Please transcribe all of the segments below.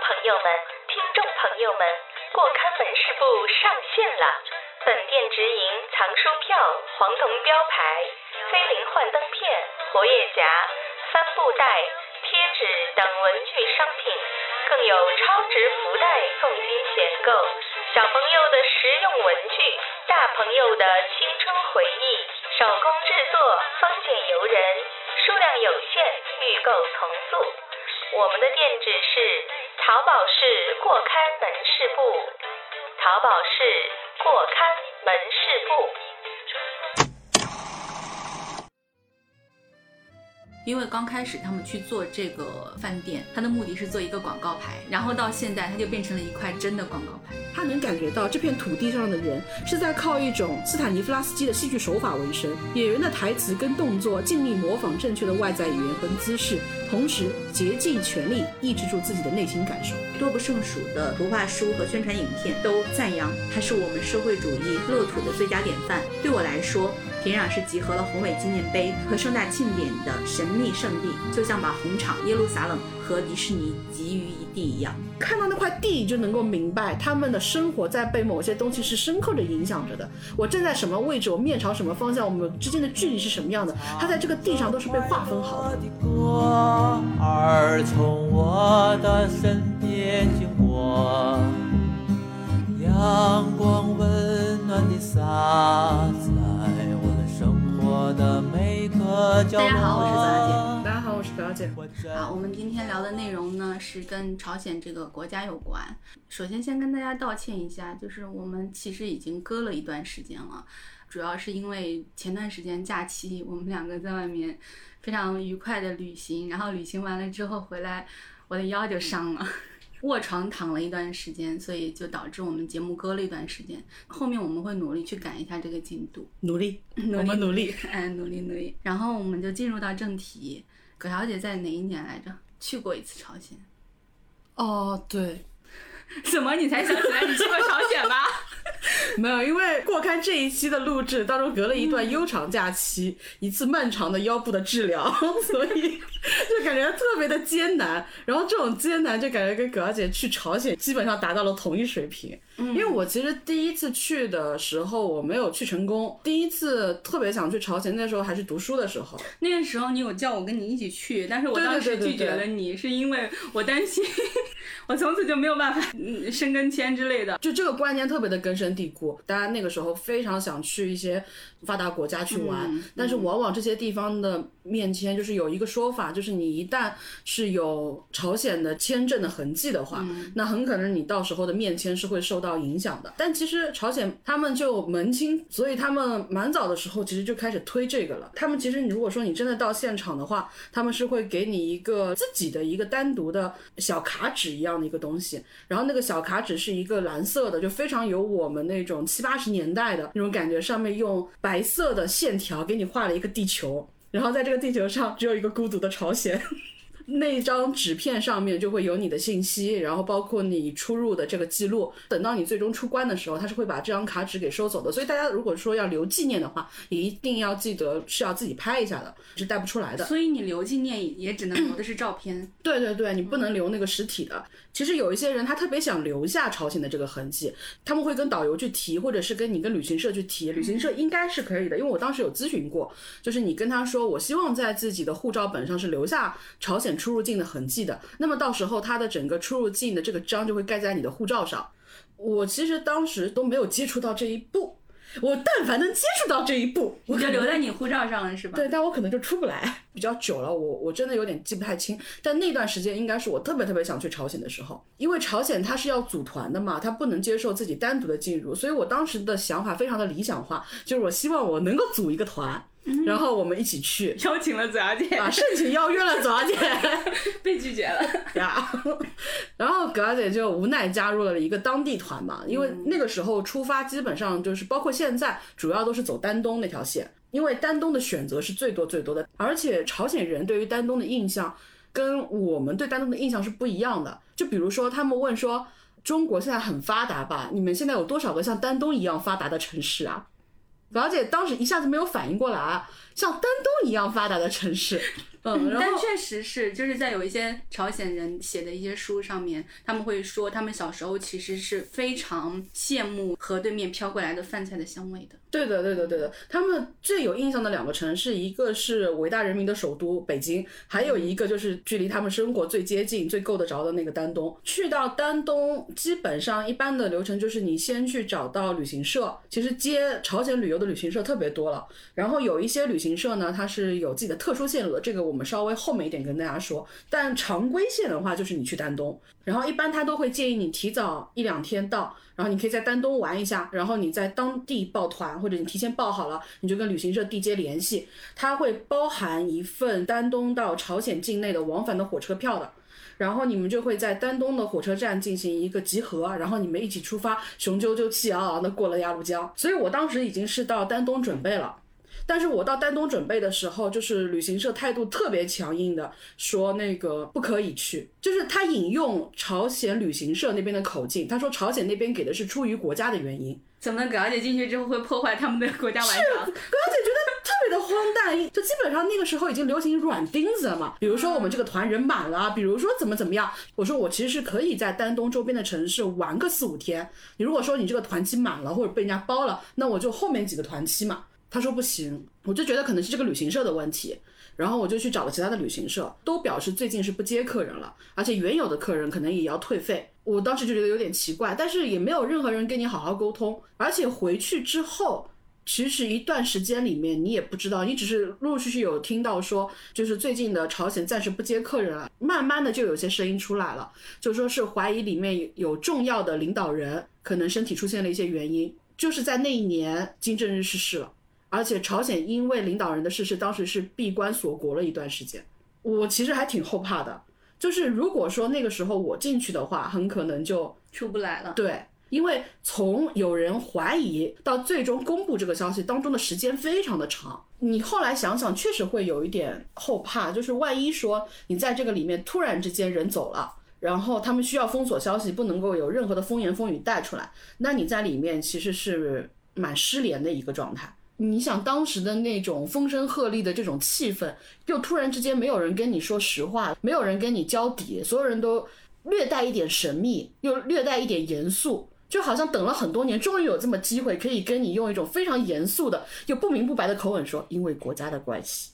朋友们、听众朋友们，过刊门市部上线了！本店直营藏书票、黄铜标牌、菲林幻灯片、活页夹、帆布袋、贴纸等文具商品，更有超值福袋送金选购。小朋友的实用文具，大朋友的青春回忆，手工制作，方便游人，数量有限，预购从速。我们的店址是淘宝是过开门市部，淘宝是过开门市部。因为刚开始他们去做这个饭店，他的目的是做一个广告牌，然后到现在他就变成了一块真的广告牌。他能感觉到这片土地上的人是在靠一种斯坦尼夫拉斯基的戏剧手法为生，演员的台词跟动作尽力模仿正确的外在语言和姿势，同时竭尽全力抑制住自己的内心感受。多不胜数的图画书和宣传影片都赞扬他是我们社会主义乐土的最佳典范。对我来说，平壤是集合了宏伟纪念碑和盛大庆典的神秘圣地，就像把红场、耶路撒冷和迪士尼集于一地一样。看到那块地就能够明白他们的生活在被某些东西是深刻的影响着的。我站在什么位置，我面朝什么方向，我们之间的距离是什么样的，它在这个地上都是被划分好的。从我的身边经过，阳光温暖的洒在生活的每个角落。大家好，我是泽姐。大家好我是表姐。好，我们今天聊的内容呢是跟朝鲜这个国家有关。首先，先跟大家道歉一下，就是我们其实已经搁了一段时间了，主要是因为前段时间假期我们两个在外面非常愉快的旅行，然后旅行完了之后回来，我的腰就伤了，卧床躺了一段时间，所以就导致我们节目搁了一段时间。后面我们会努力去赶一下这个进度，努力，我们努力，哎，努力努力。然后我们就进入到正题。葛小姐在哪一年来着？去过一次朝鲜。哦，对。怎么你才想起来你去过朝鲜吗？没有，因为过刊这一期的录制当中隔了一段悠长假期，一次漫长的腰部的治疗，所以就感觉特别的艰难。然后这种艰难就感觉跟葛小姐去朝鲜基本上达到了同一水平。因为我其实第一次去的时候我没有去成功，第一次特别想去朝鲜，那时候还是读书的时候。那个时候你有叫我跟你一起去，但是我当时拒绝了你，是因为我担心 我从此就没有办法申根签之类的。就这个观念特别的根深蒂固，大家那个时候非常想去一些发达国家去玩，但是往往这些地方的面签就是有一个说法，就是你一旦是有朝鲜的签证的痕迹的话，那很可能你到时候的面签是会受到。影响的，但其实朝鲜他们就门清，所以他们蛮早的时候其实就开始推这个了。他们其实你如果说你真的到现场的话，他们是会给你一个自己的一个单独的小卡纸一样的一个东西，然后那个小卡纸是一个蓝色的，就非常有我们那种七八十年代的那种感觉，上面用白色的线条给你画了一个地球，然后在这个地球上只有一个孤独的朝鲜。那张纸片上面就会有你的信息，然后包括你出入的这个记录。等到你最终出关的时候，他是会把这张卡纸给收走的。所以大家如果说要留纪念的话，也一定要记得是要自己拍一下的，是带不出来的。所以你留纪念也只能留的是照片。对对对，你不能留那个实体的。其实有一些人他特别想留下朝鲜的这个痕迹，他们会跟导游去提，或者是跟你跟旅行社去提。旅行社应该是可以的，因为我当时有咨询过，就是你跟他说，我希望在自己的护照本上是留下朝鲜。出入境的痕迹的，那么到时候它的整个出入境的这个章就会盖在你的护照上。我其实当时都没有接触到这一步，我但凡能接触到这一步，我就留在你护照上了，是吧？对，但我可能就出不来，比较久了，我我真的有点记不太清。但那段时间应该是我特别特别想去朝鲜的时候，因为朝鲜它是要组团的嘛，它不能接受自己单独的进入，所以我当时的想法非常的理想化，就是我希望我能够组一个团。然后我们一起去，邀请了左小姐，啊，盛情邀约了左小姐，被拒绝了呀。然后葛小姐就无奈加入了一个当地团嘛，因为那个时候出发基本上就是包括现在，主要都是走丹东那条线，因为丹东的选择是最多最多的，而且朝鲜人对于丹东的印象跟我们对丹东的印象是不一样的。就比如说他们问说，中国现在很发达吧？你们现在有多少个像丹东一样发达的城市啊？表姐当时一下子没有反应过来，像丹东一样发达的城市，嗯，然后但确实是，就是在有一些朝鲜人写的一些书上面，他们会说他们小时候其实是非常羡慕河对面飘过来的饭菜的香味的。对的，对的，对的。他们最有印象的两个城市，一个是伟大人民的首都北京，还有一个就是距离他们生活最接近、最够得着的那个丹东。去到丹东，基本上一般的流程就是你先去找到旅行社，其实接朝鲜旅游的旅行社特别多了。然后有一些旅行社呢，它是有自己的特殊线路的，这个我们稍微后面一点跟大家说。但常规线的话，就是你去丹东，然后一般他都会建议你提早一两天到。然后你可以在丹东玩一下，然后你在当地报团，或者你提前报好了，你就跟旅行社地接联系，它会包含一份丹东到朝鲜境内的往返的火车票的。然后你们就会在丹东的火车站进行一个集合，然后你们一起出发，雄赳赳气昂昂的过了鸭绿江。所以我当时已经是到丹东准备了。但是我到丹东准备的时候，就是旅行社态度特别强硬的说那个不可以去，就是他引用朝鲜旅行社那边的口径，他说朝鲜那边给的是出于国家的原因。怎么葛小姐进去之后会破坏他们的国家玩是，葛小姐觉得特别的荒诞，就基本上那个时候已经流行软钉子了嘛。比如说我们这个团人满了，比如说怎么怎么样，我说我其实是可以在丹东周边的城市玩个四五天。你如果说你这个团期满了或者被人家包了，那我就后面几个团期嘛。他说不行，我就觉得可能是这个旅行社的问题，然后我就去找了其他的旅行社，都表示最近是不接客人了，而且原有的客人可能也要退费。我当时就觉得有点奇怪，但是也没有任何人跟你好好沟通，而且回去之后，其实一段时间里面你也不知道，你只是陆陆续续有听到说，就是最近的朝鲜暂时不接客人了，慢慢的就有些声音出来了，就说是怀疑里面有重要的领导人可能身体出现了一些原因，就是在那一年金正日逝世了。而且朝鲜因为领导人的逝世，当时是闭关锁国了一段时间。我其实还挺后怕的，就是如果说那个时候我进去的话，很可能就出不来了。对，因为从有人怀疑到最终公布这个消息当中的时间非常的长。你后来想想，确实会有一点后怕，就是万一说你在这个里面突然之间人走了，然后他们需要封锁消息，不能够有任何的风言风语带出来，那你在里面其实是蛮失联的一个状态。你想当时的那种风声鹤唳的这种气氛，又突然之间没有人跟你说实话，没有人跟你交底，所有人都略带一点神秘，又略带一点严肃，就好像等了很多年，终于有这么机会可以跟你用一种非常严肃的又不明不白的口吻说，因为国家的关系。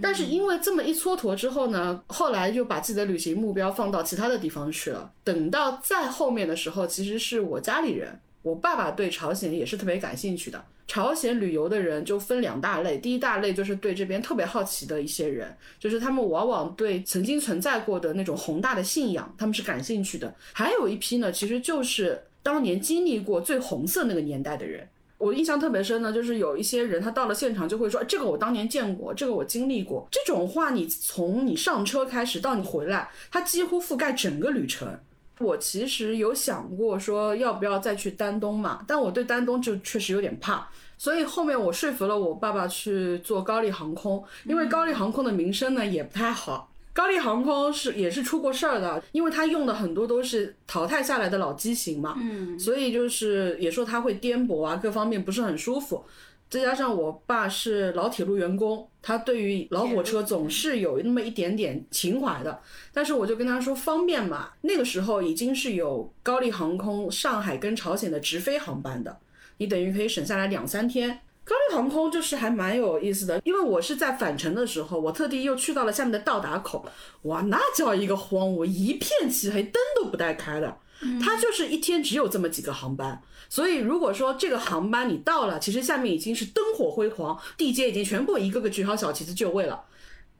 但是因为这么一蹉跎之后呢，后来就把自己的旅行目标放到其他的地方去了。等到再后面的时候，其实是我家里人，我爸爸对朝鲜也是特别感兴趣的。朝鲜旅游的人就分两大类，第一大类就是对这边特别好奇的一些人，就是他们往往对曾经存在过的那种宏大的信仰，他们是感兴趣的。还有一批呢，其实就是当年经历过最红色那个年代的人。我印象特别深呢，就是有一些人他到了现场就会说：“这个我当年见过，这个我经历过。”这种话，你从你上车开始到你回来，它几乎覆盖整个旅程。我其实有想过说要不要再去丹东嘛，但我对丹东就确实有点怕，所以后面我说服了我爸爸去做高丽航空，因为高丽航空的名声呢也不太好。高丽航空是也是出过事儿的，因为它用的很多都是淘汰下来的老机型嘛，嗯，所以就是也说它会颠簸啊，各方面不是很舒服。再加上我爸是老铁路员工，他对于老火车总是有那么一点点情怀的。但是我就跟他说方便嘛，那个时候已经是有高丽航空上海跟朝鲜的直飞航班的，你等于可以省下来两三天。高丽航空就是还蛮有意思的，因为我是在返程的时候，我特地又去到了下面的到达口，哇，那叫一个荒芜，一片漆黑，灯都不带开的。它就是一天只有这么几个航班，所以如果说这个航班你到了，其实下面已经是灯火辉煌，地接已经全部一个个举好小旗子就位了。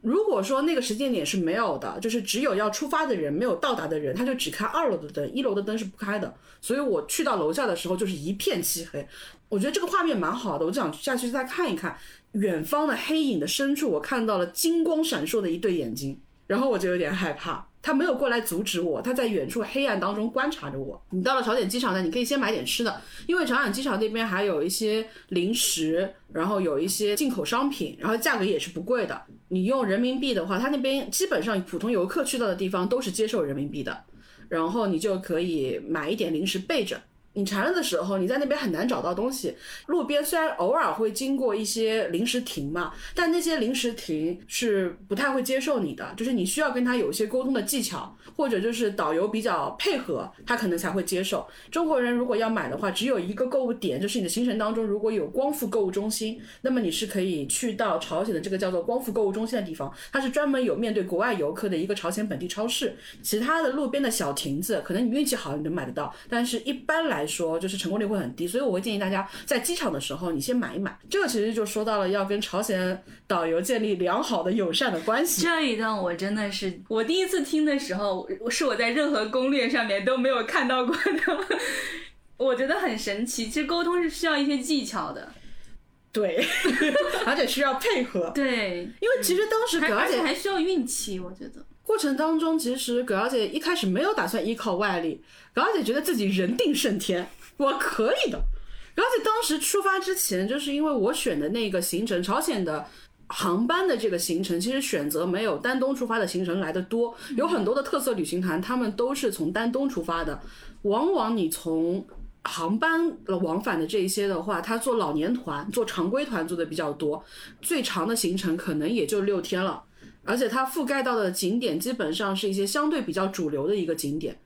如果说那个时间点是没有的，就是只有要出发的人，没有到达的人，他就只开二楼的灯，一楼的灯是不开的。所以我去到楼下的时候就是一片漆黑。我觉得这个画面蛮好的，我就想下去再看一看。远方的黑影的深处，我看到了金光闪烁的一对眼睛，然后我就有点害怕。他没有过来阻止我，他在远处黑暗当中观察着我。你到了朝鲜机场呢，你可以先买点吃的，因为朝鲜机场那边还有一些零食，然后有一些进口商品，然后价格也是不贵的。你用人民币的话，他那边基本上普通游客去到的地方都是接受人民币的，然后你就可以买一点零食备着。你馋了的时候，你在那边很难找到东西。路边虽然偶尔会经过一些临时亭嘛，但那些临时亭是不太会接受你的，就是你需要跟他有一些沟通的技巧，或者就是导游比较配合，他可能才会接受。中国人如果要买的话，只有一个购物点，就是你的行程当中如果有光复购物中心，那么你是可以去到朝鲜的这个叫做光复购物中心的地方，它是专门有面对国外游客的一个朝鲜本地超市。其他的路边的小亭子，可能你运气好你能买得到，但是一般来说就是成功率会很低，所以我会建议大家在机场的时候你先买一买。这个其实就说到了要跟朝鲜导游建立良好的友善的关系。这一段我真的是我第一次听的时候，是我在任何攻略上面都没有看到过的，我觉得很神奇。其实沟通是需要一些技巧的，对，而且需要配合。对，因为其实当时葛小姐还需要运气，我觉得。过程当中，其实葛小姐一开始没有打算依靠外力，葛小姐觉得自己人定胜天，我可以的。葛小姐当时出发之前，就是因为我选的那个行程，朝鲜的航班的这个行程，其实选择没有丹东出发的行程来的多，有很多的特色旅行团，他们都是从丹东出发的，往往你从。航班往返的这一些的话，他做老年团、做常规团做的比较多，最长的行程可能也就六天了。而且它覆盖到的景点基本上是一些相对比较主流的一个景点。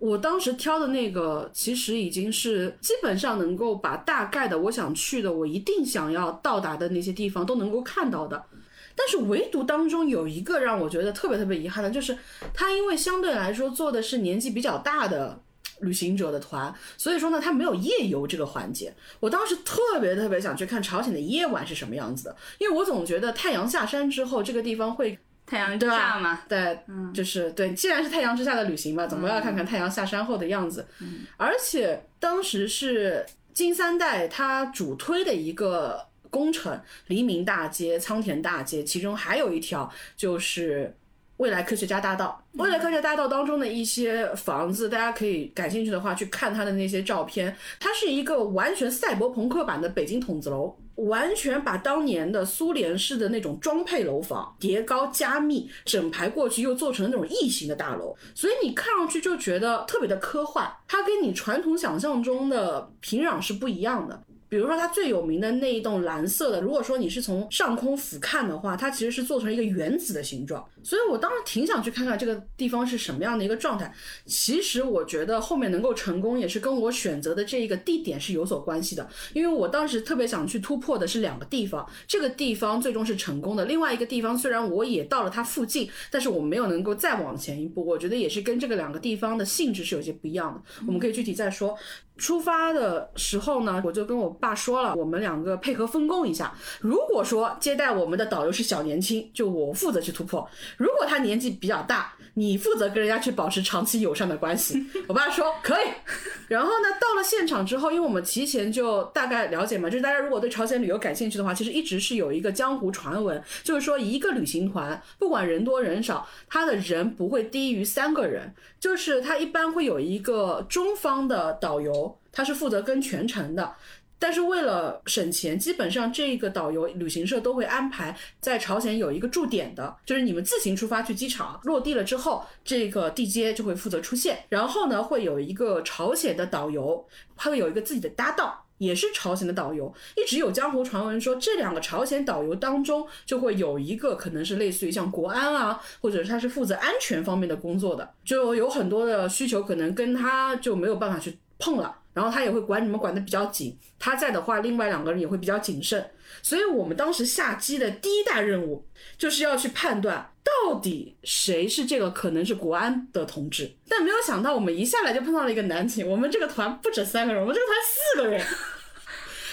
我当时挑的那个其实已经是基本上能够把大概的我想去的、我一定想要到达的那些地方都能够看到的。但是唯独当中有一个让我觉得特别特别遗憾的，就是它因为相对来说做的是年纪比较大的。旅行者的团，所以说呢，他没有夜游这个环节。我当时特别特别想去看朝鲜的夜晚是什么样子的，因为我总觉得太阳下山之后，这个地方会太阳之下嘛，对，就是对，既然是太阳之下的旅行嘛，总归要看看太阳下山后的样子。而且当时是金三代他主推的一个工程，黎明大街、仓田大街，其中还有一条就是。未来科学家大道，未来科学大道当中的一些房子，大家可以感兴趣的话去看它的那些照片。它是一个完全赛博朋克版的北京筒子楼，完全把当年的苏联式的那种装配楼房叠高加密，整排过去又做成了那种异形的大楼，所以你看上去就觉得特别的科幻。它跟你传统想象中的平壤是不一样的。比如说它最有名的那一栋蓝色的，如果说你是从上空俯瞰的话，它其实是做成一个原子的形状。所以我当时挺想去看看这个地方是什么样的一个状态。其实我觉得后面能够成功，也是跟我选择的这一个地点是有所关系的。因为我当时特别想去突破的是两个地方，这个地方最终是成功的。另外一个地方虽然我也到了它附近，但是我没有能够再往前一步。我觉得也是跟这个两个地方的性质是有些不一样的。我们可以具体再说。出发的时候呢，我就跟我爸说了，我们两个配合分工一下。如果说接待我们的导游是小年轻，就我负责去突破；如果他年纪比较大，你负责跟人家去保持长期友善的关系。我爸说可以。然后呢，到了现场之后，因为我们提前就大概了解嘛，就是大家如果对朝鲜旅游感兴趣的话，其实一直是有一个江湖传闻，就是说一个旅行团不管人多人少，他的人不会低于三个人，就是他一般会有一个中方的导游。他是负责跟全程的，但是为了省钱，基本上这个导游旅行社都会安排在朝鲜有一个驻点的，就是你们自行出发去机场落地了之后，这个地接就会负责出现，然后呢会有一个朝鲜的导游，他会有一个自己的搭档，也是朝鲜的导游。一直有江湖传闻说，这两个朝鲜导游当中就会有一个可能是类似于像国安啊，或者他是负责安全方面的工作的，就有很多的需求可能跟他就没有办法去碰了。然后他也会管你们管的比较紧，他在的话，另外两个人也会比较谨慎。所以我们当时下机的第一大任务就是要去判断到底谁是这个可能是国安的同志。但没有想到，我们一下来就碰到了一个难题。我们这个团不止三个人，我们这个团四个人，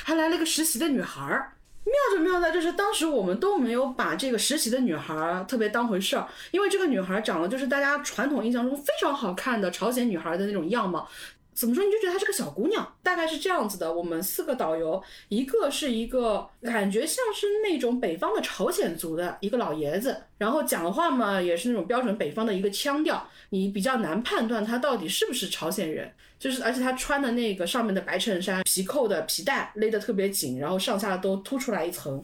还来了一个实习的女孩儿。妙就妙在就是当时我们都没有把这个实习的女孩特别当回事儿，因为这个女孩长得就是大家传统印象中非常好看的朝鲜女孩的那种样貌。怎么说？你就觉得她是个小姑娘，大概是这样子的。我们四个导游，一个是一个感觉像是那种北方的朝鲜族的一个老爷子，然后讲话嘛也是那种标准北方的一个腔调，你比较难判断他到底是不是朝鲜人。就是而且他穿的那个上面的白衬衫，皮扣的皮带勒得特别紧，然后上下都凸出来一层，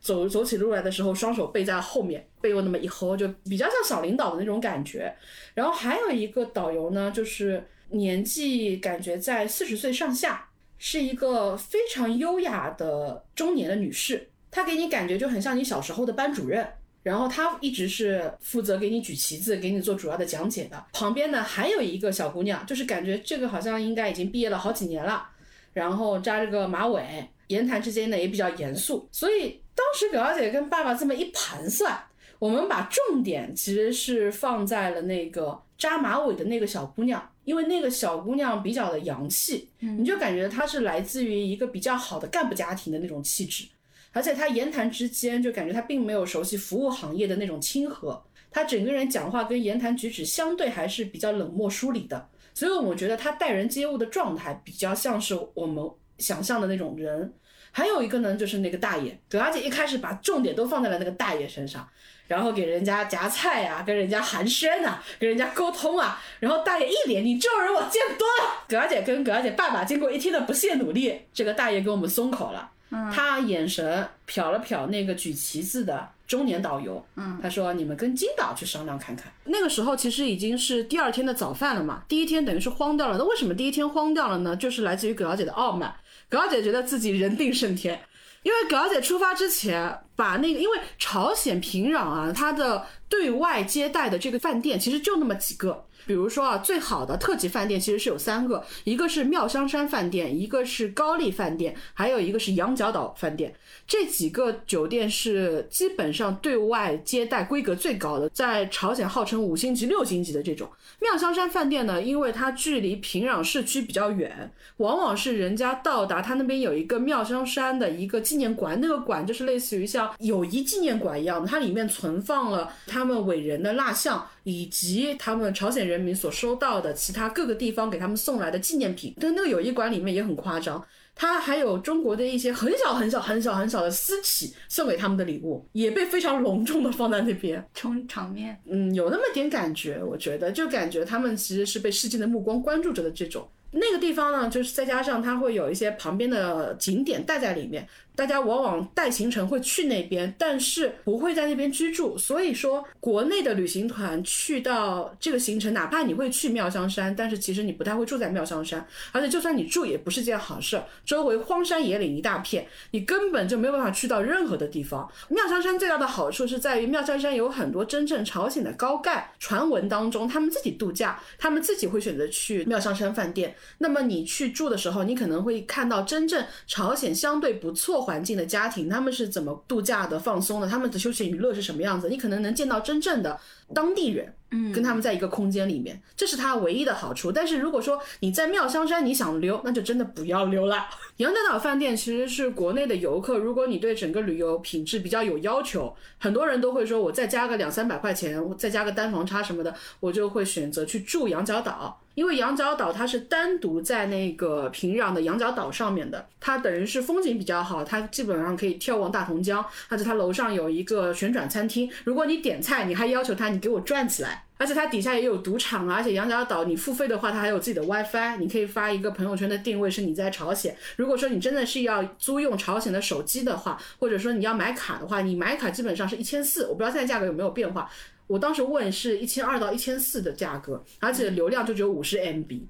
走走起路来的时候双手背在后面，背又那么一吼，就比较像小领导的那种感觉。然后还有一个导游呢，就是。年纪感觉在四十岁上下，是一个非常优雅的中年的女士。她给你感觉就很像你小时候的班主任，然后她一直是负责给你举旗子、给你做主要的讲解的。旁边呢还有一个小姑娘，就是感觉这个好像应该已经毕业了好几年了，然后扎着个马尾，言谈之间呢也比较严肃。所以当时表姐跟爸爸这么一盘算，我们把重点其实是放在了那个扎马尾的那个小姑娘，因为那个小姑娘比较的洋气，你就感觉她是来自于一个比较好的干部家庭的那种气质。而且她言谈之间就感觉她并没有熟悉服务行业的那种亲和，她整个人讲话跟言谈举止相对还是比较冷漠疏离的，所以我觉得她待人接物的状态比较像是我们想象的那种人。还有一个呢，就是那个大爷，葛小姐一开始把重点都放在了那个大爷身上，然后给人家夹菜呀，跟人家寒暄呐，跟人家沟通啊，然后大爷一脸你这种人我见多了。葛小姐跟葛小姐爸爸经过一天的不懈努力，这个大爷给我们松口了。嗯他眼神瞟了瞟那个举旗子的中年导游，嗯，他说：“你们跟金导去商量看看。”那个时候其实已经是第二天的早饭了嘛，第一天等于是荒掉了。那为什么第一天荒掉了呢？就是来自于葛小姐的傲慢。葛小姐觉得自己人定胜天，因为葛小姐出发之前把那个，因为朝鲜平壤啊，它的对外接待的这个饭店其实就那么几个。比如说啊，最好的特级饭店其实是有三个，一个是妙香山饭店，一个是高丽饭店，还有一个是羊角岛饭店。这几个酒店是基本上对外接待规格最高的，在朝鲜号称五星级、六星级的这种。妙香山饭店呢，因为它距离平壤市区比较远，往往是人家到达，它那边有一个妙香山的一个纪念馆，那个馆就是类似于像友谊纪念馆一样的，它里面存放了他们伟人的蜡像。以及他们朝鲜人民所收到的其他各个地方给他们送来的纪念品，但那个友谊馆里面也很夸张，它还有中国的一些很小很小很小很小的私企送给他们的礼物，也被非常隆重的放在那边充场面。嗯，有那么点感觉，我觉得就感觉他们其实是被世界的目光关注着的这种。那个地方呢，就是再加上它会有一些旁边的景点带在里面。大家往往带行程会去那边，但是不会在那边居住。所以说，国内的旅行团去到这个行程，哪怕你会去妙香山，但是其实你不太会住在妙香山，而且就算你住，也不是件好事。周围荒山野岭一大片，你根本就没有办法去到任何的地方。妙香山最大的好处是在于，妙香山有很多真正朝鲜的高干，传闻当中他们自己度假，他们自己会选择去妙香山饭店。那么你去住的时候，你可能会看到真正朝鲜相对不错。环境的家庭，他们是怎么度假的、放松的？他们的休闲娱乐是什么样子？你可能能见到真正的当地人，嗯，跟他们在一个空间里面，这是它唯一的好处。但是如果说你在妙香山，你想溜，那就真的不要溜了。羊角岛饭店其实是国内的游客，如果你对整个旅游品质比较有要求，很多人都会说，我再加个两三百块钱，我再加个单房差什么的，我就会选择去住羊角岛。因为羊角岛它是单独在那个平壤的羊角岛上面的，它等于是风景比较好，它基本上可以眺望大同江，而且它楼上有一个旋转餐厅，如果你点菜，你还要求他你给我转起来，而且它底下也有赌场啊，而且羊角岛你付费的话，它还有自己的 WiFi，你可以发一个朋友圈的定位是你在朝鲜。如果说你真的是要租用朝鲜的手机的话，或者说你要买卡的话，你买卡基本上是一千四，我不知道现在价格有没有变化。我当时问是一千二到一千四的价格，而且流量就只有五十 MB。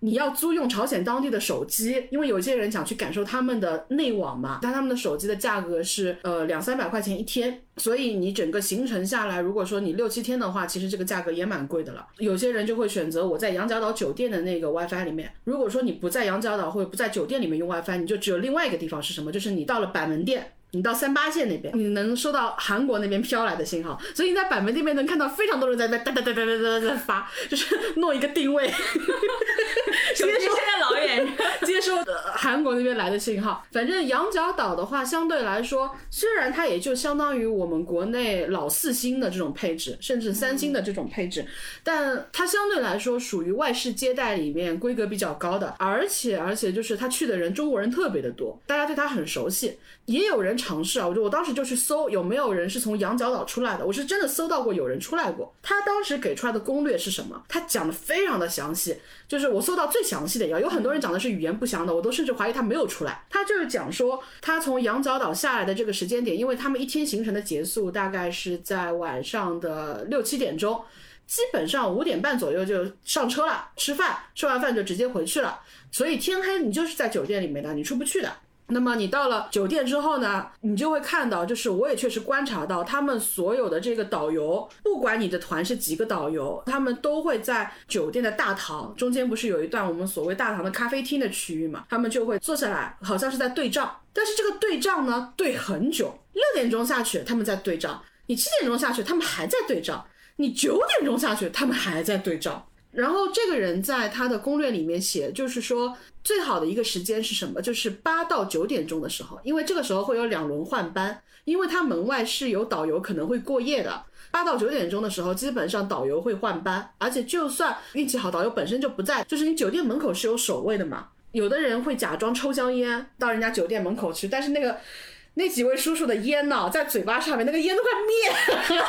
你要租用朝鲜当地的手机，因为有些人想去感受他们的内网嘛，但他们的手机的价格是呃两三百块钱一天，所以你整个行程下来，如果说你六七天的话，其实这个价格也蛮贵的了。有些人就会选择我在羊角岛酒店的那个 WiFi 里面。如果说你不在羊角岛或者不在酒店里面用 WiFi，你就只有另外一个地方是什么？就是你到了板门店。你到三八线那边，你能收到韩国那边飘来的信号，所以你在板门那边能看到非常多人在在哒哒哒哒哒哒在发，就是弄一个定位，接收现在老远 接收韩国那边来的信号。反正羊角岛的话，相对来说，虽然它也就相当于我们国内老四星的这种配置，甚至三星的这种配置，但它相对来说属于外事接待里面规格比较高的，而且而且就是他去的人中国人特别的多，大家对他很熟悉，也有人。尝试啊！我就我当时就去搜有没有人是从羊角岛出来的，我是真的搜到过有人出来过。他当时给出来的攻略是什么？他讲的非常的详细，就是我搜到最详细的要有很多人讲的是语言不详的，我都甚至怀疑他没有出来。他就是讲说他从羊角岛下来的这个时间点，因为他们一天行程的结束大概是在晚上的六七点钟。基本上五点半左右就上车了，吃饭，吃完饭就直接回去了。所以天黑你就是在酒店里面的，你出不去的。那么你到了酒店之后呢，你就会看到，就是我也确实观察到，他们所有的这个导游，不管你的团是几个导游，他们都会在酒店的大堂中间，不是有一段我们所谓大堂的咖啡厅的区域嘛？他们就会坐下来，好像是在对账。但是这个对账呢，对很久，六点钟下去他们在对账，你七点钟下去他们还在对账，你九点钟下去他们还在对账。然后这个人在他的攻略里面写，就是说最好的一个时间是什么？就是八到九点钟的时候，因为这个时候会有两轮换班，因为他门外是有导游可能会过夜的。八到九点钟的时候，基本上导游会换班，而且就算运气好，导游本身就不在，就是你酒店门口是有守卫的嘛。有的人会假装抽香烟到人家酒店门口去，但是那个那几位叔叔的烟呢，在嘴巴上面，那个烟都快灭了。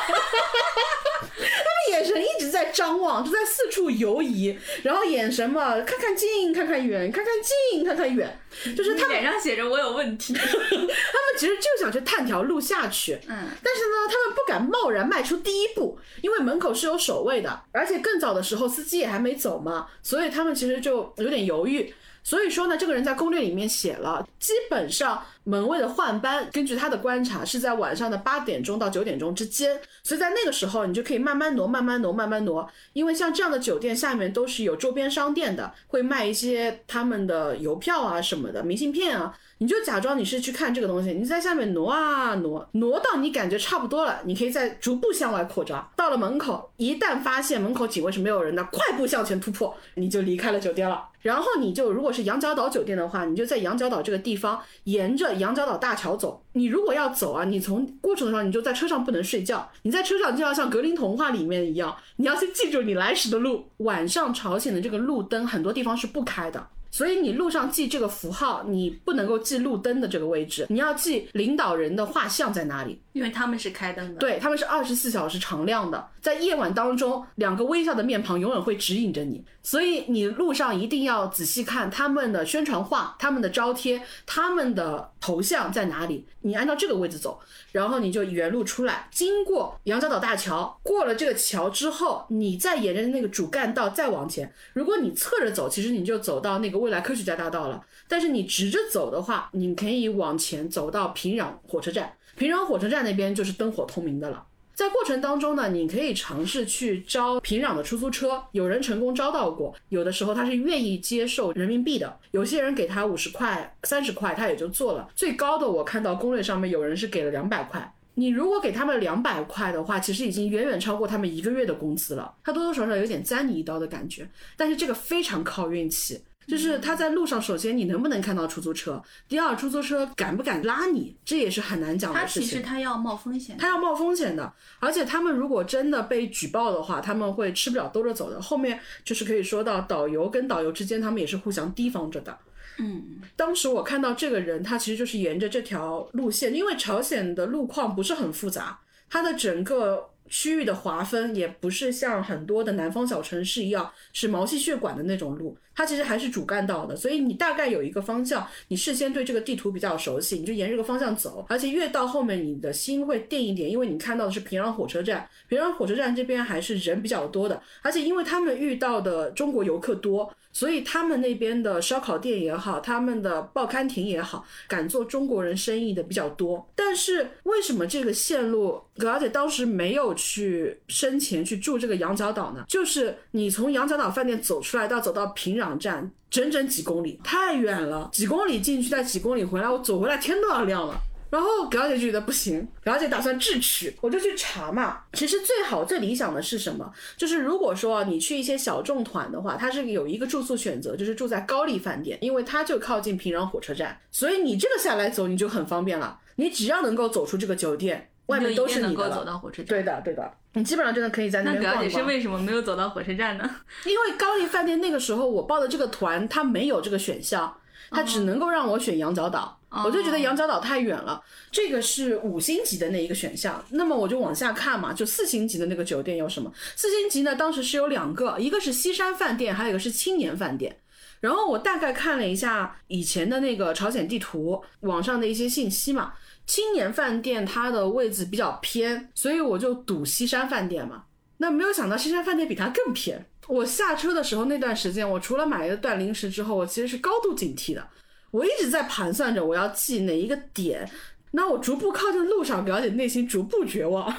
他们眼神一直在张望，就在四处游移，然后眼神嘛，看看近，看看远，看看近，看看远，就是他们脸上写着我有问题。他们其实就想去探条路下去，嗯，但是呢，他们不敢贸然迈出第一步，因为门口是有守卫的，而且更早的时候司机也还没走嘛，所以他们其实就有点犹豫。所以说呢，这个人在攻略里面写了，基本上门卫的换班，根据他的观察是在晚上的八点钟到九点钟之间，所以在那个时候你就可以慢慢挪，慢慢挪，慢慢挪。因为像这样的酒店下面都是有周边商店的，会卖一些他们的邮票啊什么的，明信片啊。你就假装你是去看这个东西，你在下面挪啊挪，挪到你感觉差不多了，你可以再逐步向外扩张。到了门口，一旦发现门口警卫是没有人的，快步向前突破，你就离开了酒店了。然后你就如果是羊角岛酒店的话，你就在羊角岛这个地方沿着羊角岛大桥走。你如果要走啊，你从过程的时候你就在车上不能睡觉，你在车上就要像格林童话里面一样，你要去记住你来时的路。晚上朝鲜的这个路灯很多地方是不开的。所以你路上记这个符号，你不能够记路灯的这个位置，你要记领导人的画像在哪里，因为他们是开灯的。对，他们是二十四小时常亮的，在夜晚当中，两个微笑的面庞永远会指引着你。所以你路上一定要仔细看他们的宣传画、他们的招贴、他们的头像在哪里，你按照这个位置走，然后你就原路出来，经过羊角岛大桥，过了这个桥之后，你再沿着那个主干道再往前。如果你侧着走，其实你就走到那个未来科学家大道了。但是你直着走的话，你可以往前走到平壤火车站，平壤火车站那边就是灯火通明的了。在过程当中呢，你可以尝试去招平壤的出租车，有人成功招到过，有的时候他是愿意接受人民币的，有些人给他五十块、三十块，他也就做了。最高的我看到攻略上面有人是给了两百块，你如果给他们两百块的话，其实已经远远超过他们一个月的工资了，他多多少少有点栽你一刀的感觉，但是这个非常靠运气。就是他在路上，首先你能不能看到出租车？第二，出租车敢不敢拉你？这也是很难讲的事情。他其实他要冒风险，他要冒风险的。而且他们如果真的被举报的话，他们会吃不了兜着走的。后面就是可以说到导游跟导游之间，他们也是互相提防着的。嗯，当时我看到这个人，他其实就是沿着这条路线，因为朝鲜的路况不是很复杂，它的整个。区域的划分也不是像很多的南方小城市一样是毛细血管的那种路，它其实还是主干道的，所以你大概有一个方向，你事先对这个地图比较熟悉，你就沿这个方向走，而且越到后面你的心会定一点，因为你看到的是平壤火车站，平壤火车站这边还是人比较多的，而且因为他们遇到的中国游客多。所以他们那边的烧烤店也好，他们的报刊亭也好，敢做中国人生意的比较多。但是为什么这个线路葛小姐当时没有去生前去住这个羊角岛呢？就是你从羊角岛饭店走出来到走到平壤站，整整几公里，太远了，几公里进去再几公里回来，我走回来天都要亮了。然后表姐就觉得不行，表姐打算智取，我就去查嘛。其实最好最理想的是什么？就是如果说你去一些小众团的话，它是有一个住宿选择，就是住在高丽饭店，因为它就靠近平壤火车站，所以你这个下来走你就很方便了。你只要能够走出这个酒店，外面都是你的了。走到火车站。对的，对的，你基本上真的可以在那边逛逛。那表姐是为什么没有走到火车站呢？因为高丽饭店那个时候我报的这个团，它没有这个选项。他只能够让我选羊角岛，我就觉得羊角岛太远了。这个是五星级的那一个选项，那么我就往下看嘛，就四星级的那个酒店有什么？四星级呢，当时是有两个，一个是西山饭店，还有一个是青年饭店。然后我大概看了一下以前的那个朝鲜地图，网上的一些信息嘛，青年饭店它的位置比较偏，所以我就赌西山饭店嘛。那没有想到西山饭店比它更偏。我下车的时候那段时间，我除了买了一段零食之后，我其实是高度警惕的。我一直在盘算着我要记哪一个点。那我逐步靠近路上，表姐内心逐步绝望。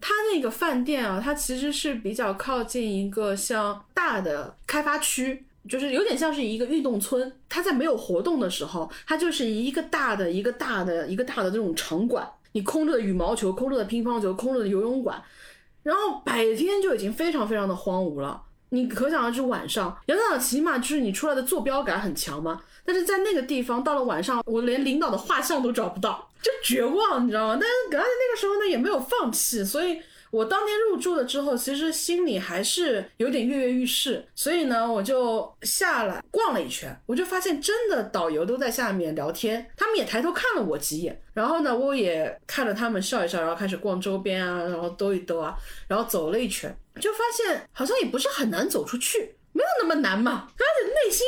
它那个饭店啊，它其实是比较靠近一个像大的开发区，就是有点像是一个运动村。它在没有活动的时候，它就是一个大的、一个大的、一个大的这种场馆。你空着的羽毛球，空着的乒乓球，空着的游泳馆，然后白天就已经非常非常的荒芜了。你可想而知，晚上杨导起码就是你出来的坐标感很强嘛。但是在那个地方，到了晚上，我连领导的画像都找不到，就绝望，你知道吗？但是刚才那个时候呢，也没有放弃，所以。我当天入住了之后，其实心里还是有点跃跃欲试，所以呢，我就下来逛了一圈，我就发现真的导游都在下面聊天，他们也抬头看了我几眼，然后呢，我也看着他们笑一笑，然后开始逛周边啊，然后兜一兜啊，然后走了一圈，就发现好像也不是很难走出去，没有那么难嘛，而且内心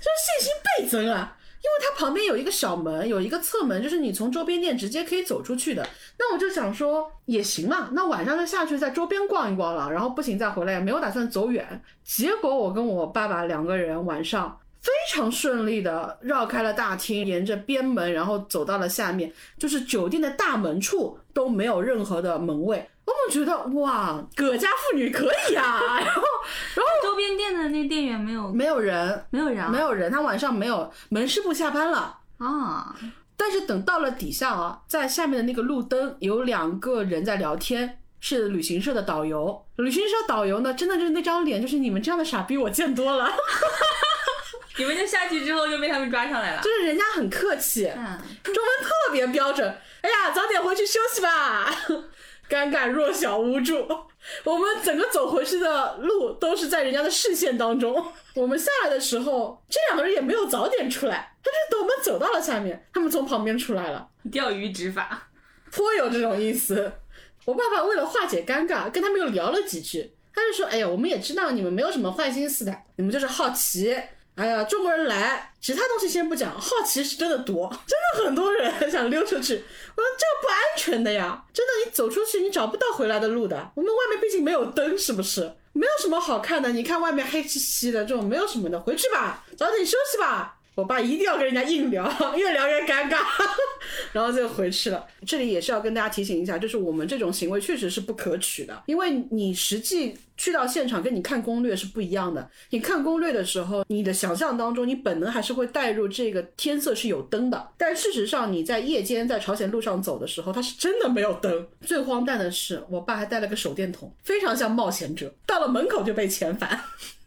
就是信心倍增啊。因为它旁边有一个小门，有一个侧门，就是你从周边店直接可以走出去的。那我就想说也行嘛，那晚上就下去在周边逛一逛了，然后不行再回来，也没有打算走远。结果我跟我爸爸两个人晚上非常顺利的绕开了大厅，沿着边门，然后走到了下面，就是酒店的大门处都没有任何的门卫。我们觉得哇，葛家妇女可以啊，然后，然后周边店的那店员没有没有人，没有人，没有人，他晚上没有门市部下班了啊。但是等到了底下啊，在下面的那个路灯有两个人在聊天，是旅行社的导游。旅行社导游呢，真的就是那张脸，就是你们这样的傻逼我见多了。你们就下去之后就被他们抓上来了，就是人家很客气，嗯，中文特别标准。哎呀，早点回去休息吧。尴尬，弱小，无助。我们整个走回去的路都是在人家的视线当中。我们下来的时候，这两个人也没有早点出来，他就等我们走到了下面，他们从旁边出来了。钓鱼执法，颇有这种意思。我爸爸为了化解尴尬，跟他们又聊了几句。他就说：“哎呀，我们也知道你们没有什么坏心思的，你们就是好奇。”哎呀，中国人来，其他东西先不讲，好奇是真的多，真的很多人想溜出去。我说这不安全的呀，真的，你走出去你找不到回来的路的。我们外面毕竟没有灯，是不是？没有什么好看的，你看外面黑漆漆的，这种没有什么的，回去吧，早点休息吧。我爸一定要跟人家硬聊，越聊越尴尬，然后就回去了。这里也是要跟大家提醒一下，就是我们这种行为确实是不可取的，因为你实际去到现场跟你看攻略是不一样的。你看攻略的时候，你的想象当中，你本能还是会带入这个天色是有灯的，但事实上你在夜间在朝鲜路上走的时候，它是真的没有灯。最荒诞的是，我爸还带了个手电筒，非常像冒险者，到了门口就被遣返。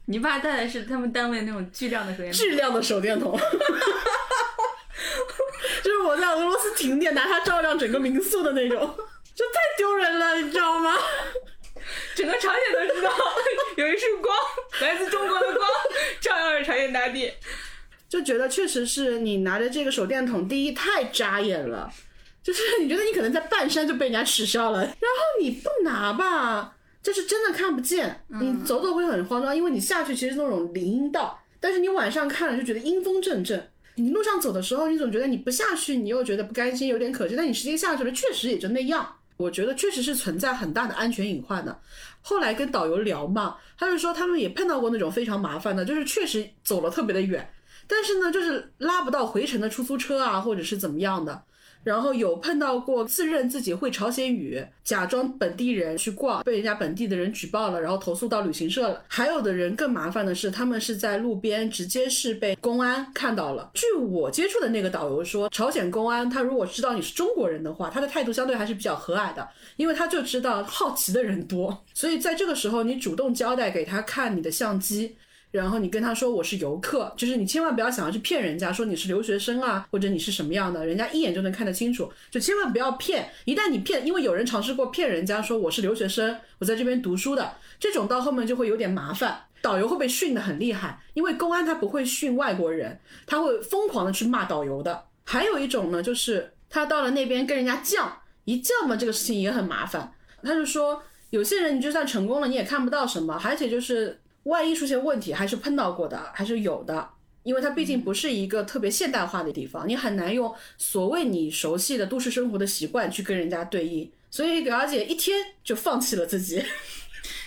你爸带的是他们单位那种巨量的手电筒，巨量的手电筒，就是我在俄罗斯停电拿它照亮整个民宿的那种，这太丢人了，你知道吗？整个朝鲜都知道有一束光来自中国的光照耀着朝鲜大地，就觉得确实是你拿着这个手电筒，第一太扎眼了，就是你觉得你可能在半山就被人家耻笑了，然后你不拿吧。就是真的看不见，你走走会很慌张，因为你下去其实那种林荫道，但是你晚上看了就觉得阴风阵阵。你路上走的时候，你总觉得你不下去，你又觉得不甘心，有点可惜。但你实际下去了，确实也就那样。我觉得确实是存在很大的安全隐患的。后来跟导游聊嘛，他就说他们也碰到过那种非常麻烦的，就是确实走了特别的远，但是呢，就是拉不到回程的出租车啊，或者是怎么样的。然后有碰到过自认自己会朝鲜语，假装本地人去逛，被人家本地的人举报了，然后投诉到旅行社了。还有的人更麻烦的是，他们是在路边直接是被公安看到了。据我接触的那个导游说，朝鲜公安他如果知道你是中国人的话，他的态度相对还是比较和蔼的，因为他就知道好奇的人多，所以在这个时候你主动交代给他看你的相机。然后你跟他说我是游客，就是你千万不要想要去骗人家，说你是留学生啊，或者你是什么样的，人家一眼就能看得清楚，就千万不要骗。一旦你骗，因为有人尝试过骗人家说我是留学生，我在这边读书的，这种到后面就会有点麻烦，导游会被训得很厉害，因为公安他不会训外国人，他会疯狂的去骂导游的。还有一种呢，就是他到了那边跟人家犟，一犟嘛，这个事情也很麻烦。他就说有些人你就算成功了，你也看不到什么，而且就是。万一出现问题，还是碰到过的，还是有的，因为它毕竟不是一个特别现代化的地方，你很难用所谓你熟悉的都市生活的习惯去跟人家对应，所以表姐一天就放弃了自己。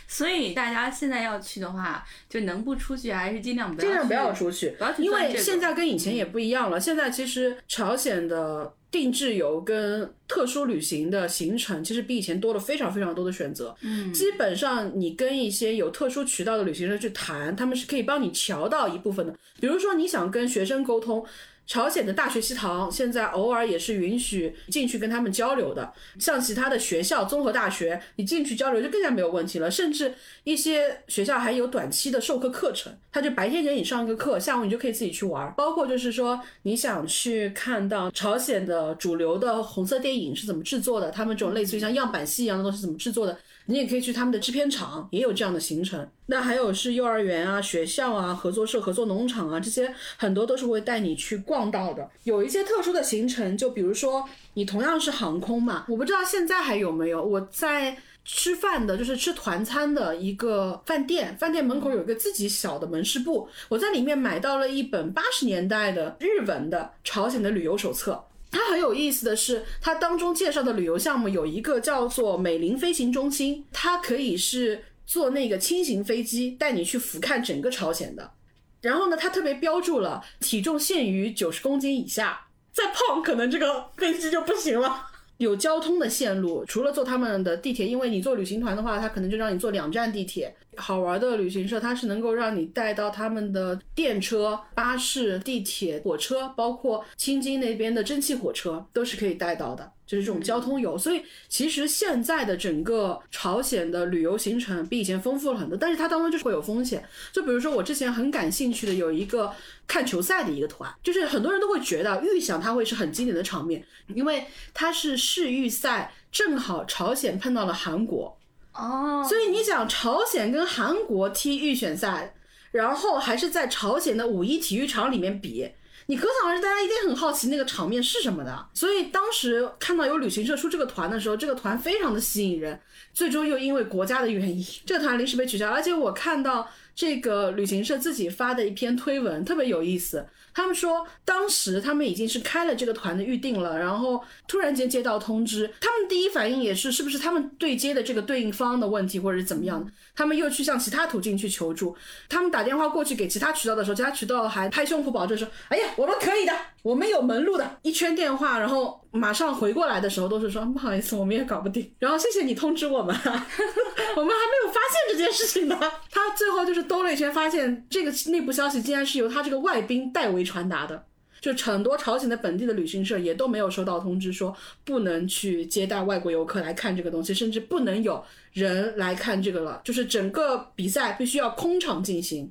所以大家现在要去的话，就能不出去还是尽量不要尽量不要出去不要，去因钻这个为现在跟以前也不一样了。现在其实朝鲜的定制游跟特殊旅行的行程，其实比以前多了非常非常多的选择。嗯，基本上你跟一些有特殊渠道的旅行社去谈，他们是可以帮你调到一部分的。比如说你想跟学生沟通。朝鲜的大学食堂现在偶尔也是允许进去跟他们交流的，像其他的学校、综合大学，你进去交流就更加没有问题了。甚至一些学校还有短期的授课课程，他就白天给你上一个课，下午你就可以自己去玩。包括就是说你想去看到朝鲜的主流的红色电影是怎么制作的，他们这种类似于像样板戏一样的东西怎么制作的，你也可以去他们的制片厂，也有这样的行程。那还有是幼儿园啊、学校啊、合作社、合作农场啊，这些很多都是会带你去逛到的。有一些特殊的行程，就比如说你同样是航空嘛，我不知道现在还有没有。我在吃饭的，就是吃团餐的一个饭店，饭店门口有一个自己小的门市部，我在里面买到了一本八十年代的日文的朝鲜的旅游手册。它很有意思的是，它当中介绍的旅游项目有一个叫做美林飞行中心，它可以是坐那个轻型飞机带你去俯瞰整个朝鲜的。然后呢，它特别标注了体重限于九十公斤以下，再胖可能这个飞机就不行了。有交通的线路，除了坐他们的地铁，因为你坐旅行团的话，他可能就让你坐两站地铁。好玩的旅行社，它是能够让你带到他们的电车、巴士、地铁、火车，包括青津那边的蒸汽火车，都是可以带到的。就是这种交通游，所以其实现在的整个朝鲜的旅游行程比以前丰富了很多，但是它当中就是会有风险。就比如说我之前很感兴趣的有一个看球赛的一个团，就是很多人都会觉得预想它会是很经典的场面，因为它是世预赛，正好朝鲜碰到了韩国，哦，所以你想朝鲜跟韩国踢预选赛，然后还是在朝鲜的五一体育场里面比。你可想而知，大家一定很好奇那个场面是什么的。所以当时看到有旅行社出这个团的时候，这个团非常的吸引人。最终又因为国家的原因，这个团临时被取消。而且我看到这个旅行社自己发的一篇推文，特别有意思。他们说，当时他们已经是开了这个团的预定了，然后突然间接到通知，他们第一反应也是是不是他们对接的这个对应方的问题，或者是怎么样的？他们又去向其他途径去求助。他们打电话过去给其他渠道的时候，其他渠道还拍胸脯保证说：“哎呀，我们可以的，我们有门路的。”一圈电话，然后马上回过来的时候都是说：“不好意思，我们也搞不定。”然后谢谢你通知我们，我们还没有发现这件事情呢。他最后就是兜了一圈，发现这个内部消息竟然是由他这个外宾代为传达的。就很多朝鲜的本地的旅行社也都没有收到通知，说不能去接待外国游客来看这个东西，甚至不能有人来看这个了。就是整个比赛必须要空场进行。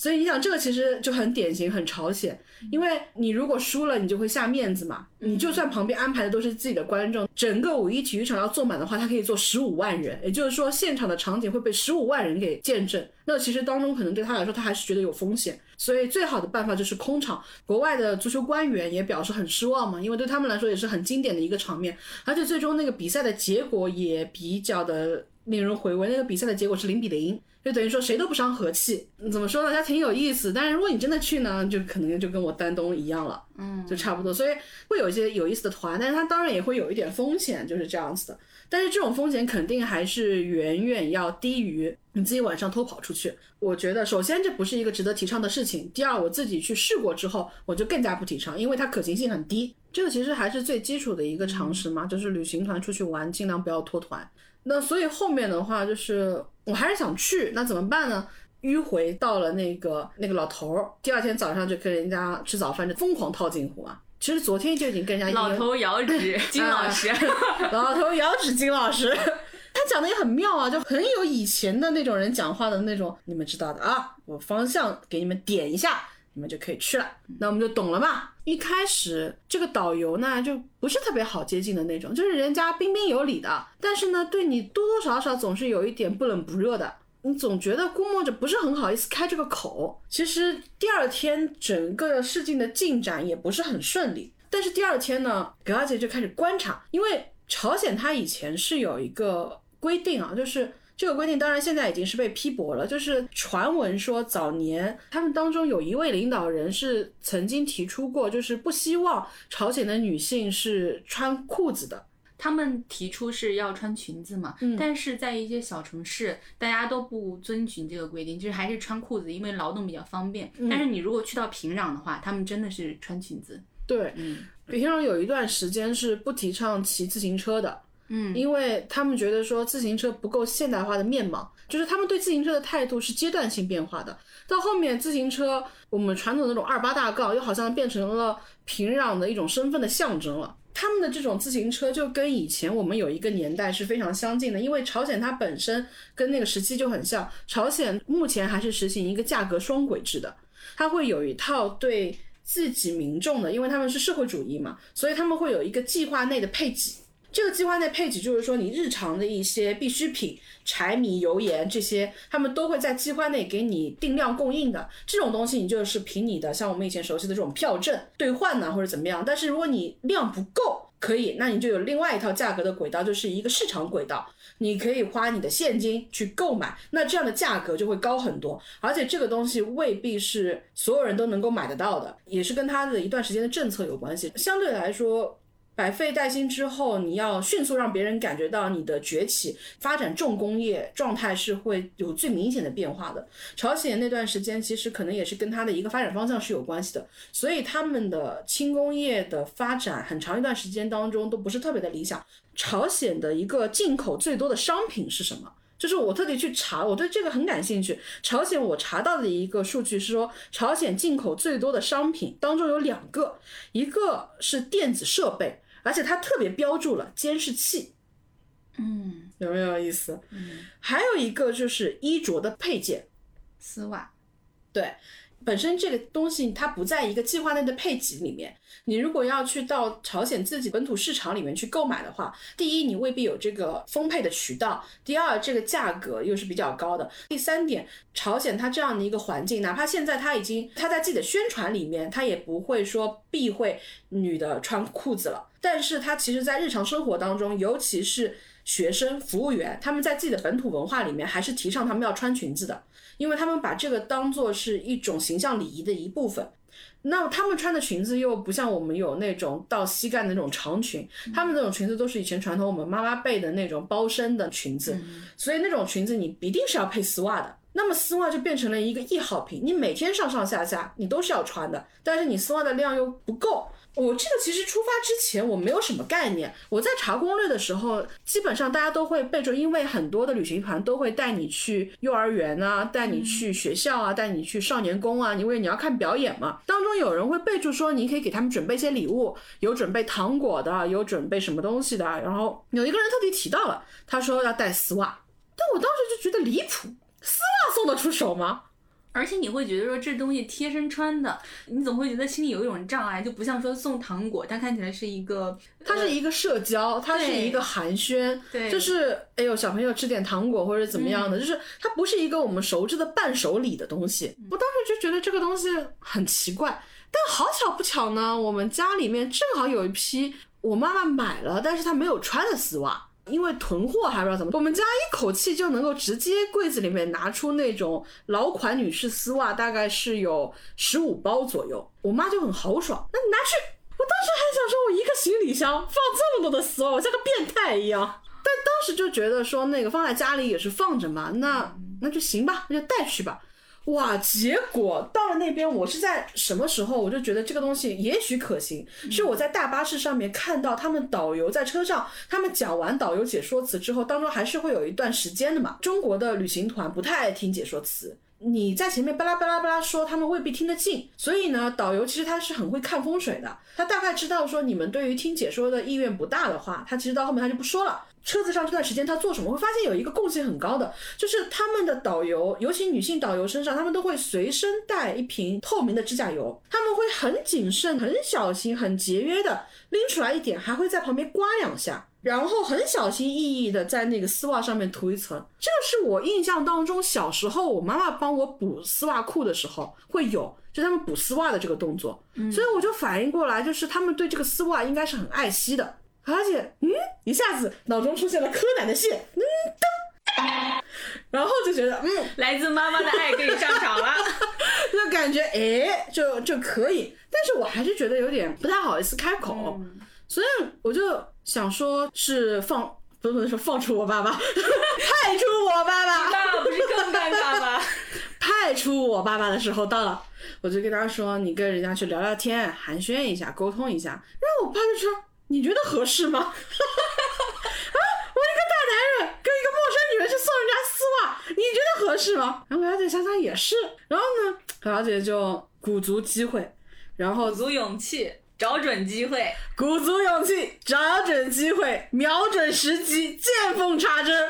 所以你想，这个其实就很典型，很朝鲜。因为你如果输了，你就会下面子嘛。你就算旁边安排的都是自己的观众，整个五一体育场要坐满的话，它可以坐十五万人，也就是说现场的场景会被十五万人给见证。那其实当中可能对他来说，他还是觉得有风险。所以最好的办法就是空场。国外的足球官员也表示很失望嘛，因为对他们来说也是很经典的一个场面，而且最终那个比赛的结果也比较的令人回味。那个比赛的结果是零比零。就等于说谁都不伤和气，怎么说呢？它挺有意思。但是如果你真的去呢，就可能就跟我丹东一样了，嗯，就差不多。所以会有一些有意思的团，但是它当然也会有一点风险，就是这样子的。但是这种风险肯定还是远远要低于你自己晚上偷跑出去。我觉得首先这不是一个值得提倡的事情，第二我自己去试过之后，我就更加不提倡，因为它可行性很低。这个其实还是最基础的一个常识嘛，就是旅行团出去玩尽量不要脱团。那所以后面的话就是我还是想去，那怎么办呢？迂回到了那个那个老头儿，第二天早上就跟人家吃早饭，就疯狂套近乎啊。其实昨天就已经跟人家老头遥指金老师，老头遥指金老师，他讲的也很妙啊，就很有以前的那种人讲话的那种，你们知道的啊。我方向给你们点一下，你们就可以去了，那我们就懂了嘛。一开始这个导游呢，就不是特别好接近的那种，就是人家彬彬有礼的，但是呢，对你多多少少总是有一点不冷不热的。你总觉得估摸着不是很好意思开这个口。其实第二天整个事情的进展也不是很顺利，但是第二天呢，格拉杰就开始观察，因为朝鲜它以前是有一个规定啊，就是这个规定当然现在已经是被批驳了，就是传闻说早年他们当中有一位领导人是曾经提出过，就是不希望朝鲜的女性是穿裤子的。他们提出是要穿裙子嘛，嗯但是在一些小城市，大家都不遵循这个规定，就是还是穿裤子，因为劳动比较方便。嗯但是你如果去到平壤的话，他们真的是穿裙子。对，嗯平壤有一段时间是不提倡骑自行车的，嗯因为他们觉得说自行车不够现代化的面貌，就是他们对自行车的态度是阶段性变化的。到后面，自行车我们传统的那种二八大杠，又好像变成了平壤的一种身份的象征了。他们的这种自行车就跟以前我们有一个年代是非常相近的，因为朝鲜它本身跟那个时期就很像。朝鲜目前还是实行一个价格双轨制的，它会有一套对自己民众的，因为他们是社会主义嘛，所以他们会有一个计划内的配给。这个计划内配给就是说，你日常的一些必需品，柴米油盐这些，他们都会在计划内给你定量供应的。这种东西你就是凭你的像我们以前熟悉的这种票证兑换呢，或者怎么样。但是如果你量不够，可以，那你就有另外一套价格的轨道，就是一个市场轨道。你可以花你的现金去购买，那这样的价格就会高很多，而且这个东西未必是所有人都能够买得到的，也是跟它的一段时间的政策有关系。相对来说，百废待兴之后，你要迅速让别人感觉到你的崛起，发展重工业状态是会有最明显的变化的。朝鲜那段时间其实可能也是跟它的一个发展方向是有关系的，所以他们的轻工业的发展很长一段时间当中都不是特别的理想。朝鲜的一个进口最多的商品是什么？就是我特地去查，我对这个很感兴趣。朝鲜我查到的一个数据是说，朝鲜进口最多的商品当中有两个，一个是电子设备，而且它特别标注了监视器，嗯有没有意思？嗯，还有一个就是衣着的配件，丝袜。对，本身这个东西它不在一个计划内的配给里面。你如果要去到朝鲜自己本土市场里面去购买的话，第一你未必有这个丰沛的渠道，第二这个价格又是比较高的，第三点，朝鲜它这样的一个环境，哪怕现在它已经它在自己的宣传里面，它也不会说避讳女的穿裤子了，但是他其实在日常生活当中，尤其是学生、服务员，他们在自己的本土文化里面还是提倡他们要穿裙子的。因为他们把这个当做是一种形象礼仪的一部分。那他们穿的裙子又不像我们有那种到膝盖的那种长裙，他们那种裙子都是以前传统我们妈妈辈的那种包身的裙子，所以那种裙子你一定是要配丝袜的。那么丝袜就变成了一个易耗品，你每天上上下下你都是要穿的，但是你丝袜的量又不够。我这个其实出发之前我没有什么概念，我在查攻略的时候，基本上大家都会备注，因为很多的旅行团都会带你去幼儿园啊，带你去学校啊，带你去少年宫啊，因为你要看表演嘛。当中有人会备注说，你可以给他们准备一些礼物，有准备糖果的，有准备什么东西的。然后有一个人特地提到了，他说要带丝袜，但我当时就觉得离谱，丝袜送得出手吗？而且你会觉得说这东西贴身穿的，你总会觉得心里有一种障碍，就不像说送糖果，它看起来是一个，它是一个社交，它是一个寒暄，对就是哎呦小朋友吃点糖果或者怎么样的，就是它不是一个我们熟知的伴手礼的东西。我当时就觉得这个东西很奇怪，但好巧不巧呢，我们家里面正好有一批我妈妈买了，但是她没有穿的丝袜。因为囤货还不知道怎么，我们家一口气就能够直接柜子里面拿出那种老款女士丝袜，大概是有十五包左右。我妈就很豪爽，那你拿去。我当时还想说，我一个行李箱放这么多的丝袜，我像个变态一样。但当时就觉得说，那个放在家里也是放着嘛，那那就行吧，那就带去吧。哇！结果到了那边，我是在什么时候？我就觉得这个东西也许可行。是我在大巴士上面看到他们导游在车上，他们讲完导游解说词之后，当中还是会有一段时间的嘛。中国的旅行团不太爱听解说词。你在前面巴拉巴拉巴拉说，他们未必听得进，所以呢，导游其实他是很会看风水的，他大概知道说你们对于听解说的意愿不大的话，他其实到后面他就不说了。车子上这段时间他做什么？会发现有一个共性很高的，就是他们的导游，尤其女性导游身上，他们都会随身带一瓶透明的指甲油，他们会很谨慎、很小心、很节约的拎出来一点，还会在旁边刮两下。然后很小心翼翼的在那个丝袜上面涂一层，这个是我印象当中小时候我妈妈帮我补丝袜裤的时候会有，就他们补丝袜的这个动作，所以我就反应过来，就是他们对这个丝袜应该是很爱惜的，而且嗯，一下子脑中出现了柯南的线，嗯噔，然后就觉得嗯，来自妈妈的爱可以上场了。就感觉哎就就可以，但是我还是觉得有点不太好意思开口。所以我就想说是放，不能说放出我爸爸，派出我爸爸，那不是更尴尬吗？派出我爸爸的时候到了，我就跟他说：“你跟人家去聊聊天，寒暄一下，沟通一下。”然后我爸就说：“你觉得合适吗？” 啊，我一个大男人跟一个陌生女人去送人家丝袜，你觉得合适吗？然后我小姐想想也是，然后呢，我小姐就鼓足机会，然后鼓足勇气，找准机会，鼓足勇气，找准机会，瞄准时机，见缝插针。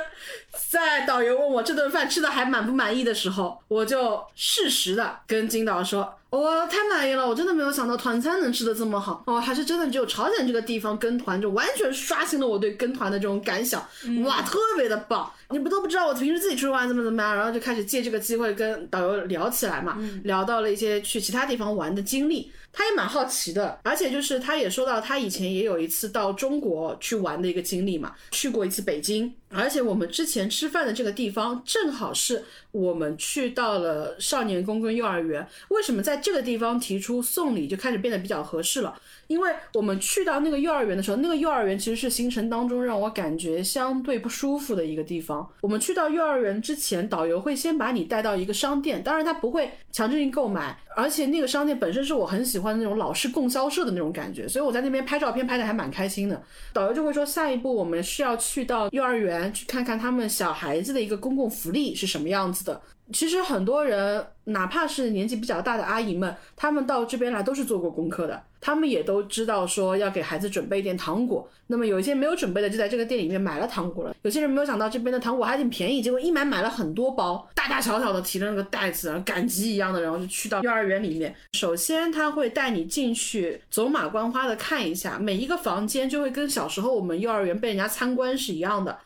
在导游问我这顿饭吃的还满不满意的时候，我就适时的跟金导说：“我太满意了，我真的没有想到团餐能吃的这么好，哦，还是真的只有朝鲜这个地方跟团就完全刷新了我对跟团的这种感想，哇，特别的棒！你不都不知道我平时自己出去玩怎么怎么样，然后就开始借这个机会跟导游聊起来嘛，聊到了一些去其他地方玩的经历。”他也蛮好奇的，而且就是他也说到他以前也有一次到中国去玩的一个经历嘛，去过一次北京，而且我们之前吃饭的这个地方正好是我们去到了少年宫跟幼儿园，为什么在这个地方提出送礼就开始变得比较合适了？因为我们去到那个幼儿园的时候，那个幼儿园其实是行程当中让我感觉相对不舒服的一个地方。我们去到幼儿园之前，导游会先把你带到一个商店，当然他不会强制性购买，而且那个商店本身是我很喜欢那种老式供销社的那种感觉，所以我在那边拍照片拍的还蛮开心的。导游就会说，下一步我们是要去到幼儿园去看看他们小孩子的一个公共福利是什么样子的。其实很多人，哪怕是年纪比较大的阿姨们，他们到这边来都是做过功课的，他们也都知道说要给孩子准备一点糖果。那么有一些没有准备的，就在这个店里面买了糖果了。有些人没有想到这边的糖果还挺便宜，结果一买买了很多包，大大小小的提着那个袋子，然后赶集一样的，然后就去到幼儿园里面。首先他会带你进去走马观花的看一下每一个房间，就会跟小时候我们幼儿园被人家参观是一样的。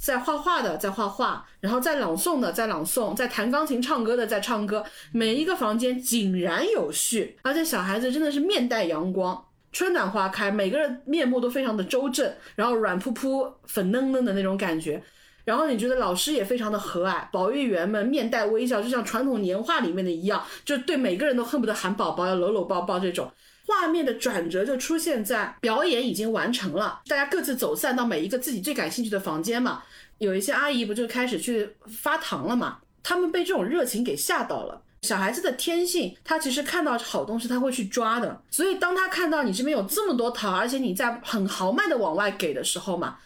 在画画的在画画，然后在朗诵的在朗诵，在弹钢琴唱歌的在唱歌，每一个房间井然有序，而且小孩子真的是面带阳光，春暖花开，每个人面目都非常的周正，然后软扑扑、粉嫩嫩的那种感觉，然后你觉得老师也非常的和蔼，保育员们面带微笑，就像传统年画里面的一样，就对每个人都恨不得喊宝宝，要搂搂抱抱这种。画面的转折就出现在表演已经完成了，大家各自走散到每一个自己最感兴趣的房间嘛。有一些阿姨不就开始去发糖了嘛？他们被这种热情给吓到了。小孩子的天性，他其实看到好东西他会去抓的。所以当他看到你这边有这么多糖，而且你在很豪迈的往外给的时候嘛。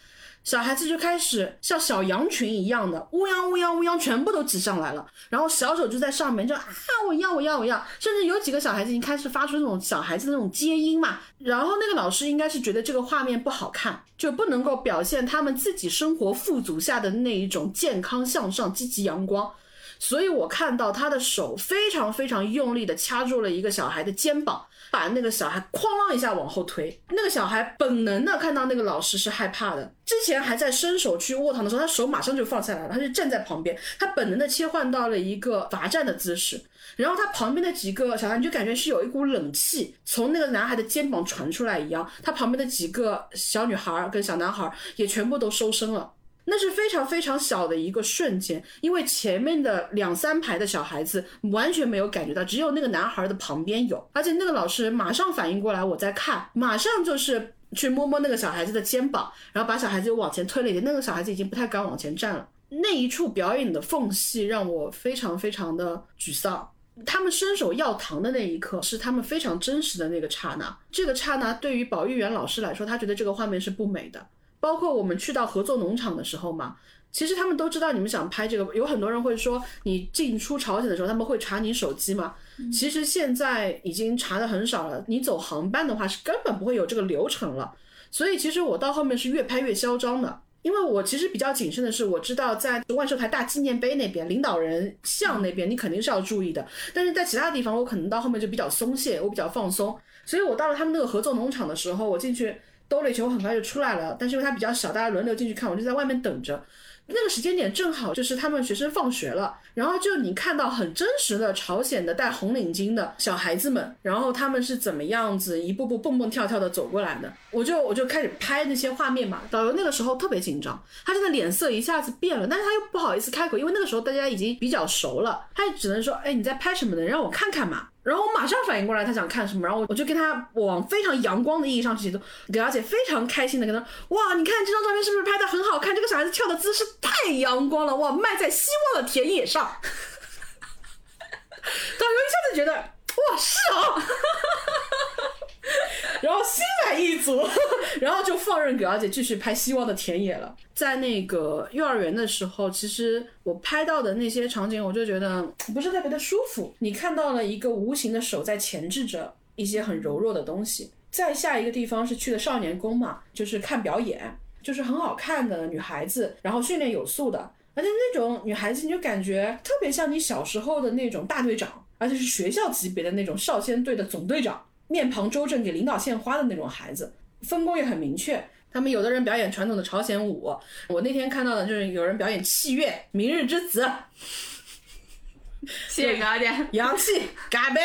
小孩子就开始像小羊群一样的乌泱乌泱乌泱，全部都挤上来了。然后小手就在上面，就啊，我要我要我要，甚至有几个小孩子已经开始发出那种小孩子的那种接音嘛。然后那个老师应该是觉得这个画面不好看，就不能够表现他们自己生活富足下的那一种健康向上、积极阳光。所以我看到他的手非常非常用力的掐住了一个小孩的肩膀。把那个小孩哐啷一下往后推，那个小孩本能的看到那个老师是害怕的，之前还在伸手去握糖的时候，他手马上就放下来了，他就站在旁边，他本能的切换到了一个罚站的姿势，然后他旁边的几个小孩你就感觉是有一股冷气从那个男孩的肩膀传出来一样，他旁边的几个小女孩跟小男孩也全部都收身了。那是非常非常小的一个瞬间，因为前面的两三排的小孩子完全没有感觉到，只有那个男孩的旁边有，而且那个老师马上反应过来我在看，马上就是去摸摸那个小孩子的肩膀，然后把小孩子又往前推了一点，那个小孩子已经不太敢往前站了。那一处表演的缝隙让我非常非常的沮丧。他们伸手要糖的那一刻是他们非常真实的那个刹那，这个刹那对于保育员老师来说，他觉得这个画面是不美的。包括我们去到合作农场的时候嘛，其实他们都知道你们想拍这个。有很多人会说，你进出朝鲜的时候，他们会查你手机吗？其实现在已经查的很少了。你走航班的话，是根本不会有这个流程了。所以其实我到后面是越拍越嚣张的，因为我其实比较谨慎的是，我知道在万寿台大纪念碑那边，领导人像那边，你肯定是要注意的。但是在其他地方，我可能到后面就比较松懈，我比较放松。所以我到了他们那个合作农场的时候，我进去。兜了一圈，我很快就出来了。但是因为它比较小，大家轮流进去看，我就在外面等着。那个时间点正好就是他们学生放学了，然后就你看到很真实的朝鲜的戴红领巾的小孩子们，然后他们是怎么样子一步步蹦蹦跳跳的走过来的。我就我就开始拍那些画面嘛。导游那个时候特别紧张，他真的脸色一下子变了，但是他又不好意思开口，因为那个时候大家已经比较熟了，他也只能说：“哎，你在拍什么呢？让我看看嘛。”然后我马上反应过来他想看什么，然后我就跟他往非常阳光的意义上去解读，给阿姐非常开心的跟他，哇，你看这张照片是不是拍的很好看？这个小孩子跳的姿势太阳光了，哇，迈在希望的田野上。导游一下子觉得，哇，是啊，然后心满意足，然后就放任葛小姐继续拍希望的田野了。在那个幼儿园的时候，其实我拍到的那些场景，我就觉得不是特别的舒服。你看到了一个无形的手在钳制着一些很柔弱的东西。再下一个地方是去的少年宫嘛，就是看表演，就是很好看的女孩子，然后训练有素的。而且那种女孩子，你就感觉特别像你小时候的那种大队长，而且是学校级别的那种少先队的总队长，面庞周正，给领导献花的那种孩子，分工也很明确。他们有的人表演传统的朝鲜舞，我那天看到的就是有人表演器乐《明日之子》，谢谢高姐，洋气嘎嘣。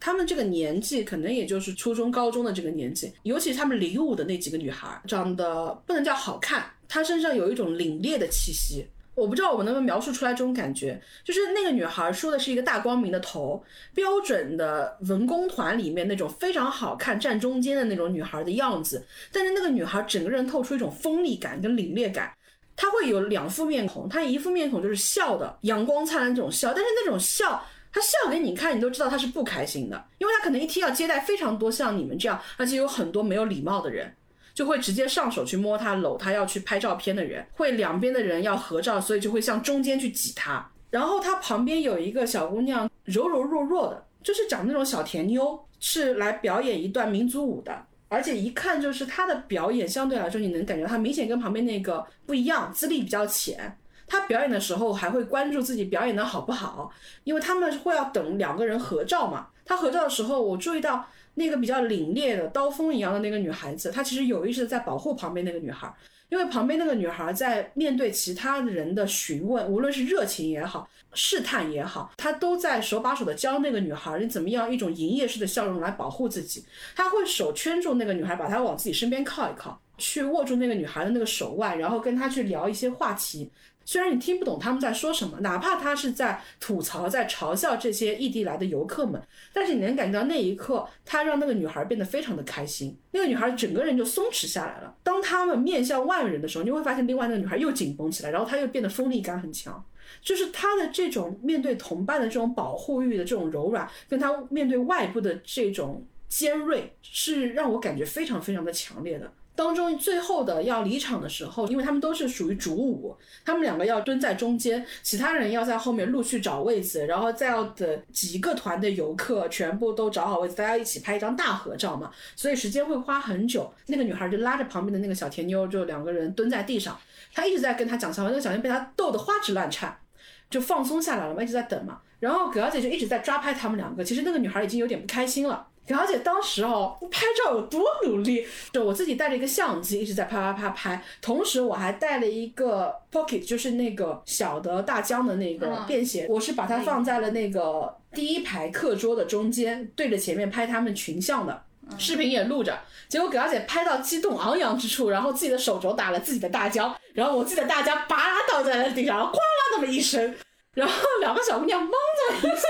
他们这个年纪可能也就是初中、高中的这个年纪，尤其是他们领舞的那几个女孩，长得不能叫好看，她身上有一种凛冽的气息。我不知道我能不能描述出来这种感觉，就是那个女孩梳的是一个大光明的头，标准的文工团里面那种非常好看站中间的那种女孩的样子。但是那个女孩整个人透出一种锋利感跟凛冽感，她会有两副面孔，她一副面孔就是笑的，阳光灿烂这种笑，但是那种笑，她笑给你看，你都知道她是不开心的，因为她可能一天要接待非常多像你们这样，而且有很多没有礼貌的人。就会直接上手去摸他、搂他，要去拍照片的人，会两边的人要合照，所以就会向中间去挤他。然后他旁边有一个小姑娘，柔柔弱弱的，就是长那种小甜妞，是来表演一段民族舞的，而且一看就是她的表演相对来说，你能感觉她明显跟旁边那个不一样，资历比较浅。她表演的时候还会关注自己表演的好不好，因为他们会要等两个人合照嘛。她合照的时候，我注意到。那个比较凛冽的刀锋一样的那个女孩子，她其实有意识的在保护旁边那个女孩，因为旁边那个女孩在面对其他人的询问，无论是热情也好，试探也好，她都在手把手的教那个女孩你怎么样一种营业式的笑容来保护自己。她会手圈住那个女孩，把她往自己身边靠一靠，去握住那个女孩的那个手腕，然后跟她去聊一些话题。虽然你听不懂他们在说什么，哪怕他是在吐槽、在嘲笑这些异地来的游客们，但是你能感觉到那一刻，他让那个女孩变得非常的开心。那个女孩整个人就松弛下来了。当他们面向外人的时候，你会发现另外那个女孩又紧绷起来，然后她又变得锋利感很强。就是她的这种面对同伴的这种保护欲的这种柔软，跟她面对外部的这种尖锐，是让我感觉非常非常的强烈的。当中最后的要离场的时候，因为他们都是属于主舞，他们两个要蹲在中间，其他人要在后面陆续找位子，然后再要的几个团的游客全部都找好位子，大家一起拍一张大合照嘛，所以时间会花很久。那个女孩就拉着旁边的那个小甜妞，就两个人蹲在地上，她一直在跟她讲笑话，那个小妞被她逗得花枝乱颤，就放松下来了嘛，一直在等嘛。然后葛小姐就一直在抓拍他们两个，其实那个女孩已经有点不开心了。葛小姐当时哦，拍照有多努力，就我自己带着一个相机一直在啪啪啪拍，同时我还带了一个 pocket，就是那个小的大疆的那个便携，我是把它放在了那个第一排课桌的中间，对着前面拍他们群像的视频也录着。结果葛小姐拍到激动昂扬之处，然后自己的手肘打了自己的大疆，然后我自己的大疆叭倒在了地上，然后哗啦那么一声，然后两个小姑娘懵了一下。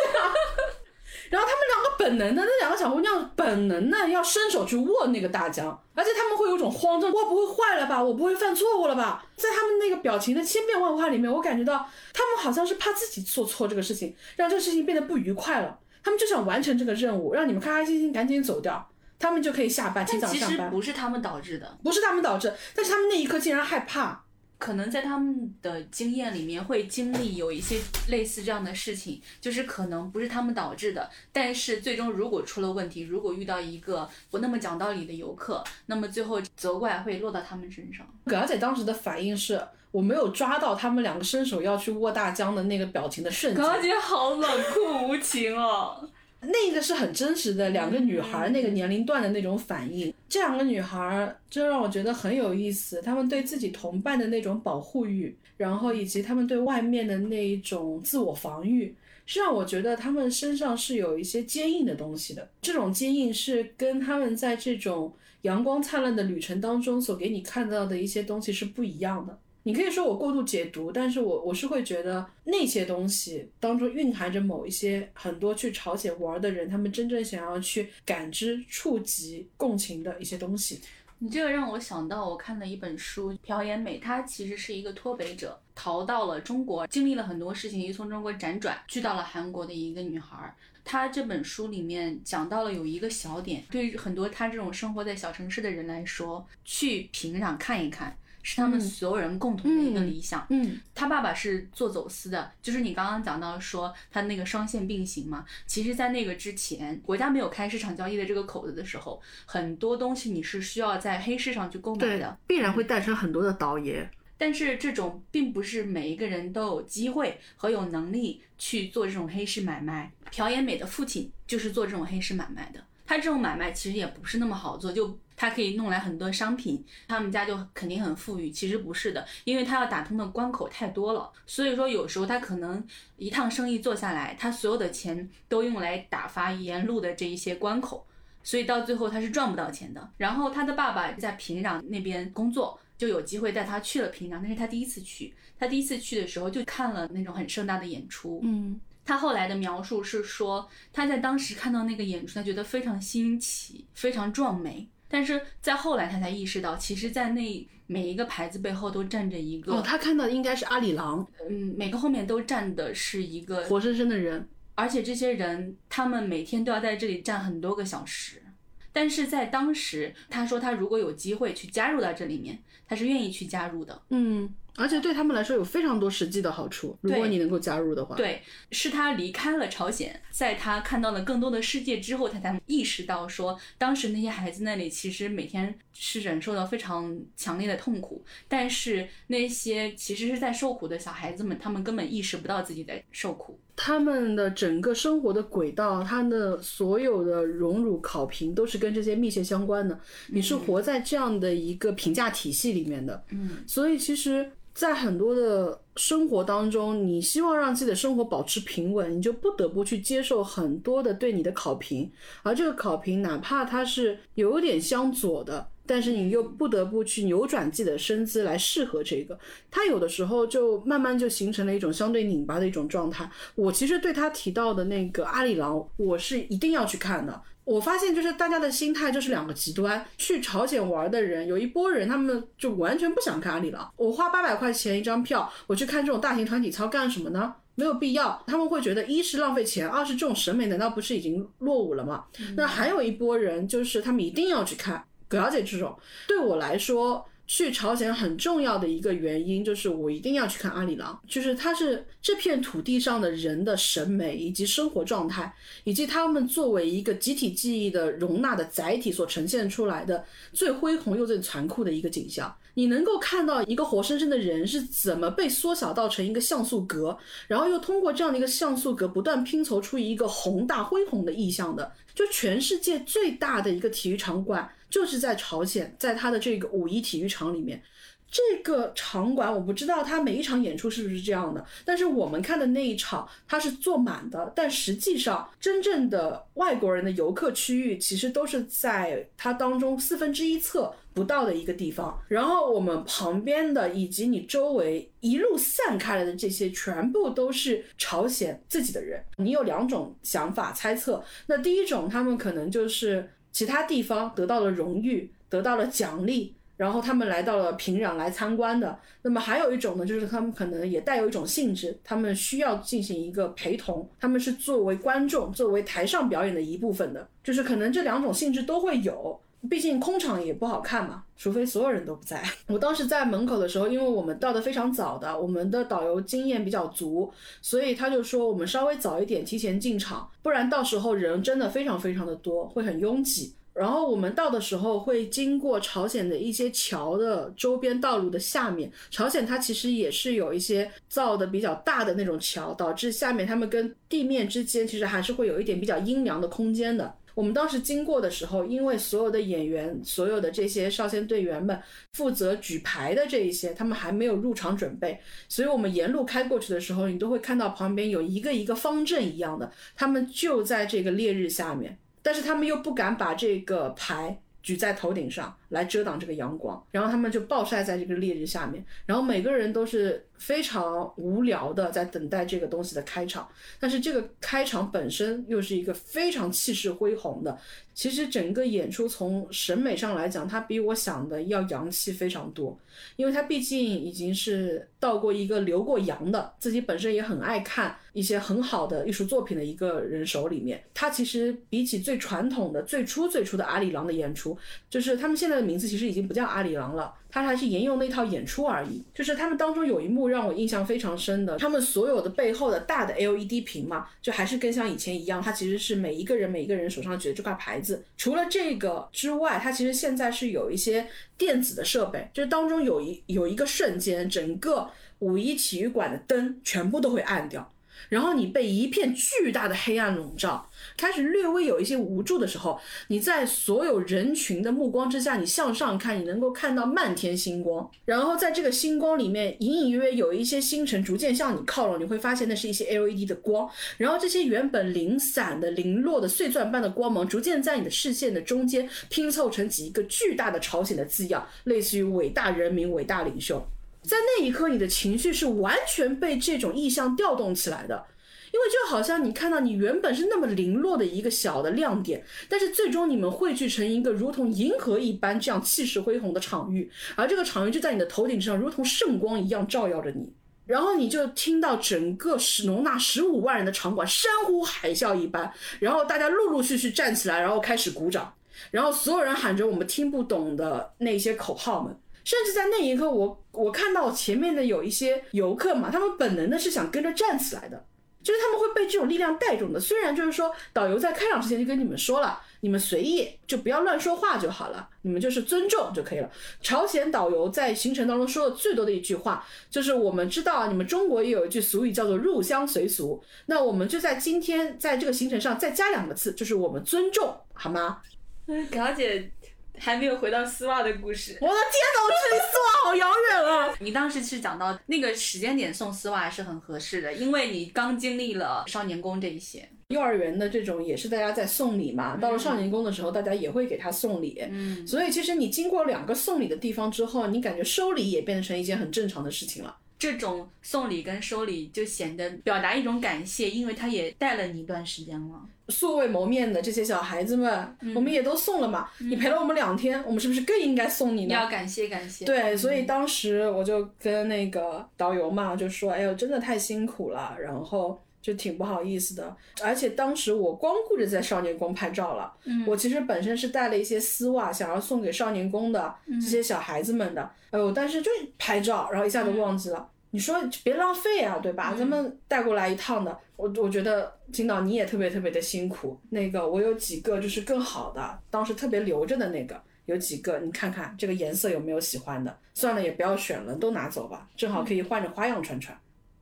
然后他们两个本能的，那两个小姑娘本能的要伸手去握那个大疆，而且他们会有种慌张，我，不会坏了吧？我不会犯错误了吧？在他们那个表情的千变万化里面，我感觉到他们好像是怕自己做错这个事情，让这个事情变得不愉快了。他们就想完成这个任务，让你们开开心心赶紧走掉，他们就可以下班，提早上班。其实不是他们导致的，不是他们导致，但是他们那一刻竟然害怕。可能在他们的经验里面会经历有一些类似这样的事情，就是可能不是他们导致的，但是最终如果出了问题，如果遇到一个不那么讲道理的游客，那么最后责怪会落到他们身上。葛小姐当时的反应是我没有抓到他们两个伸手要去握大江的那个表情的瞬间。葛小姐好冷酷无情哦。那个是很真实的，两个女孩那个年龄段的那种反应，这两个女孩就让我觉得很有意思。她们对自己同伴的那种保护欲，然后以及她们对外面的那一种自我防御，是让我觉得她们身上是有一些坚硬的东西的。这种坚硬是跟她们在这种阳光灿烂的旅程当中所给你看到的一些东西是不一样的。你可以说我过度解读，但是我我是会觉得那些东西当中蕴含着某一些很多去朝鲜玩的人，他们真正想要去感知、触及、共情的一些东西。你这个让我想到，我看的一本书，朴妍美，她其实是一个脱北者，逃到了中国，经历了很多事情，又从中国辗转去到了韩国的一个女孩。她这本书里面讲到了有一个小点，对于很多她这种生活在小城市的人来说，去平壤看一看。是他们所有人共同的一个理想。嗯，他爸爸是做走私的，就是你刚刚讲到说他那个双线并行嘛。其实，在那个之前，国家没有开市场交易的这个口子的时候，很多东西你是需要在黑市上去购买的，必然会诞生很多的倒爷。但是，这种并不是每一个人都有机会和有能力去做这种黑市买卖。朴妍美的父亲就是做这种黑市买卖的，他这种买卖其实也不是那么好做，就。他可以弄来很多商品，他们家就肯定很富裕。其实不是的，因为他要打通的关口太多了，所以说有时候他可能一趟生意做下来，他所有的钱都用来打发沿路的这一些关口，所以到最后他是赚不到钱的。然后他的爸爸在平壤那边工作，就有机会带他去了平壤，那是他第一次去。他第一次去的时候就看了那种很盛大的演出，嗯，他后来的描述是说他在当时看到那个演出，他觉得非常新奇，非常壮美。但是在后来，他才意识到，其实，在那每一个牌子背后都站着一个。哦，他看到的应该是阿里郎。嗯，每个后面都站的是一个活生生的人，而且这些人，他们每天都要在这里站很多个小时。但是在当时，他说他如果有机会去加入到这里面，他是愿意去加入的。嗯。而且对他们来说有非常多实际的好处。如果你能够加入的话，对，是他离开了朝鲜，在他看到了更多的世界之后，他才意识到说，当时那些孩子那里其实每天是忍受到非常强烈的痛苦，但是那些其实是在受苦的小孩子们，他们根本意识不到自己在受苦。他们的整个生活的轨道，他的所有的荣辱考评都是跟这些密切相关的。你是活在这样的一个评价体系里面的，嗯，所以其实。在很多的生活当中，你希望让自己的生活保持平稳，你就不得不去接受很多的对你的考评，而这个考评哪怕它是有点向左的，但是你又不得不去扭转自己的身姿来适合这个。他有的时候就慢慢就形成了一种相对拧巴的一种状态。我其实对他提到的那个阿里郎，我是一定要去看的。我发现就是大家的心态就是两个极端。去朝鲜玩的人有一波人，他们就完全不想看阿里郎。我花八百块钱一张票，我去看这种大型团体操干什么呢？没有必要。他们会觉得一是浪费钱，二是这种审美难道不是已经落伍了吗？那还有一波人就是他们一定要去看。葛小姐这种，对我来说。去朝鲜很重要的一个原因就是我一定要去看阿里郎，就是它是这片土地上的人的审美以及生活状态，以及他们作为一个集体记忆的容纳的载体所呈现出来的最恢宏又最残酷的一个景象。你能够看到一个活生生的人是怎么被缩小到成一个像素格，然后又通过这样的一个像素格不断拼凑出一个宏大恢宏的意象的，就全世界最大的一个体育场馆。就是在朝鲜，在他的这个五一体育场里面，这个场馆我不知道他每一场演出是不是这样的，但是我们看的那一场它是坐满的，但实际上真正的外国人的游客区域其实都是在它当中四分之一侧不到的一个地方，然后我们旁边的以及你周围一路散开来的这些全部都是朝鲜自己的人，你有两种想法猜测，那第一种他们可能就是。其他地方得到了荣誉，得到了奖励，然后他们来到了平壤来参观的。那么还有一种呢，就是他们可能也带有一种性质，他们需要进行一个陪同，他们是作为观众，作为台上表演的一部分的。就是可能这两种性质都会有，毕竟空场也不好看嘛，除非所有人都不在。我当时在门口的时候，因为我们到的非常早的，我们的导游经验比较足，所以他就说我们稍微早一点提前进场。不然到时候人真的非常非常的多，会很拥挤。然后我们到的时候会经过朝鲜的一些桥的周边道路的下面。朝鲜它其实也是有一些造的比较大的那种桥，导致下面他们跟地面之间其实还是会有一点比较阴凉的空间的。我们当时经过的时候，因为所有的演员、所有的这些少先队员们负责举牌的这一些，他们还没有入场准备，所以我们沿路开过去的时候，你都会看到旁边有一个一个方阵一样的，他们就在这个烈日下面，但是他们又不敢把这个牌举在头顶上来遮挡这个阳光，然后他们就暴晒在这个烈日下面，然后每个人都是非常无聊的在等待这个东西的开场，但是这个开场本身又是一个非常气势恢宏的。其实整个演出从审美上来讲，它比我想的要洋气非常多，因为它毕竟已经是到过一个留过洋的，自己本身也很爱看一些很好的艺术作品的一个人手里面。他其实比起最传统的最初最初的阿里郎的演出，就是他们现在的名字其实已经不叫阿里郎了。他还是沿用那套演出而已，就是他们当中有一幕让我印象非常深的，他们所有的背后的大的 LED 屏嘛，就还是跟像以前一样，它其实是每一个人每一个人手上举的这块牌子。除了这个之外，它其实现在是有一些电子的设备，就是当中有一有一个瞬间，整个五一体育馆的灯全部都会暗掉。然后你被一片巨大的黑暗笼罩，开始略微有一些无助的时候，你在所有人群的目光之下，你向上看，你能够看到漫天星光。然后在这个星光里面，隐隐约约有一些星辰逐渐向你靠拢，你会发现那是一些 LED 的光。然后这些原本零散的、零落的碎钻般的光芒，逐渐在你的视线的中间拼凑成几个巨大的朝鲜的字样，类似于伟大人民、伟大领袖。在那一刻，你的情绪是完全被这种意象调动起来的，因为就好像你看到你原本是那么零落的一个小的亮点，但是最终你们汇聚成一个如同银河一般这样气势恢宏的场域，而这个场域就在你的头顶上，如同圣光一样照耀着你，然后你就听到整个十容纳十五万人的场馆山呼海啸一般，然后大家陆陆续续站起来，然后开始鼓掌，然后所有人喊着我们听不懂的那些口号们。甚至在那一刻，我我看到前面的有一些游客嘛，他们本能的是想跟着站起来的，就是他们会被这种力量带动的。虽然就是说，导游在开场之前就跟你们说了，你们随意就不要乱说话就好了，你们就是尊重就可以了。朝鲜导游在行程当中说的最多的一句话，就是我们知道你们中国也有一句俗语叫做入乡随俗，那我们就在今天在这个行程上再加两个字，就是我们尊重，好吗？嗯，表姐。还没有回到丝袜的故事，我的天呐，我距离丝袜好遥远啊！你当时是讲到那个时间点送丝袜是很合适的，因为你刚经历了少年宫这一些，幼儿园的这种也是大家在送礼嘛，到了少年宫的时候，大家也会给他送礼，嗯，所以其实你经过两个送礼的地方之后，你感觉收礼也变成一件很正常的事情了。这种送礼跟收礼就显得表达一种感谢，因为他也带了你一段时间了。素未谋面的这些小孩子们，我们也都送了嘛。你陪了我们两天，我们是不是更应该送你呢？要感谢感谢。对，所以当时我就跟那个导游嘛，就说：“哎呦，真的太辛苦了。”然后就挺不好意思的。而且当时我光顾着在少年宫拍照了，我其实本身是带了一些丝袜，想要送给少年宫的这些小孩子们的。哎呦，但是就拍照，然后一下就忘记了。你说别浪费啊，对吧？咱们带过来一趟的，我我觉得金导你也特别特别的辛苦。那个我有几个就是更好的，当时特别留着的那个有几个，你看看这个颜色有没有喜欢的？算了，也不要选了，都拿走吧，正好可以换着花样穿穿。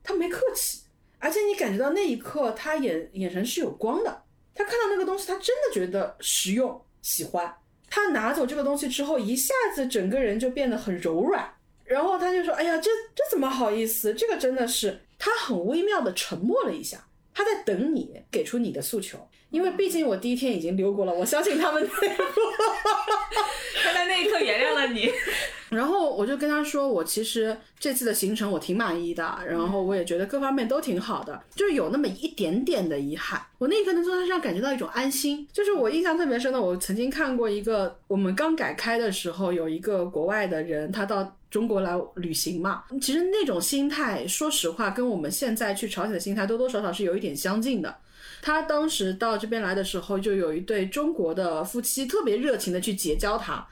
他没客气，而且你感觉到那一刻他眼眼神是有光的，他看到那个东西，他真的觉得实用喜欢。他拿走这个东西之后，一下子整个人就变得很柔软。然后他就说：“哎呀，这这怎么好意思？这个真的是……他很微妙的沉默了一下，他在等你给出你的诉求，因为毕竟我第一天已经溜过了，我相信他们。他在那一刻原谅了你。然后我就跟他说，我其实这次的行程我挺满意的，然后我也觉得各方面都挺好的，就是有那么一点点的遗憾。我那一刻能从他身上感觉到一种安心，就是我印象特别深的，我曾经看过一个，我们刚改开的时候，有一个国外的人，他到。中国来旅行嘛，其实那种心态，说实话，跟我们现在去朝鲜的心态多多少少是有一点相近的。他当时到这边来的时候，就有一对中国的夫妻特别热情的去结交他，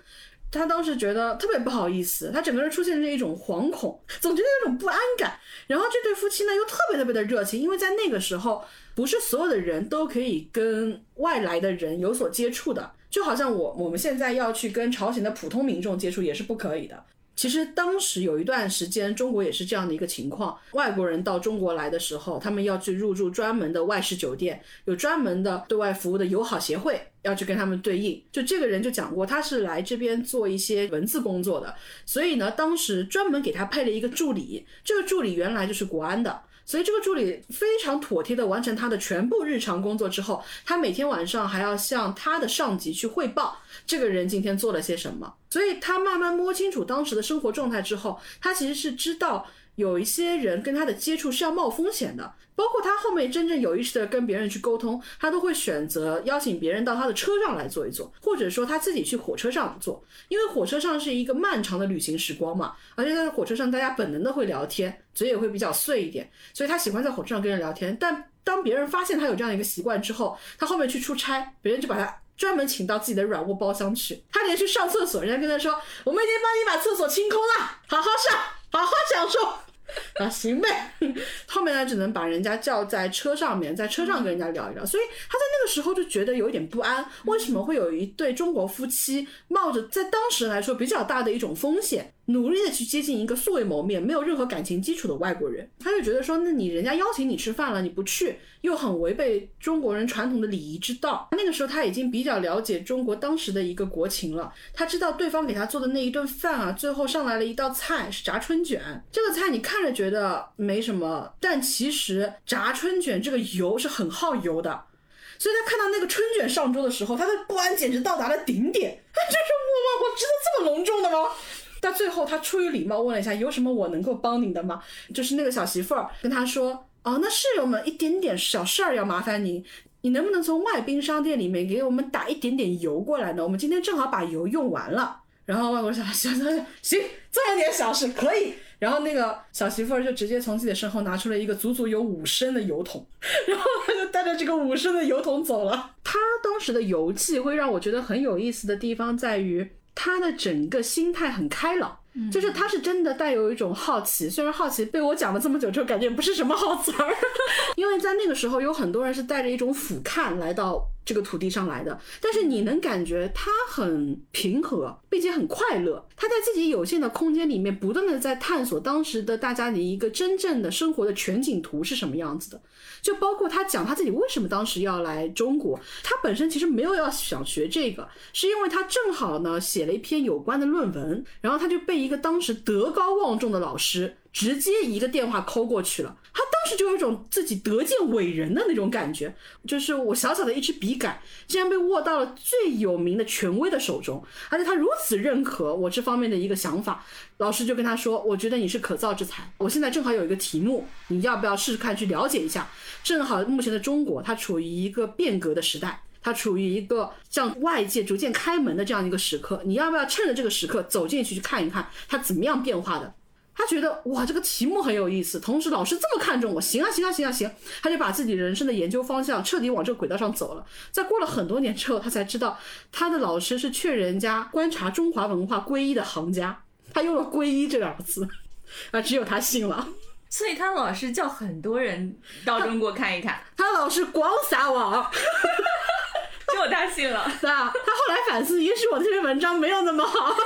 他当时觉得特别不好意思，他整个人出现了一种惶恐，总觉得有种不安感。然后这对夫妻呢又特别特别的热情，因为在那个时候，不是所有的人都可以跟外来的人有所接触的，就好像我我们现在要去跟朝鲜的普通民众接触也是不可以的。其实当时有一段时间，中国也是这样的一个情况。外国人到中国来的时候，他们要去入住专门的外事酒店，有专门的对外服务的友好协会，要去跟他们对应。就这个人就讲过，他是来这边做一些文字工作的，所以呢，当时专门给他配了一个助理，这个助理原来就是国安的。所以这个助理非常妥帖的完成他的全部日常工作之后，他每天晚上还要向他的上级去汇报这个人今天做了些什么。所以他慢慢摸清楚当时的生活状态之后，他其实是知道有一些人跟他的接触是要冒风险的。包括他后面真正有意识的跟别人去沟通，他都会选择邀请别人到他的车上来坐一坐，或者说他自己去火车上坐，因为火车上是一个漫长的旅行时光嘛，而且在火车上大家本能的会聊天，嘴也会比较碎一点，所以他喜欢在火车上跟人聊天。但当别人发现他有这样一个习惯之后，他后面去出差，别人就把他专门请到自己的软卧包厢去，他连去上厕所，人家跟他说：“我们已经帮你把厕所清空了，好好上，好好享受。” 啊，行呗。后面呢，只能把人家叫在车上面，在车上跟人家聊一聊。所以他在那个时候就觉得有一点不安，为什么会有一对中国夫妻冒着在当时来说比较大的一种风险？努力的去接近一个素未谋面、没有任何感情基础的外国人，他就觉得说，那你人家邀请你吃饭了，你不去，又很违背中国人传统的礼仪之道。那个时候他已经比较了解中国当时的一个国情了，他知道对方给他做的那一顿饭啊，最后上来了一道菜是炸春卷。这个菜你看着觉得没什么，但其实炸春卷这个油是很耗油的，所以他看到那个春卷上桌的时候，他的不安简直到达了顶点。他就是我？我值得这么隆重的吗？但最后，他出于礼貌问了一下：“有什么我能够帮您的吗？”就是那个小媳妇儿跟他说：“哦，那是有么一点点小事儿要麻烦您，你能不能从外宾商店里面给我们打一点点油过来呢？我们今天正好把油用完了。”然后外国小小说：“行，这么点小事可以。”然后那个小媳妇儿就直接从自己的身后拿出了一个足足有五升的油桶，然后他就带着这个五升的油桶走了。他当时的游记会让我觉得很有意思的地方在于。他的整个心态很开朗，就是他是真的带有一种好奇，虽然好奇被我讲了这么久之后，感觉不是什么好词儿，因为在那个时候有很多人是带着一种俯瞰来到。这个土地上来的，但是你能感觉他很平和，并且很快乐。他在自己有限的空间里面，不断的在探索当时的大家的一个真正的生活的全景图是什么样子的。就包括他讲他自己为什么当时要来中国，他本身其实没有要想学这个，是因为他正好呢写了一篇有关的论文，然后他就被一个当时德高望重的老师。直接一个电话抠过去了，他当时就有一种自己得见伟人的那种感觉，就是我小小的一支笔杆，竟然被握到了最有名的权威的手中，而且他如此认可我这方面的一个想法，老师就跟他说，我觉得你是可造之材，我现在正好有一个题目，你要不要试试看去了解一下？正好目前的中国，它处于一个变革的时代，它处于一个向外界逐渐开门的这样一个时刻，你要不要趁着这个时刻走进去去看一看它怎么样变化的？他觉得哇，这个题目很有意思，同时老师这么看重我，行啊行啊行啊行，他就把自己人生的研究方向彻底往这个轨道上走了。在过了很多年之后，他才知道他的老师是劝人家观察中华文化皈依的行家，他用了“皈依”这两个字，啊，只有他信了。所以他老师叫很多人到中国看一看，他老师光撒网，只有他信了。对啊，他后来反思，也许我这篇文章没有那么好。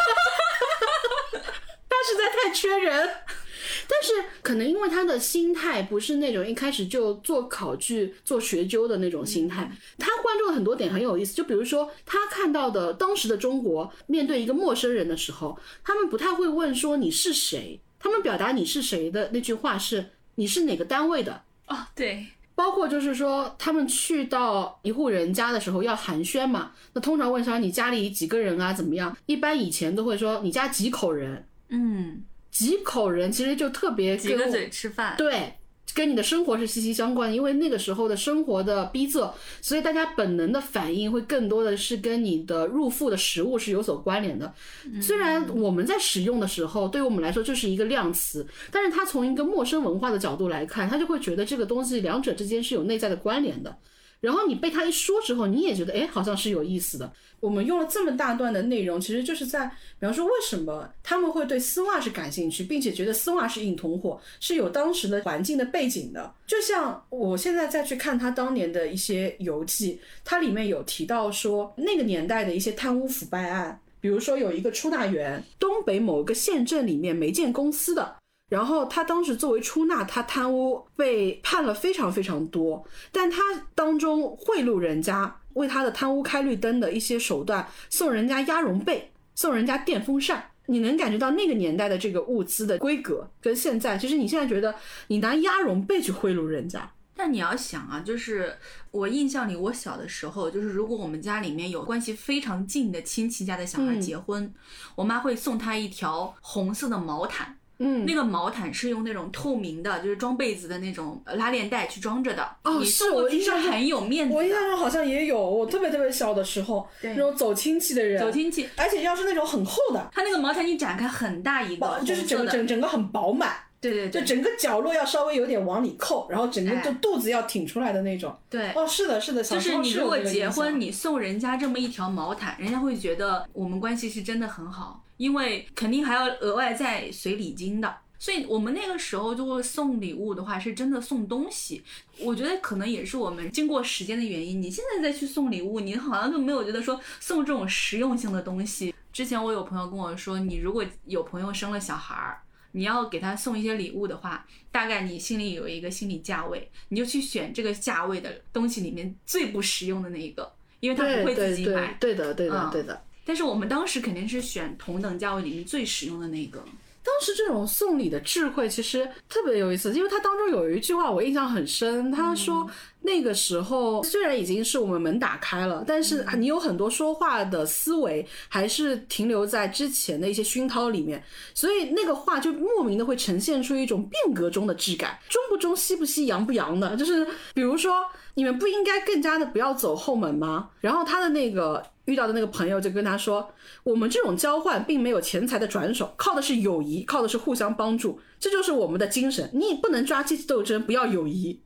实在太缺人，但是可能因为他的心态不是那种一开始就做考据、做学究的那种心态，他关注了很多点很有意思。就比如说，他看到的当时的中国面对一个陌生人的时候，他们不太会问说你是谁，他们表达你是谁的那句话是你是哪个单位的哦，对，包括就是说他们去到一户人家的时候要寒暄嘛，那通常问说你家里几个人啊，怎么样？一般以前都会说你家几口人。嗯，几口人其实就特别几个嘴吃饭，对，跟你的生活是息息相关。因为那个时候的生活的逼仄，所以大家本能的反应会更多的是跟你的入腹的食物是有所关联的。虽然我们在使用的时候，对于我们来说就是一个量词，但是他从一个陌生文化的角度来看，他就会觉得这个东西两者之间是有内在的关联的。然后你被他一说之后，你也觉得哎，好像是有意思的。我们用了这么大段的内容，其实就是在，比方说为什么他们会对丝袜是感兴趣，并且觉得丝袜是硬通货，是有当时的环境的背景的。就像我现在再去看他当年的一些游记，它里面有提到说那个年代的一些贪污腐败案，比如说有一个出纳员，东北某一个县镇里面煤建公司的。然后他当时作为出纳，他贪污被判了非常非常多，但他当中贿赂人家为他的贪污开绿灯的一些手段，送人家鸭绒被，送人家电风扇。你能感觉到那个年代的这个物资的规格跟现在，其实你现在觉得你拿鸭绒被去贿赂人家，但你要想啊，就是我印象里，我小的时候，就是如果我们家里面有关系非常近的亲戚家的小孩结婚，我妈会送他一条红色的毛毯。嗯，那个毛毯是用那种透明的，就是装被子的那种拉链袋去装着的。哦，你是我印象很有面子。我印象中好像也有，我特别特别小的时候，对那种走亲戚的人，走亲戚，而且要是那种很厚的，它那个毛毯你展开很大一个，就是整整整个很饱满，对对对就整个角落要稍微有点往里扣，然后整个哎就肚子要挺出来的那种。对。哦，是的，是的，小就是你如果结婚，你送人家这么一条毛毯，人家会觉得我们关系是真的很好，因为肯定还要额外再随礼金的。所以我们那个时候就会送礼物的话，是真的送东西。我觉得可能也是我们经过时间的原因，你现在再去送礼物，你好像就没有觉得说送这种实用性的东西。之前我有朋友跟我说，你如果有朋友生了小孩儿，你要给他送一些礼物的话，大概你心里有一个心理价位，你就去选这个价位的东西里面最不实用的那一个，因为他不会自对对己买。对的，对的，嗯对的。但是我们当时肯定是选同等价位里面最实用的那个。当时这种送礼的智慧其实特别有意思，因为他当中有一句话我印象很深，他说那个时候虽然已经是我们门打开了，但是你有很多说话的思维还是停留在之前的一些熏陶里面，所以那个话就莫名的会呈现出一种变革中的质感，中不中，西不西，洋不洋的，就是比如说你们不应该更加的不要走后门吗？然后他的那个。遇到的那个朋友就跟他说：“我们这种交换并没有钱财的转手，靠的是友谊，靠的是互相帮助，这就是我们的精神。你不能抓阶级斗争，不要友谊。”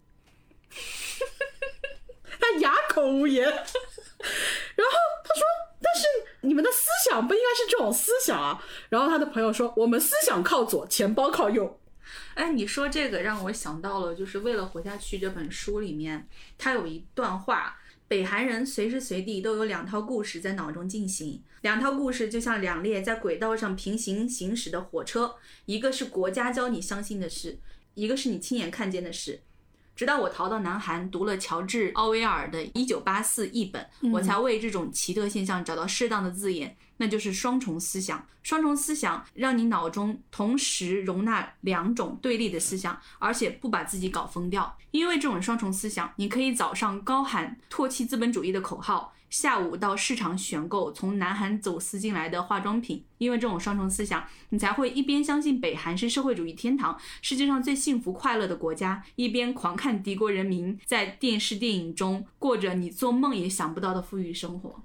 他哑口无言。然后他说：“但是你们的思想不应该是这种思想啊。”然后他的朋友说：“我们思想靠左，钱包靠右。”哎，你说这个让我想到了，就是为了活下去这本书里面，他有一段话。北韩人随时随地都有两套故事在脑中进行，两套故事就像两列在轨道上平行行驶的火车，一个是国家教你相信的事，一个是你亲眼看见的事。直到我逃到南韩，读了乔治·奥威尔的《一九八四》译本，我才为这种奇特现象找到适当的字眼，那就是双重思想。双重思想让你脑中同时容纳两种对立的思想，而且不把自己搞疯掉。因为这种双重思想，你可以早上高喊唾弃资本主义的口号。下午到市场选购从南韩走私进来的化妆品，因为这种双重思想，你才会一边相信北韩是社会主义天堂，世界上最幸福快乐的国家，一边狂看敌国人民在电视电影中过着你做梦也想不到的富裕生活。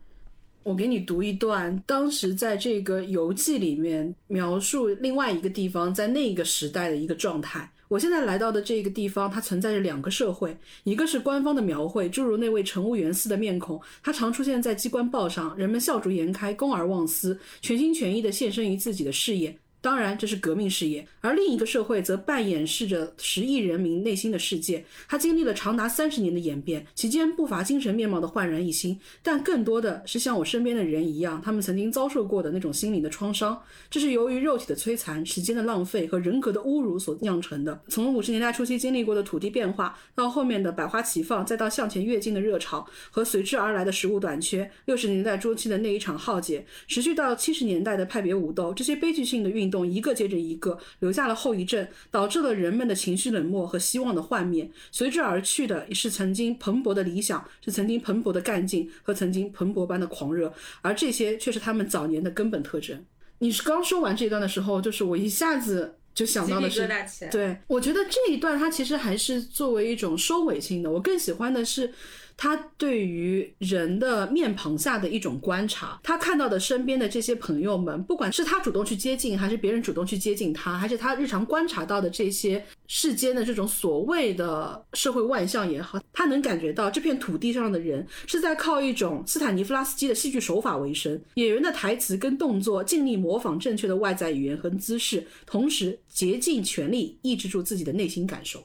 我给你读一段，当时在这个游记里面描述另外一个地方在那个时代的一个状态。我现在来到的这个地方，它存在着两个社会，一个是官方的描绘，诸如那位乘务员似的面孔，他常出现在机关报上，人们笑逐颜开，公而忘私，全心全意地献身于自己的事业。当然，这是革命事业，而另一个社会则半掩饰着十亿人民内心的世界。它经历了长达三十年的演变，其间不乏精神面貌的焕然一新，但更多的是像我身边的人一样，他们曾经遭受过的那种心灵的创伤。这是由于肉体的摧残、时间的浪费和人格的侮辱所酿成的。从五十年代初期经历过的土地变化，到后面的百花齐放，再到向前跃进的热潮和随之而来的食物短缺，六十年代初期的那一场浩劫，持续到七十年代的派别武斗，这些悲剧性的运。动一个接着一个，留下了后遗症，导致了人们的情绪冷漠和希望的幻灭。随之而去的是曾经蓬勃的理想，是曾经蓬勃的干劲和曾经蓬勃般的狂热，而这些却是他们早年的根本特征。你是刚说完这一段的时候，就是我一下子就想到的是，对我觉得这一段它其实还是作为一种收尾性的。我更喜欢的是。他对于人的面庞下的一种观察，他看到的身边的这些朋友们，不管是他主动去接近，还是别人主动去接近他，还是他日常观察到的这些世间的这种所谓的社会万象也好，他能感觉到这片土地上的人是在靠一种斯坦尼夫拉斯基的戏剧手法为生，演员的台词跟动作尽力模仿正确的外在语言和姿势，同时竭尽全力抑制住自己的内心感受。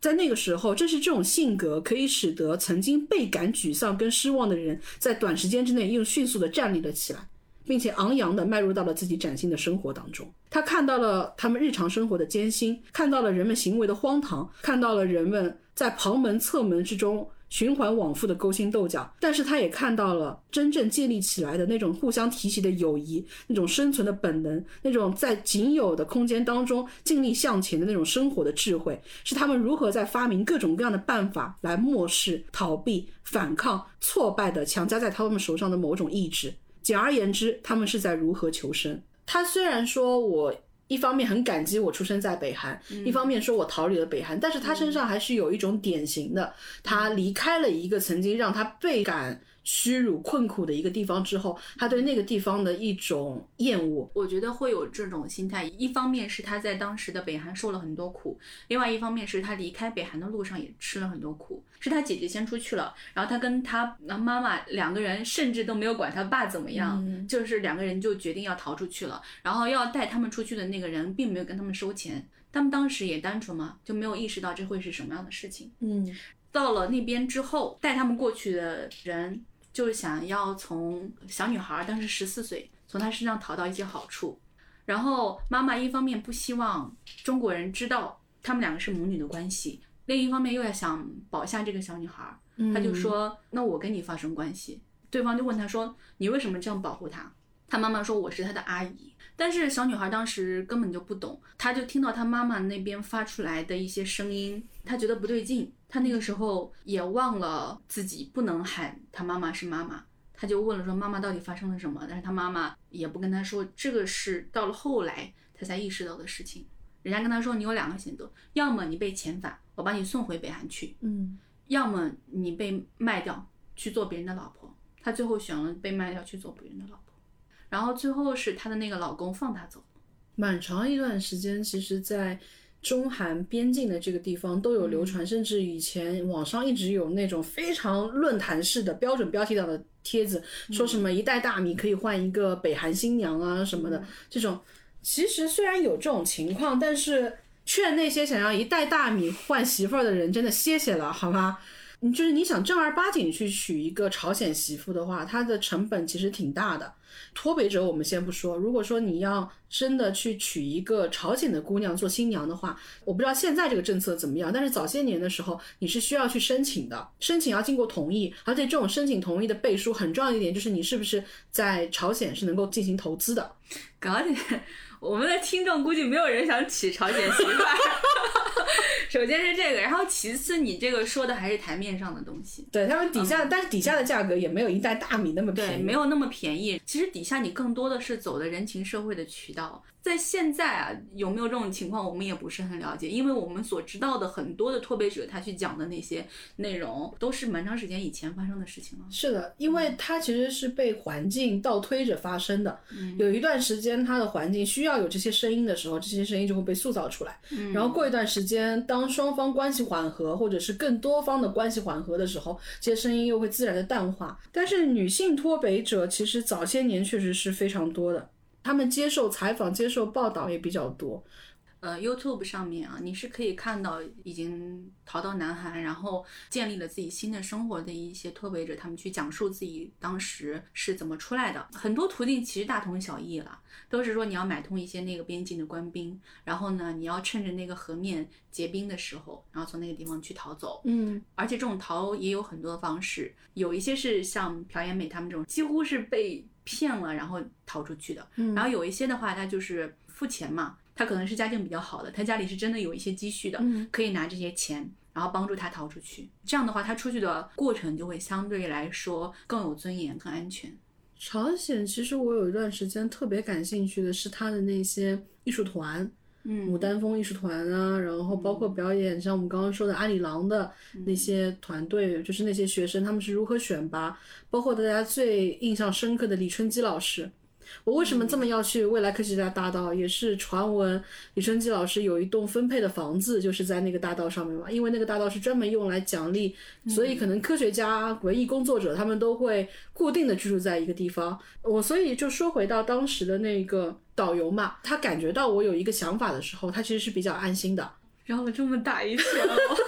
在那个时候，正是这种性格可以使得曾经倍感沮丧跟失望的人，在短时间之内又迅速的站立了起来，并且昂扬的迈入到了自己崭新的生活当中。他看到了他们日常生活的艰辛，看到了人们行为的荒唐，看到了人们在旁门侧门之中循环往复的勾心斗角，但是他也看到了真正建立起来的那种互相提携的友谊，那种生存的本能，那种在仅有的空间当中尽力向前的那种生活的智慧，是他们如何在发明各种各样的办法来漠视、逃避、反抗挫败的强加在他们手上的某种意志。简而言之，他们是在如何求生。他虽然说我。一方面很感激我出生在北韩，一方面说我逃离了北韩，但是他身上还是有一种典型的，他离开了一个曾经让他倍感。屈辱、困苦的一个地方之后，他对那个地方的一种厌恶，我觉得会有这种心态。一方面是他在当时的北韩受了很多苦，另外一方面是他离开北韩的路上也吃了很多苦。是他姐姐先出去了，然后他跟他妈妈两个人甚至都没有管他爸怎么样，就是两个人就决定要逃出去了。然后要带他们出去的那个人并没有跟他们收钱，他们当时也单纯嘛，就没有意识到这会是什么样的事情。嗯，到了那边之后，带他们过去的人。就是想要从小女孩当时十四岁，从她身上淘到一些好处。然后妈妈一方面不希望中国人知道他们两个是母女的关系，另一方面又要想保下这个小女孩，她就说：“那我跟你发生关系。”对方就问她说：“你为什么这样保护她？”她妈妈说：“我是她的阿姨。”但是小女孩当时根本就不懂，她就听到她妈妈那边发出来的一些声音，她觉得不对劲。她那个时候也忘了自己不能喊他妈妈是妈妈，他就问了说：“妈妈到底发生了什么？”但是他妈妈也不跟他说，这个是到了后来他才意识到的事情。人家跟他说：“你有两个选择，要么你被遣返，我把你送回北韩去，嗯，要么你被卖掉去做别人的老婆。”他最后选了被卖掉去做别人的老婆。然后最后是她的那个老公放她走，蛮长一段时间，其实，在中韩边境的这个地方都有流传，甚至以前网上一直有那种非常论坛式的标准标题党的帖子，说什么一袋大米可以换一个北韩新娘啊什么的，这种其实虽然有这种情况，但是劝那些想要一袋大米换媳妇儿的人真的歇歇了，好吗？你就是你想正儿八经去娶一个朝鲜媳妇的话，它的成本其实挺大的。脱北者我们先不说，如果说你要真的去娶一个朝鲜的姑娘做新娘的话，我不知道现在这个政策怎么样，但是早些年的时候你是需要去申请的，申请要经过同意，而且这种申请同意的背书很重要一点就是你是不是在朝鲜是能够进行投资的。搞点，我们的听众估计没有人想娶朝鲜媳妇。首先是这个，然后其次你这个说的还是台面上的东西，对他们底下，但是底下的价格也没有一袋大米那么便宜，对，没有那么便宜。其实底下你更多的是走的人情社会的渠道。在现在啊，有没有这种情况，我们也不是很了解，因为我们所知道的很多的脱北者，他去讲的那些内容，都是蛮长时间以前发生的事情了。是的，因为它其实是被环境倒推着发生的。有一段时间，它的环境需要有这些声音的时候，这些声音就会被塑造出来。然后过一段时间，当双方关系缓和，或者是更多方的关系缓和的时候，这些声音又会自然的淡化。但是女性脱北者其实早些年确实是非常多的。他们接受采访、接受报道也比较多。呃，YouTube 上面啊，你是可以看到已经逃到南韩，然后建立了自己新的生活的一些脱北者，他们去讲述自己当时是怎么出来的。很多途径其实大同小异了，都是说你要买通一些那个边境的官兵，然后呢，你要趁着那个河面结冰的时候，然后从那个地方去逃走。嗯，而且这种逃也有很多方式，有一些是像朴妍美他们这种，几乎是被。骗了，然后逃出去的。然后有一些的话，他就是付钱嘛，他可能是家境比较好的，他家里是真的有一些积蓄的，可以拿这些钱，然后帮助他逃出去。这样的话，他出去的过程就会相对来说更有尊严、更安全。朝鲜其实我有一段时间特别感兴趣的是他的那些艺术团。牡丹峰艺术团啊，然后包括表演，像我们刚刚说的阿里郎的那些团队，就是那些学生他们是如何选拔，包括大家最印象深刻的李春基老师。我为什么这么要去未来科学家大道？也是传闻李春基老师有一栋分配的房子，就是在那个大道上面嘛。因为那个大道是专门用来奖励，所以可能科学家、文艺工作者他们都会固定的居住在一个地方。我所以就说回到当时的那个导游嘛，他感觉到我有一个想法的时候，他其实是比较安心的。绕了这么大一圈，回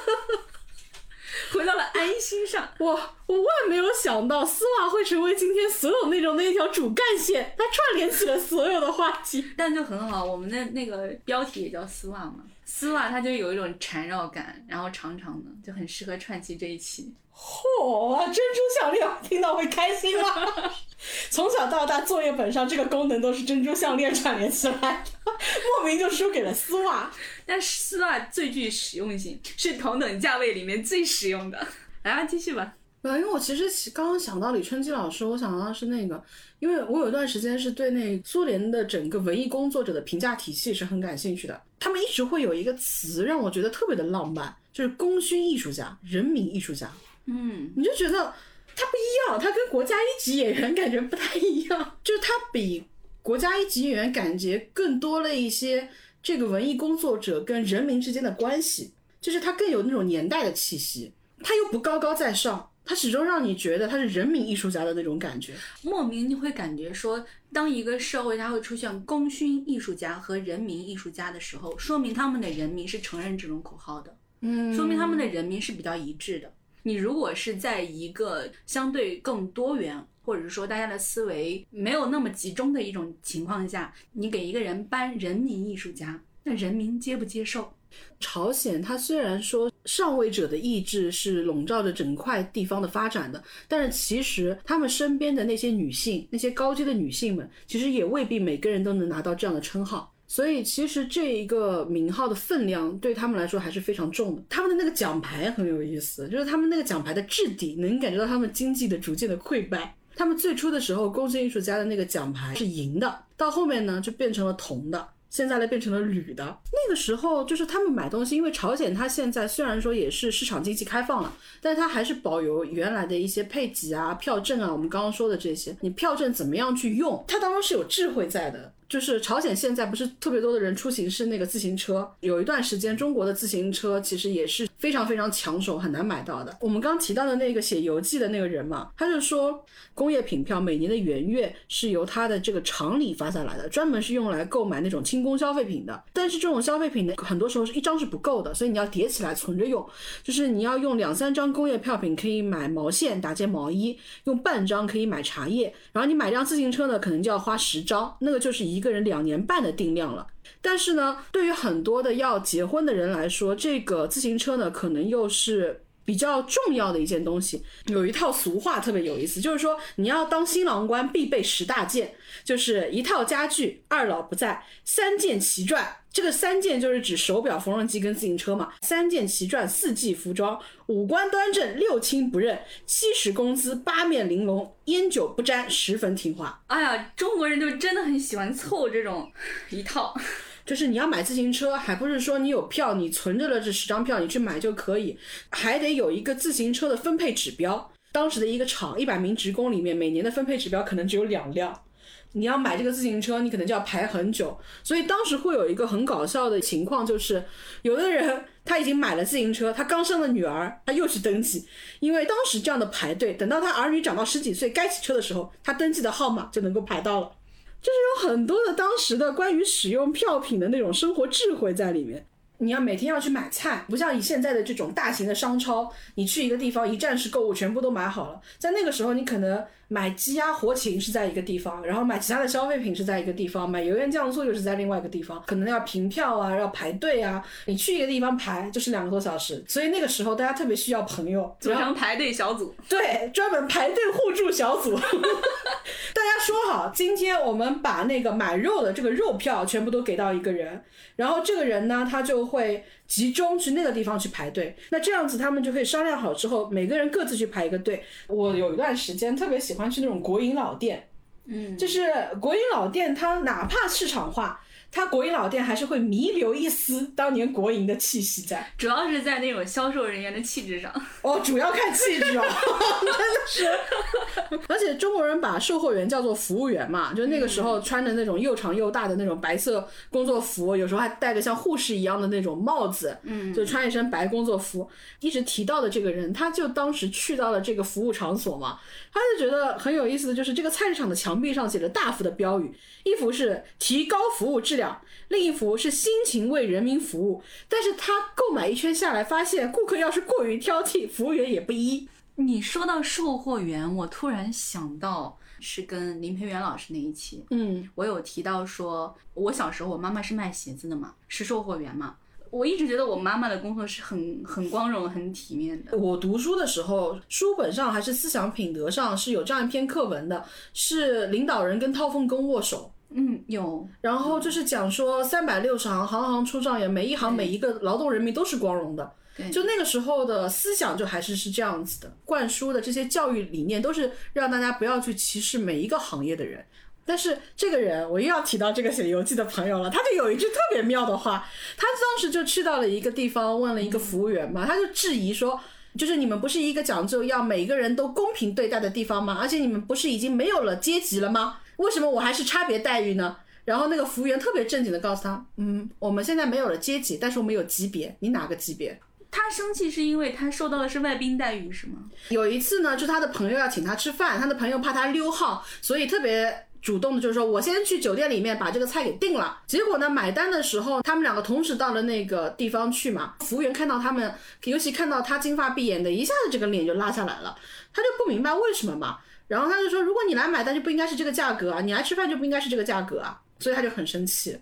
到了安心。心上。我我万没有想到丝袜会成为今天所有内容的一条主干线，它串联起了所有的话题。但就很好，我们的那个标题也叫丝袜嘛，丝袜它就有一种缠绕感，然后长长的，就很适合串起这一期。嚯、珍珠项链听到会开心吗？从小到大，作业本上这个功能都是珍珠项链串联起来的，莫名就输给了丝袜。但丝袜最具实用性，是同等价位里面最实用的。来吧，继续吧。呃，因为我其实刚刚想到李春基老师，我想到的是那个，因为我有一段时间是对那苏联的整个文艺工作者的评价体系是很感兴趣的。他们一直会有一个词让我觉得特别的浪漫，就是功勋艺术家、人民艺术家。嗯，你就觉得他不一样，他跟国家一级演员感觉不太一样，就是他比国家一级演员感觉更多了一些这个文艺工作者跟人民之间的关系，就是他更有那种年代的气息，他又不高高在上。他始终让你觉得他是人民艺术家的那种感觉，莫名你会感觉说，当一个社会它会出现功勋艺术家和人民艺术家的时候，说明他们的人民是承认这种口号的，嗯说明他们的人民是比较一致的。你如果是在一个相对更多元，或者是说大家的思维没有那么集中的一种情况下，你给一个人颁人民艺术家，那人民接不接受？朝鲜，它虽然说上位者的意志是笼罩着整块地方的发展的，但是其实他们身边的那些女性，那些高阶的女性们，其实也未必每个人都能拿到这样的称号。所以其实这一个名号的分量对他们来说还是非常重的。他们的那个奖牌很有意思，就是他们那个奖牌的质地能感觉到他们经济的逐渐的溃败。他们最初的时候，功勋艺术家的那个奖牌是银的，到后面呢就变成了铜的。现在呢变成了铝的。那个时候就是他们买东西，因为朝鲜它现在虽然说也是市场经济开放了，但它还是保有原来的一些配给啊、票证啊，我们刚刚说的这些。你票证怎么样去用，它当中是有智慧在的。就是朝鲜现在不是特别多的人出行是那个自行车，有一段时间中国的自行车其实也是非常非常抢手，很难买到的。我们刚提到的那个写游记的那个人嘛，他就说工业品票每年的元月是由他的这个厂里发下来的，专门是用来购买那种轻工消费品的。但是这种消费品呢，很多时候是一张是不够的，所以你要叠起来存着用，就是你要用两三张工业票品可以买毛线打件毛衣，用半张可以买茶叶，然后你买辆自行车呢，可能就要花十张，那个就是一个人两年半的定量了。但是呢，对于很多的要结婚的人来说，这个自行车呢，可能又是比较重要的一件东西。有一套俗话特别有意思，就是说你要当新郎官必备十大件，就是一套家具，二老不在，三件齐转。这个三件就是指手表、缝纫机跟自行车嘛。三件齐赚，四季服装，五官端正，六亲不认，七十工资，八面玲珑，烟酒不沾，十分听话。哎呀，中国人就真的很喜欢凑这种一套。就是你要买自行车，还不是说你有票，你存着了这十张票，你去买就可以，还得有一个自行车的分配指标。当时的一个厂一百名职工里面，每年的分配指标可能只有两辆。你要买这个自行车，你可能就要排很久。所以当时会有一个很搞笑的情况，就是有的人他已经买了自行车，他刚生了女儿，他又去登记，因为当时这样的排队，等到他儿女长到十几岁该骑车的时候，他登记的号码就能够排到了。就是有很多的当时的关于使用票品的那种生活智慧在里面。你要每天要去买菜，不像以现在的这种大型的商超，你去一个地方一站式购物全部都买好了。在那个时候，你可能买鸡鸭活禽是在一个地方，然后买其他的消费品是在一个地方，买油盐酱醋又是在另外一个地方，可能要凭票啊，要排队啊。你去一个地方排就是两个多小时，所以那个时候大家特别需要朋友，组成排队小组，对，专门排队互助小组。大家说好，今天我们把那个买肉的这个肉票全部都给到一个人，然后这个人呢，他就会集中去那个地方去排队。那这样子他们就可以商量好之后，每个人各自去排一个队。我有一段时间特别喜欢去那种国营老店，嗯，就是国营老店，它哪怕市场化。它国营老店还是会弥留一丝当年国营的气息在，主要是在那种销售人员的气质上。哦，主要看气质哦，真的是。而且中国人把售货员叫做服务员嘛，就那个时候穿着那种又长又大的那种白色工作服，有时候还戴着像护士一样的那种帽子，嗯，就穿一身白工作服。一直提到的这个人，他就当时去到了这个服务场所嘛，他就觉得很有意思的就是这个菜市场的墙壁上写着大幅的标语，一幅是提高服务质量，另一幅是辛勤为人民服务。但是他购买一圈下来，发现顾客要是过于挑剔，服务员也不依。你说到售货员，我突然想到是跟林培元老师那一期，嗯，我有提到说，我小时候我妈妈是卖鞋子的嘛，是售货员嘛。我一直觉得我妈妈的工作是很很光荣、很体面的。我读书的时候，书本上还是思想品德上是有这样一篇课文的，是领导人跟套缝工握手。嗯，有。然后就是讲说三百六十行，行行出状元，每一行每一个劳动人民都是光荣的。对，就那个时候的思想就还是是这样子的，灌输的这些教育理念都是让大家不要去歧视每一个行业的人。但是这个人，我又要提到这个写游记的朋友了，他就有一句特别妙的话，他当时就去到了一个地方，问了一个服务员嘛，他就质疑说，就是你们不是一个讲究要每个人都公平对待的地方吗？而且你们不是已经没有了阶级了吗？为什么我还是差别待遇呢？然后那个服务员特别正经的告诉他，嗯，我们现在没有了阶级，但是我们有级别，你哪个级别？他生气是因为他受到的是外宾待遇，是吗？有一次呢，就他的朋友要请他吃饭，他的朋友怕他溜号，所以特别。主动的就是说，我先去酒店里面把这个菜给订了。结果呢，买单的时候，他们两个同时到了那个地方去嘛。服务员看到他们，尤其看到他金发碧眼的，一下子这个脸就拉下来了。他就不明白为什么嘛。然后他就说，如果你来买单就不应该是这个价格啊，你来吃饭就不应该是这个价格啊。所以他就很生气。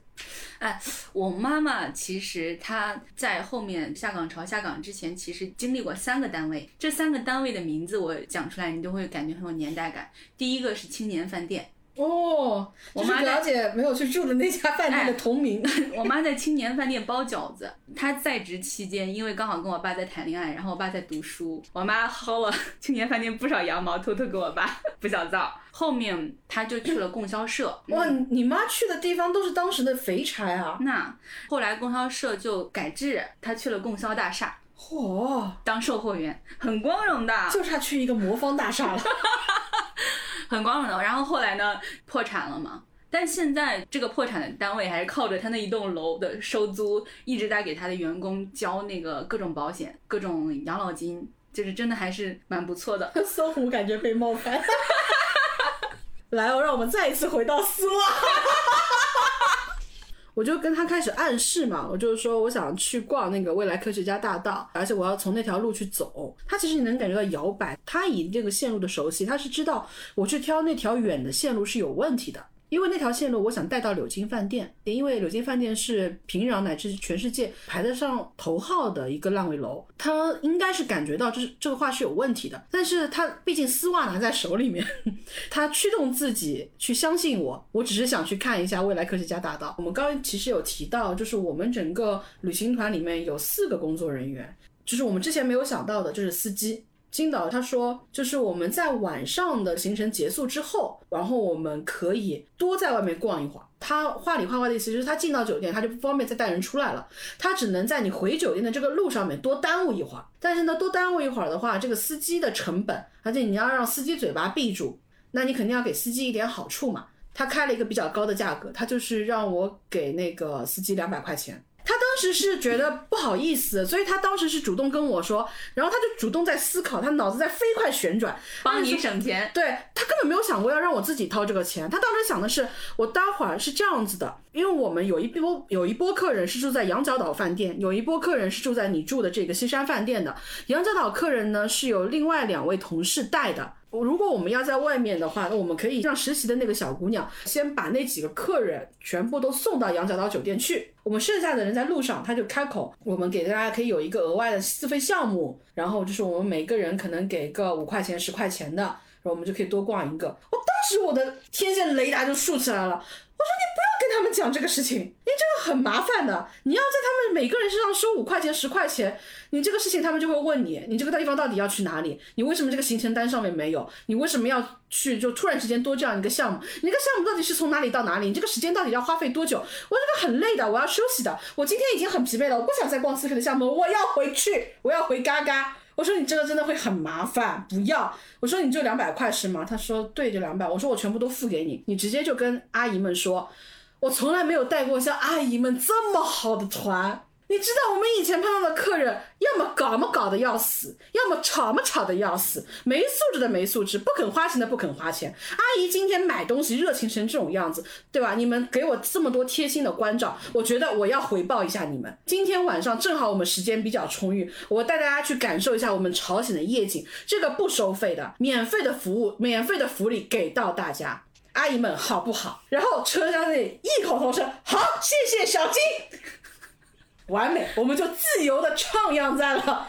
哎，我妈妈其实她在后面下岗潮下岗之前，其实经历过三个单位。这三个单位的名字我讲出来，你都会感觉很有年代感。第一个是青年饭店。哦，我妈了解没有去住的那家饭店的同名。我妈在青年饭店包饺子。她在职期间，因为刚好跟我爸在谈恋爱，然后我爸在读书，我妈薅了 青年饭店不少羊毛，偷偷给我爸 不小灶。后面她就去了供销社。哇，你妈去的地方都是当时的肥差啊。那后来供销社就改制，她去了供销大厦。嚯，当售货员很光荣的，就差去一个魔方大厦了。很光荣的，然后后来呢，破产了嘛。但现在这个破产的单位还是靠着他那一栋楼的收租，一直在给他的员工交那个各种保险、各种养老金，就是真的还是蛮不错的。搜狐感觉被冒犯。来哦，让我们再一次回到丝袜。我就跟他开始暗示嘛，我就是说我想去逛那个未来科学家大道，而且我要从那条路去走。他其实你能感觉到摇摆，他以这个线路的熟悉，他是知道我去挑那条远的线路是有问题的。因为那条线路，我想带到柳金饭店，因为柳金饭店是平壤乃至全世界排得上头号的一个烂尾楼，他应该是感觉到这这个话是有问题的。但是他毕竟丝袜拿在手里面，他驱动自己去相信我，我只是想去看一下未来科学家大道。我们刚刚其实有提到，就是我们整个旅行团里面有四个工作人员，就是我们之前没有想到的，就是司机。金导他说，就是我们在晚上的行程结束之后，然后我们可以多在外面逛一会儿。他话里话外的意思就是，他进到酒店，他就不方便再带人出来了，他只能在你回酒店的这个路上面多耽误一会儿。但是呢，多耽误一会儿的话，这个司机的成本，而且你要让司机嘴巴闭住，那你肯定要给司机一点好处嘛。他开了一个比较高的价格，他就是让我给那个司机两百块钱。他当时是觉得不好意思，所以他当时是主动跟我说，然后他就主动在思考，他脑子在飞快旋转，帮你省钱。对他根本没有想过要让我自己掏这个钱，他当时想的是，我待会儿是这样子的，因为我们有一波有一波客人是住在羊角岛饭店，有一波客人是住在你住的这个西山饭店的。羊角岛客人呢是有另外两位同事带的。如果我们要在外面的话，那我们可以让实习的那个小姑娘先把那几个客人全部都送到羊角岛酒店去。我们剩下的人在路上，他就开口，我们给大家可以有一个额外的自费项目，然后就是我们每个人可能给个五块钱、十块钱的，然后我们就可以多逛一个。我当时我的天线雷达就竖起来了。我说你不要跟他们讲这个事情，因为这个很麻烦的。你要在他们每个人身上收五块钱、十块钱，你这个事情他们就会问你，你这个地方到底要去哪里？你为什么这个行程单上面没有？你为什么要去？就突然之间多这样一个项目，你这个项目到底是从哪里到哪里？你这个时间到底要花费多久？我这个很累的，我要休息的。我今天已经很疲惫了，我不想再逛四费的项目，我要回去，我要回嘎嘎。我说你这个真的会很麻烦，不要。我说你就两百块是吗？他说对，就两百。我说我全部都付给你，你直接就跟阿姨们说，我从来没有带过像阿姨们这么好的团。你知道我们以前碰到的客人，要么搞么搞的要死，要么吵么吵的要死，没素质的没素质，不肯花钱的不肯花钱。阿姨今天买东西热情成这种样子，对吧？你们给我这么多贴心的关照，我觉得我要回报一下你们。今天晚上正好我们时间比较充裕，我带大家去感受一下我们朝鲜的夜景，这个不收费的，免费的服务，免费的福利给到大家。阿姨们好不好？然后车厢内异口同声，好，谢谢小金。完美，我们就自由的徜徉在了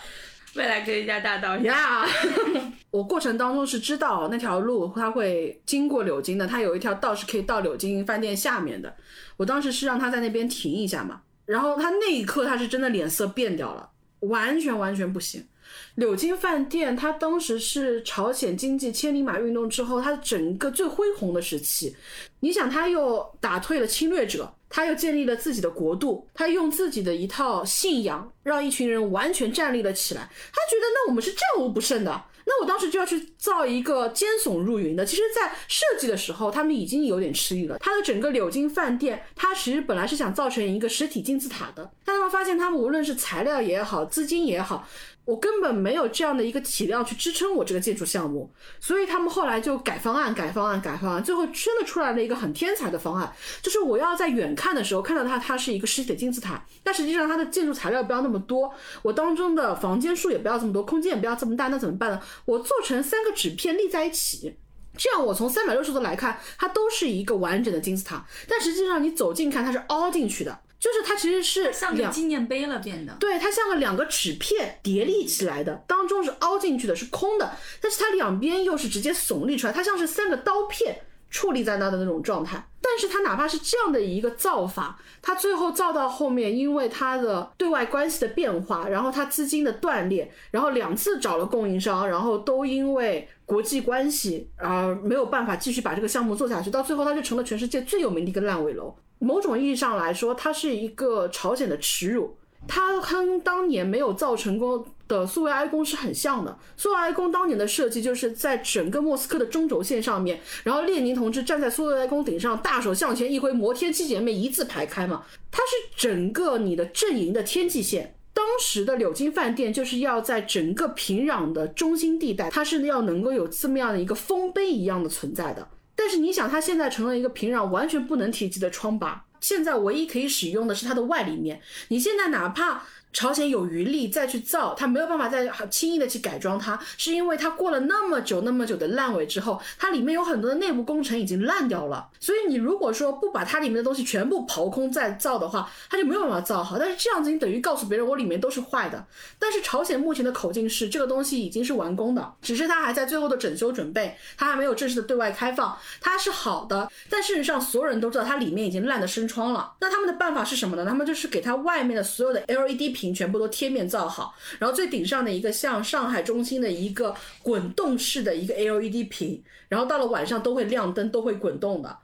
未来科学家大道上。呀。我过程当中是知道那条路它会经过柳京的，它有一条道是可以到柳京饭店下面的。我当时是让他在那边停一下嘛，然后他那一刻他是真的脸色变掉了，完全完全不行。柳京饭店，它当时是朝鲜经济千里马运动之后，它整个最恢宏的时期。你想，他又打退了侵略者，他又建立了自己的国度，他用自己的一套信仰，让一群人完全站立了起来。他觉得，那我们是战无不胜的。那我当时就要去造一个尖耸入云的。其实，在设计的时候，他们已经有点吃力了。它的整个柳金饭店，它其实本来是想造成一个实体金字塔的，但他们发现，他们无论是材料也好，资金也好。我根本没有这样的一个体量去支撑我这个建筑项目，所以他们后来就改方案、改方案、改方案，最后真的出来了一个很天才的方案，就是我要在远看的时候看到它，它是一个实体的金字塔，但实际上它的建筑材料不要那么多，我当中的房间数也不要这么多，空间也不要这么大，那怎么办呢？我做成三个纸片立在一起，这样我从三百六十度来看，它都是一个完整的金字塔，但实际上你走近看，它是凹进去的。就是它其实是像个纪念碑了，变的对它像个两个纸片叠立起来的，当中是凹进去的，是空的，但是它两边又是直接耸立出来，它像是三个刀片矗立在那的那种状态。但是它哪怕是这样的一个造法，它最后造到后面，因为它的对外关系的变化，然后它资金的断裂，然后两次找了供应商，然后都因为国际关系而没有办法继续把这个项目做下去，到最后它就成了全世界最有名的一个烂尾楼。某种意义上来说，它是一个朝鲜的耻辱。它跟当年没有造成功的苏维埃宫是很像的。苏维埃宫当年的设计就是在整个莫斯科的中轴线上面，然后列宁同志站在苏维埃宫顶上，大手向前一挥，摩天七姐妹一字排开嘛。它是整个你的阵营的天际线。当时的柳京饭店就是要在整个平壤的中心地带，它是要能够有这么样的一个丰碑一样的存在的。但是你想，它现在成了一个平壤完全不能提及的疮疤。现在唯一可以使用的是它的外立面。你现在哪怕。朝鲜有余力再去造，他没有办法再轻易的去改装它，是因为它过了那么久那么久的烂尾之后，它里面有很多的内部工程已经烂掉了。所以你如果说不把它里面的东西全部刨空再造的话，它就没有办法造好。但是这样子你等于告诉别人我里面都是坏的。但是朝鲜目前的口径是这个东西已经是完工的，只是它还在最后的整修准备，它还没有正式的对外开放，它是好的。但事实上所有人都知道它里面已经烂的生疮了。那他们的办法是什么呢？他们就是给它外面的所有的 LED 屏屏全部都贴面造好，然后最顶上的一个像上海中心的一个滚动式的一个 LED 屏，然后到了晚上都会亮灯，都会滚动的。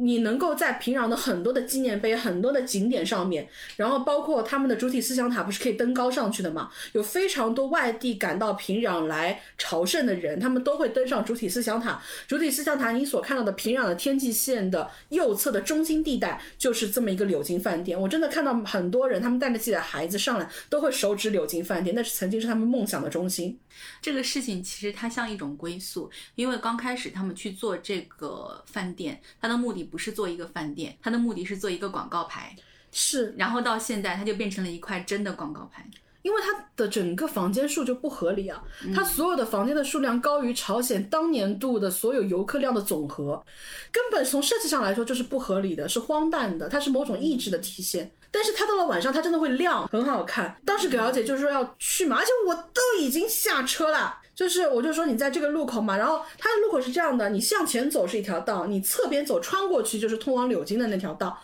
你能够在平壤的很多的纪念碑、很多的景点上面，然后包括他们的主体思想塔，不是可以登高上去的吗？有非常多外地赶到平壤来朝圣的人，他们都会登上主体思想塔。主体思想塔，你所看到的平壤的天际线的右侧的中心地带，就是这么一个柳金饭店。我真的看到很多人，他们带着自己的孩子上来，都会手指柳金饭店，那是曾经是他们梦想的中心。这个事情其实它像一种归宿，因为刚开始他们去做这个饭店，它的目的不是做一个饭店，它的目的是做一个广告牌，是。然后到现在，它就变成了一块真的广告牌，因为它的整个房间数就不合理啊，它所有的房间的数量高于朝鲜当年度的所有游客量的总和，根本从设计上来说就是不合理的，是荒诞的，它是某种意志的体现。但是它到了晚上，它真的会亮，很好看。当时葛小姐就是说要去嘛，而且我都已经下车了，就是我就说你在这个路口嘛，然后它的路口是这样的，你向前走是一条道，你侧边走穿过去就是通往柳金的那条道。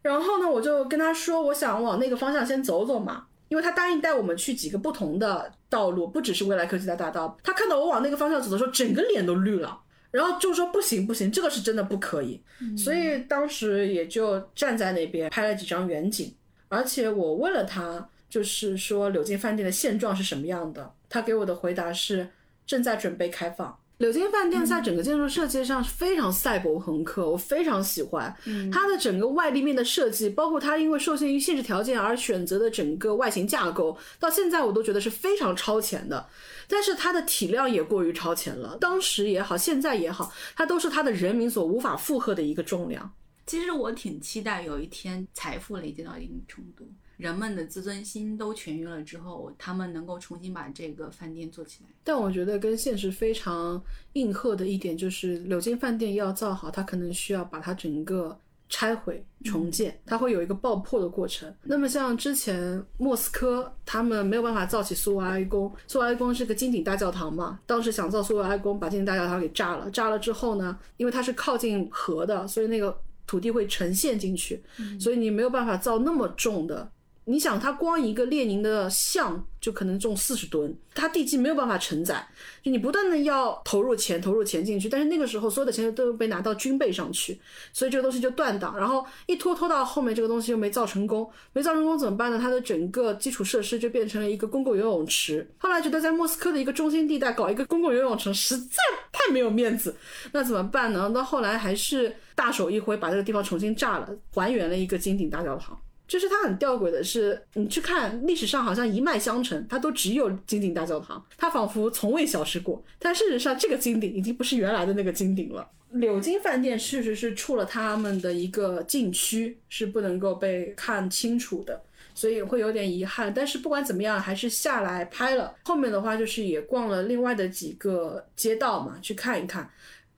然后呢，我就跟他说，我想往那个方向先走走嘛，因为他答应带我们去几个不同的道路，不只是未来科技的大道。他看到我往那个方向走的时候，整个脸都绿了。然后就说不行不行，这个是真的不可以，所以当时也就站在那边拍了几张远景。而且我问了他，就是说柳金饭店的现状是什么样的，他给我的回答是正在准备开放。柳金饭店在整个建筑设计上是非常赛博朋克，我非常喜欢。嗯它的整个外立面的设计，包括它因为受限于限制条件而选择的整个外形架构，到现在我都觉得是非常超前的。但是它的体量也过于超前了，当时也好，现在也好，它都是它的人民所无法负荷的一个重量。其实我挺期待有一天财富累积到一定程度，人们的自尊心都痊愈了之后，他们能够重新把这个饭店做起来。但我觉得跟现实非常应和的一点就是，柳金饭店要造好，它可能需要把它整个拆毁重建，它会有一个爆破的过程。那么像之前莫斯科，他们没有办法造起苏维埃宫，苏维埃宫是个金顶大教堂嘛，当时想造苏维埃宫，把金顶大教堂给炸了，炸了之后呢，因为它是靠近河的，所以那个土地会沉陷进去，所以你没有办法造那么重的。你想，它光一个列宁的像就可能重四十吨，它地基没有办法承载，就你不断的要投入钱，投入钱进去，但是那个时候所有的钱都被拿到军备上去，所以这个东西就断档，然后一拖拖到后面，这个东西又没造成功，没造成功怎么办呢？它的整个基础设施就变成了一个公共游泳池。后来觉得在莫斯科的一个中心地带搞一个公共游泳池实在太没有面子，那怎么办呢？到后来还是大手一挥，把这个地方重新炸了，还原了一个金顶大教堂。就是它很吊诡的是，你去看历史上好像一脉相承，它都只有金顶大教堂，它仿佛从未消失过。但事实上，这个金顶已经不是原来的那个金顶了。柳金饭店确实是出了他们的一个禁区，是不能够被看清楚的，所以会有点遗憾。但是不管怎么样，还是下来拍了。后面的话就是也逛了另外的几个街道嘛，去看一看。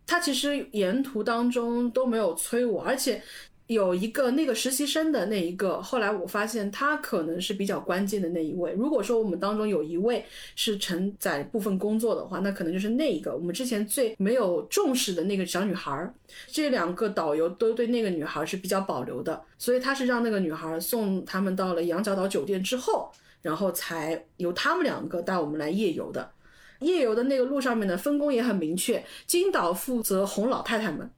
它其实沿途当中都没有催我，而且。有一个那个实习生的那一个，后来我发现他可能是比较关键的那一位。如果说我们当中有一位是承载部分工作的话，那可能就是那一个我们之前最没有重视的那个小女孩儿。这两个导游都对那个女孩是比较保留的，所以他是让那个女孩送他们到了羊角岛酒店之后，然后才由他们两个带我们来夜游的。夜游的那个路上面的分工也很明确，金导负责哄老太太们。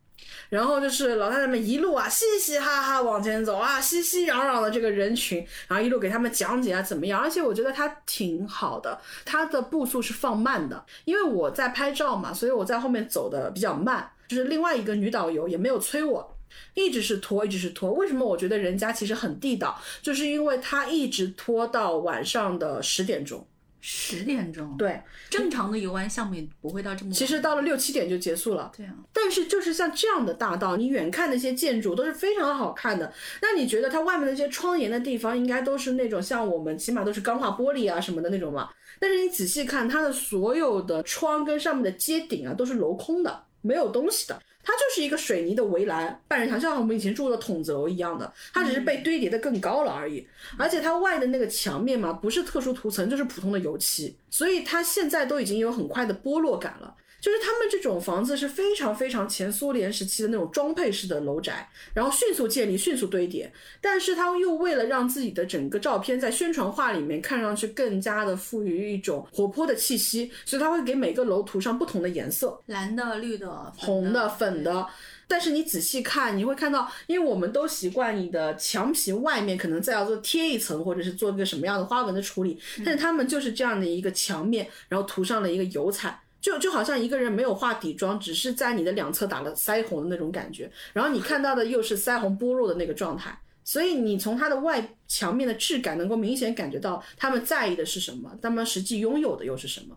然后就是老太太们一路啊嘻嘻哈哈往前走啊，熙熙攘攘的这个人群，然后一路给他们讲解啊怎么样。而且我觉得他挺好的，他的步速是放慢的，因为我在拍照嘛，所以我在后面走的比较慢。就是另外一个女导游也没有催我，一直是拖，一直是拖。为什么我觉得人家其实很地道？就是因为他一直拖到晚上的十点钟。十点钟，对，正常的游玩项目也不会到这么晚。其实到了六七点就结束了。对啊，但是就是像这样的大道，你远看那些建筑都是非常好看的。那你觉得它外面那些窗沿的地方，应该都是那种像我们起码都是钢化玻璃啊什么的那种嘛？但是你仔细看它的所有的窗跟上面的街顶啊，都是镂空的，没有东西的。它就是一个水泥的围栏，半人墙，像我们以前住的筒子楼一样的，它只是被堆叠的更高了而已。而且它外的那个墙面嘛，不是特殊涂层，就是普通的油漆，所以它现在都已经有很快的剥落感了。就是他们这种房子是非常非常前苏联时期的那种装配式的楼宅，然后迅速建立、迅速堆叠，但是他又为了让自己的整个照片在宣传画里面看上去更加的赋予一种活泼的气息，所以他会给每个楼涂上不同的颜色，蓝的、绿的、红的、粉的。但是你仔细看，你会看到，因为我们都习惯你的墙皮外面可能再要做贴一层，或者是做一个什么样的花纹的处理，但是他们就是这样的一个墙面，然后涂上了一个油彩。就就好像一个人没有化底妆，只是在你的两侧打了腮红的那种感觉，然后你看到的又是腮红剥落的那个状态，所以你从它的外墙面的质感能够明显感觉到他们在意的是什么，他们实际拥有的又是什么。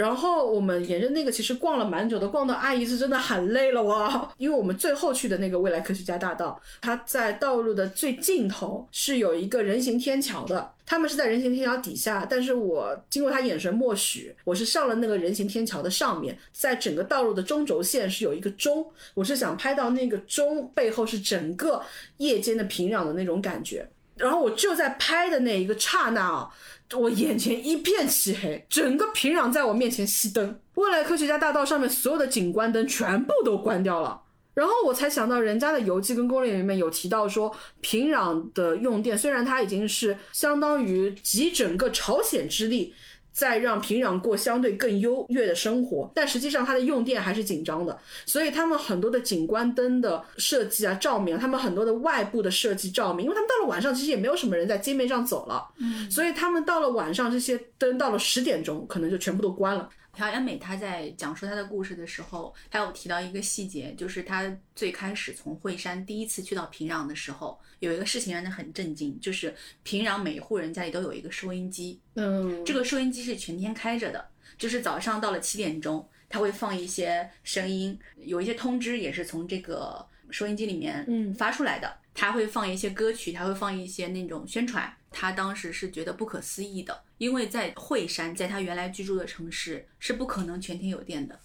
然后我们沿着那个其实逛了蛮久的，逛到阿姨是真的很累了哇！因为我们最后去的那个未来科学家大道，它在道路的最尽头是有一个人行天桥的，他们是在人行天桥底下，但是我经过他眼神默许，我是上了那个人行天桥的上面，在整个道路的中轴线是有一个钟，我是想拍到那个钟背后是整个夜间的平壤的那种感觉，然后我就在拍的那一个刹那啊。我眼前一片漆黑，整个平壤在我面前熄灯。未来科学家大道上面所有的景观灯全部都关掉了，然后我才想到，人家的游记跟攻略里面有提到说，平壤的用电虽然它已经是相当于集整个朝鲜之力。在让平壤过相对更优越的生活，但实际上它的用电还是紧张的，所以他们很多的景观灯的设计啊、照明，他们很多的外部的设计照明，因为他们到了晚上其实也没有什么人在街面上走了，嗯，所以他们到了晚上这些灯到了十点钟可能就全部都关了。朴元美她在讲述她的故事的时候，她有提到一个细节，就是她最开始从惠山第一次去到平壤的时候，有一个事情让他很震惊，就是平壤每一户人家里都有一个收音机，嗯，这个收音机是全天开着的，就是早上到了七点钟，它会放一些声音，有一些通知也是从这个收音机里面嗯发出来的。它会放一些歌曲，它会放一些那种宣传。他当时是觉得不可思议的，因为在惠山，在他原来居住的城市是不可能全天有电的。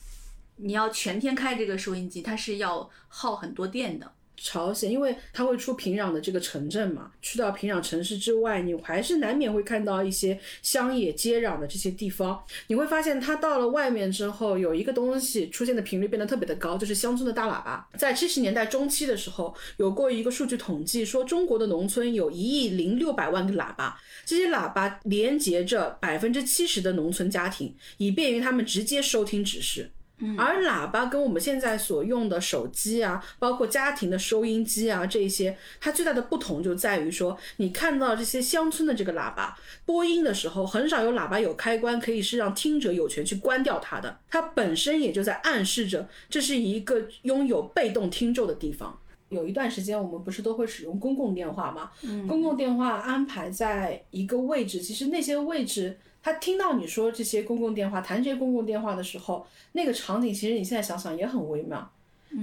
你要全天开这个收音机，它是要耗很多电的。朝鲜，因为它会出平壤的这个城镇嘛，去到平壤城市之外，你还是难免会看到一些乡野接壤的这些地方。你会发现，它到了外面之后，有一个东西出现的频率变得特别的高，就是乡村的大喇叭。在七十年代中期的时候，有过一个数据统计，说中国的农村有一亿零六百万个喇叭，这些喇叭连接着百分之七十的农村家庭，以便于他们直接收听指示。而喇叭跟我们现在所用的手机啊，包括家庭的收音机啊，这些，它最大的不同就在于说，你看到这些乡村的这个喇叭播音的时候，很少有喇叭有开关可以是让听者有权去关掉它的，它本身也就在暗示着这是一个拥有被动听咒的地方。有一段时间，我们不是都会使用公共电话吗？公共电话安排在一个位置，其实那些位置。他听到你说这些公共电话，谈这些公共电话的时候，那个场景其实你现在想想也很微妙，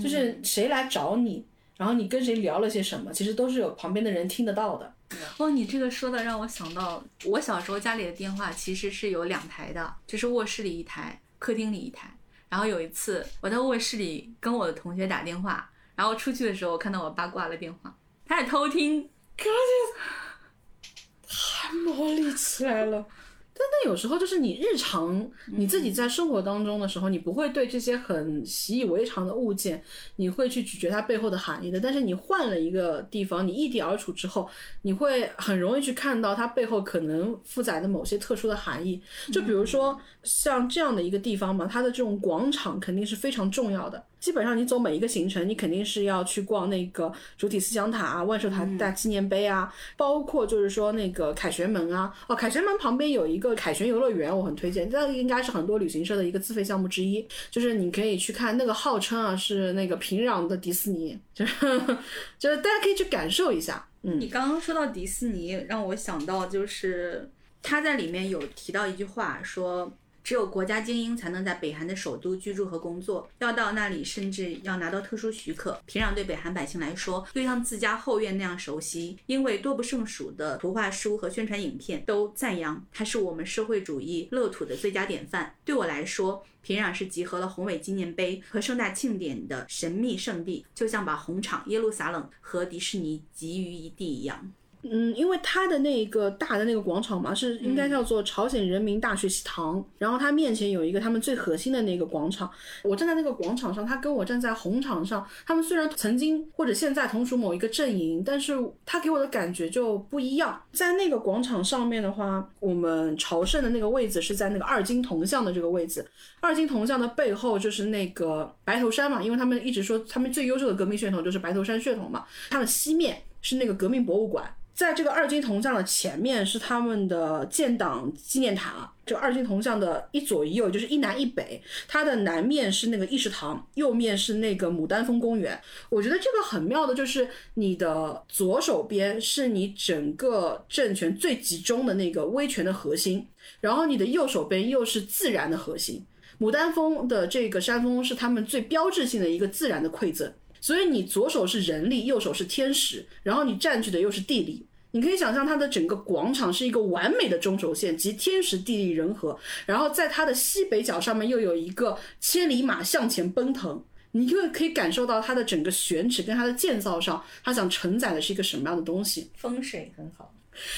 就是谁来找你，然后你跟谁聊了些什么，其实都是有旁边的人听得到的。哦，你这个说的让我想到，我小时候家里的电话其实是有两台的，就是卧室里一台，客厅里一台。然后有一次我在卧室里跟我的同学打电话，然后出去的时候看到我爸挂了电话，他在偷听，太魔力起来了。但但有时候就是你日常你自己在生活当中的时候，你不会对这些很习以为常的物件，你会去咀嚼它背后的含义的。但是你换了一个地方，你异地而处之后，你会很容易去看到它背后可能负载的某些特殊的含义。就比如说像这样的一个地方嘛，它的这种广场肯定是非常重要的。基本上你走每一个行程，你肯定是要去逛那个主体思想塔啊、万寿塔大纪念碑啊，包括就是说那个凯旋门啊。哦，凯旋门旁边有一个凯旋游乐园，我很推荐，这应该是很多旅行社的一个自费项目之一。就是你可以去看那个，号称啊是那个平壤的迪士尼，就是就是大家可以去感受一下。嗯，你刚刚说到迪士尼，让我想到就是他在里面有提到一句话说。只有国家精英才能在北韩的首都居住和工作，要到那里甚至要拿到特殊许可。平壤对北韩百姓来说，就像自家后院那样熟悉，因为多不胜数的图画书和宣传影片都赞扬它是我们社会主义乐土的最佳典范。对我来说，平壤是集合了宏伟纪念碑和盛大庆典的神秘圣地，就像把红场、耶路撒冷和迪士尼集于一地一样。嗯，因为它的那个大的那个广场嘛，是应该叫做朝鲜人民大学习堂，然后它面前有一个他们最核心的那个广场。我站在那个广场上，他跟我站在红场上，他们虽然曾经或者现在同属某一个阵营，但是他给我的感觉就不一样。在那个广场上面的话，我们朝圣的那个位置是在那个二金铜像的这个位置，二金铜像的背后就是那个白头山嘛，因为他们一直说他们最优秀的革命血统就是白头山血统嘛，它的西面是那个革命博物馆。在这个二金铜像的前面是他们的建党纪念塔，这二金铜像的一左一右，就是一南一北。它的南面是那个议事堂，右面是那个牡丹峰公园。我觉得这个很妙的，就是你的左手边是你整个政权最集中的那个威权的核心，然后你的右手边又是自然的核心。牡丹峰的这个山峰是他们最标志性的一个自然的馈赠。所以你左手是人力，右手是天时，然后你占据的又是地理。你可以想象它的整个广场是一个完美的中轴线，集天时地利人和。然后在它的西北角上面又有一个千里马向前奔腾，你就可以感受到它的整个选址跟它的建造上，它想承载的是一个什么样的东西。风水很好，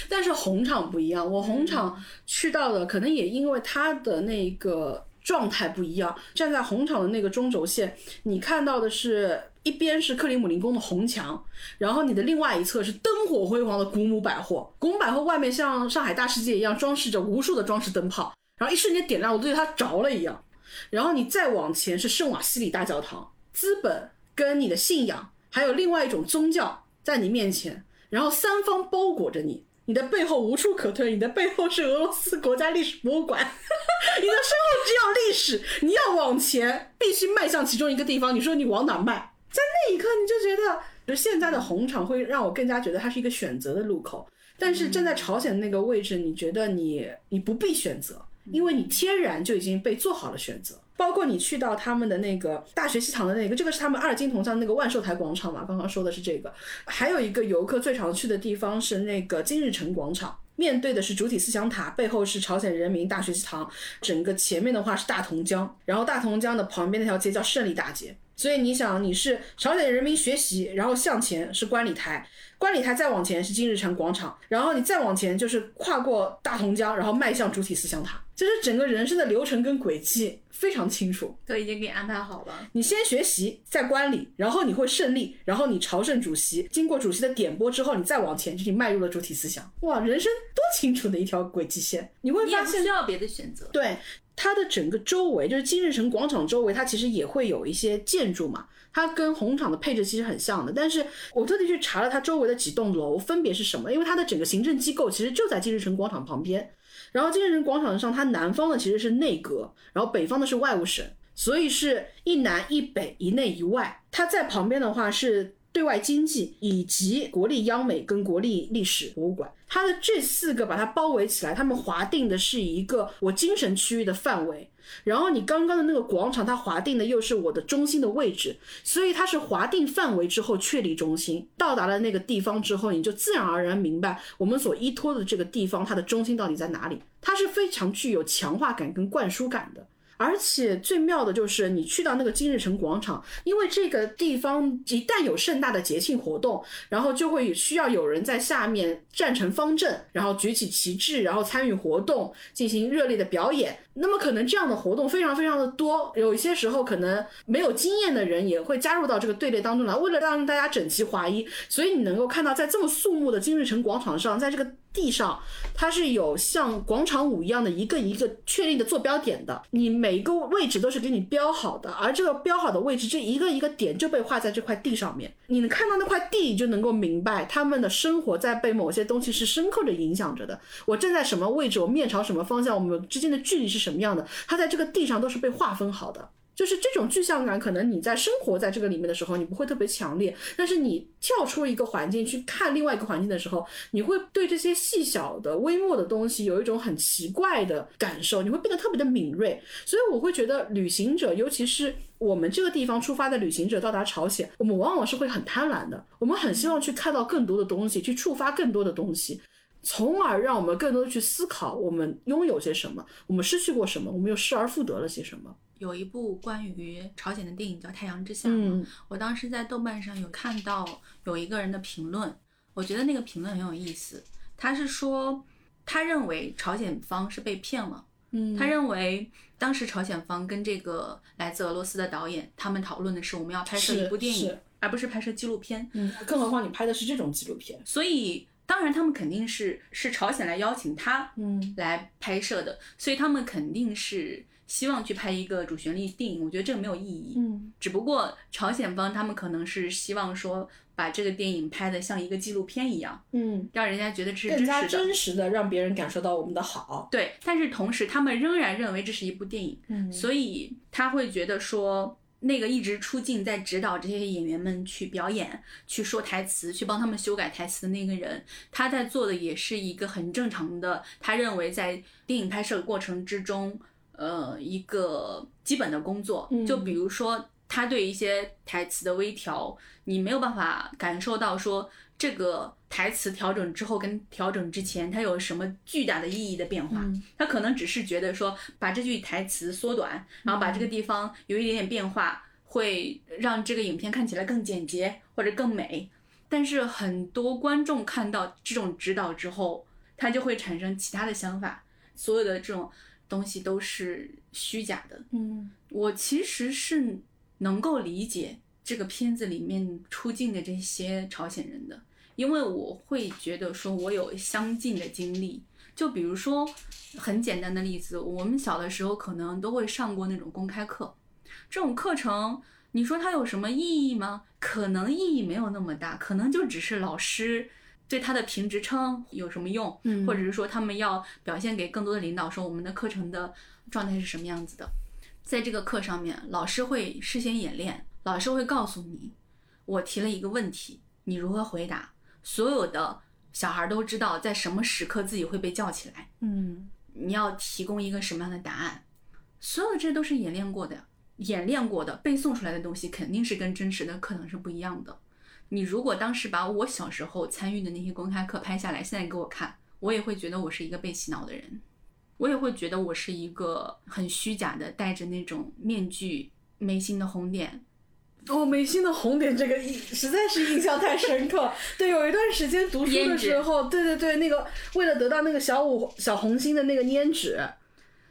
但是红场不一样，我红场去到的可能也因为它的那个状态不一样。站在红场的那个中轴线，你看到的是。一边是克里姆林宫的红墙，然后你的另外一侧是灯火辉煌的古姆百货。古姆百货外面像上海大世界一样装饰着无数的装饰灯泡，然后一瞬间点亮，我都觉得它着了一样。然后你再往前是圣瓦西里大教堂，资本跟你的信仰，还有另外一种宗教在你面前，然后三方包裹着你。你的背后无处可退，你的背后是俄罗斯国家历史博物馆，你的身后只有历史，你要往前，必须迈向其中一个地方。你说你往哪迈？在那一刻，你就觉得，就现在的红场会让我更加觉得它是一个选择的路口。但是站在朝鲜的那个位置，你觉得你你不必选择，因为你天然就已经被做好了选择。包括你去到他们的那个大学西堂的那个，这个是他们二金铜像那个万寿台广场嘛？刚刚说的是这个。还有一个游客最常去的地方是那个金日成广场，面对的是主体思想塔，背后是朝鲜人民大学西堂，整个前面的话是大同江，然后大同江的旁边那条街叫胜利大街。所以你想，你是朝鲜人民学习，然后向前是观礼台。观礼台再往前是金日成广场，然后你再往前就是跨过大同江，然后迈向主体思想塔，就是整个人生的流程跟轨迹非常清楚，都已经给你安排好了。你先学习，再观礼，然后你会胜利，然后你朝圣主席，经过主席的点拨之后，你再往前，就你迈入了主体思想。哇，人生多清楚的一条轨迹线，你会发现需要别的选择。对它的整个周围，就是金日成广场周围，它其实也会有一些建筑嘛。它跟红场的配置其实很像的，但是我特地去查了它周围的几栋楼分别是什么，因为它的整个行政机构其实就在金日成广场旁边。然后金日成广场上，它南方的其实是内阁，然后北方的是外务省，所以是一南一北一内一外。它在旁边的话是对外经济以及国立央美跟国立历史博物馆，它的这四个把它包围起来，他们划定的是一个我精神区域的范围。然后你刚刚的那个广场，它划定的又是我的中心的位置，所以它是划定范围之后确立中心。到达了那个地方之后，你就自然而然明白我们所依托的这个地方它的中心到底在哪里。它是非常具有强化感跟灌输感的。而且最妙的就是你去到那个金日成广场，因为这个地方一旦有盛大的节庆活动，然后就会需要有人在下面站成方阵，然后举起旗帜，然后参与活动，进行热烈的表演。那么可能这样的活动非常非常的多，有一些时候可能没有经验的人也会加入到这个队列当中来，为了让大家整齐划一，所以你能够看到在这么肃穆的金日成广场上，在这个地上，它是有像广场舞一样的一个一个确定的坐标点的，你每一个位置都是给你标好的，而这个标好的位置，这一个一个点就被画在这块地上面，你能看到那块地，你就能够明白他们的生活在被某些东西是深刻的影响着的。我站在什么位置，我面朝什么方向，我们之间的距离是什么样的，它在这个地上都是被划分好的。就是这种具象感，可能你在生活在这个里面的时候，你不会特别强烈，但是你跳出一个环境去看另外一个环境的时候，你会对这些细小的、微末的东西有一种很奇怪的感受，你会变得特别的敏锐。所以我会觉得，旅行者，尤其是我们这个地方出发的旅行者到达朝鲜，我们往往是会很贪婪的，我们很希望去看到更多的东西，去触发更多的东西，从而让我们更多的去思考我们拥有些什么，我们失去过什么，我们又失而复得了些什么。有一部关于朝鲜的电影叫《太阳之下》，嗯，我当时在豆瓣上有看到有一个人的评论，我觉得那个评论很有意思。他是说，他认为朝鲜方是被骗了，嗯他认为当时朝鲜方跟这个来自俄罗斯的导演他们讨论的是我们要拍摄一部电影，而不是拍摄纪录片。嗯，更何况你拍的是这种纪录片，所以当然他们肯定是是朝鲜来邀请他嗯来拍摄的，所以他们肯定是希望去拍一个主旋律电影。我觉得这个没有意义。嗯只不过朝鲜方他们可能是希望说把这个电影拍得像一个纪录片一样，嗯，让人家觉得这是真实的。真实的让别人感受到我们的好，对，但是同时他们仍然认为这是一部电影，嗯所以他会觉得说。那个一直出镜在指导这些演员们去表演、去说台词、去帮他们修改台词的那个人，他在做的也是一个很正常的，他认为在电影拍摄过程之中，呃，一个基本的工作。嗯就比如说他对一些台词的微调，你没有办法感受到说这个台词调整之后跟调整之前它有什么巨大的意义的变化。嗯他可能只是觉得说把这句台词缩短，然后把这个地方有一点点变化，会让这个影片看起来更简洁或者更美。但是很多观众看到这种指导之后，他就会产生其他的想法，所有的这种东西都是虚假的。嗯我其实是能够理解这个片子里面出镜的这些朝鲜人的，因为我会觉得说我有相近的经历。就比如说很简单的例子，我们小的时候可能都会上过那种公开课，这种课程你说它有什么意义吗？可能意义没有那么大，可能就只是老师对他的评职称有什么用，嗯或者是说他们要表现给更多的领导说我们的课程的状态是什么样子的。在这个课上面，老师会事先演练，老师会告诉你，我提了一个问题，你如何回答。所有的小孩都知道在什么时刻自己会被叫起来，嗯，你要提供一个什么样的答案，所有的这都是演练过的，演练过的背诵出来的东西肯定是跟真实的课堂是不一样的。你如果当时把我小时候参与的那些公开课拍下来，现在给我看，我也会觉得我是一个被洗脑的人，我也会觉得我是一个很虚假的，戴着那种面具、眉心的红点。哦，眉心的红点这个印实在是印象太深刻。对，有一段时间读书的时候，对对对，那个为了得到那个小五小红心的那个粘纸，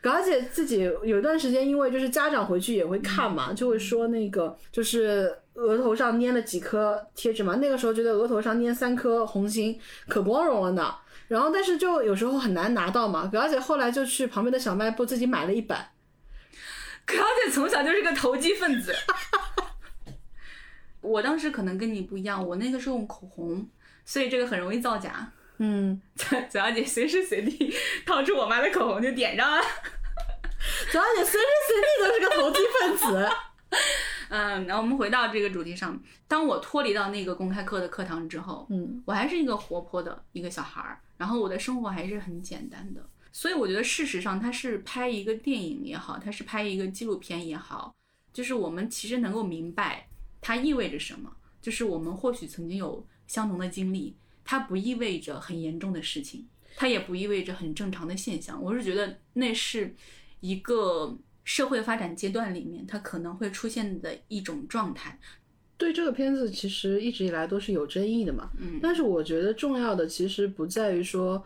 表姐自己有一段时间，因为就是家长回去也会看嘛，就会说那个就是额头上粘了几颗贴纸嘛。那个时候觉得额头上粘三颗红心可光荣了呢。然后但是就有时候很难拿到嘛。表姐后来就去旁边的小卖部自己买了一本。表姐从小就是个投机分子。我当时可能跟你不一样，我那个是用口红，所以这个很容易造假。嗯，左左小姐随时随地掏出我妈的口红就点上了。左小姐随时随地都是个投机分子。嗯，然后我们回到这个主题上，当我脱离到那个公开课的课堂之后，嗯，我还是一个活泼的一个小孩儿，然后我的生活还是很简单的。所以我觉得，事实上，它是拍一个电影也好，它是拍一个纪录片也好，就是我们其实能够明白。它意味着什么？就是我们或许曾经有相同的经历，它不意味着很严重的事情，它也不意味着很正常的现象。我是觉得那是一个社会发展阶段里面它可能会出现的一种状态。对这个片子，其实一直以来都是有争议的嘛。嗯，但是我觉得重要的其实不在于说。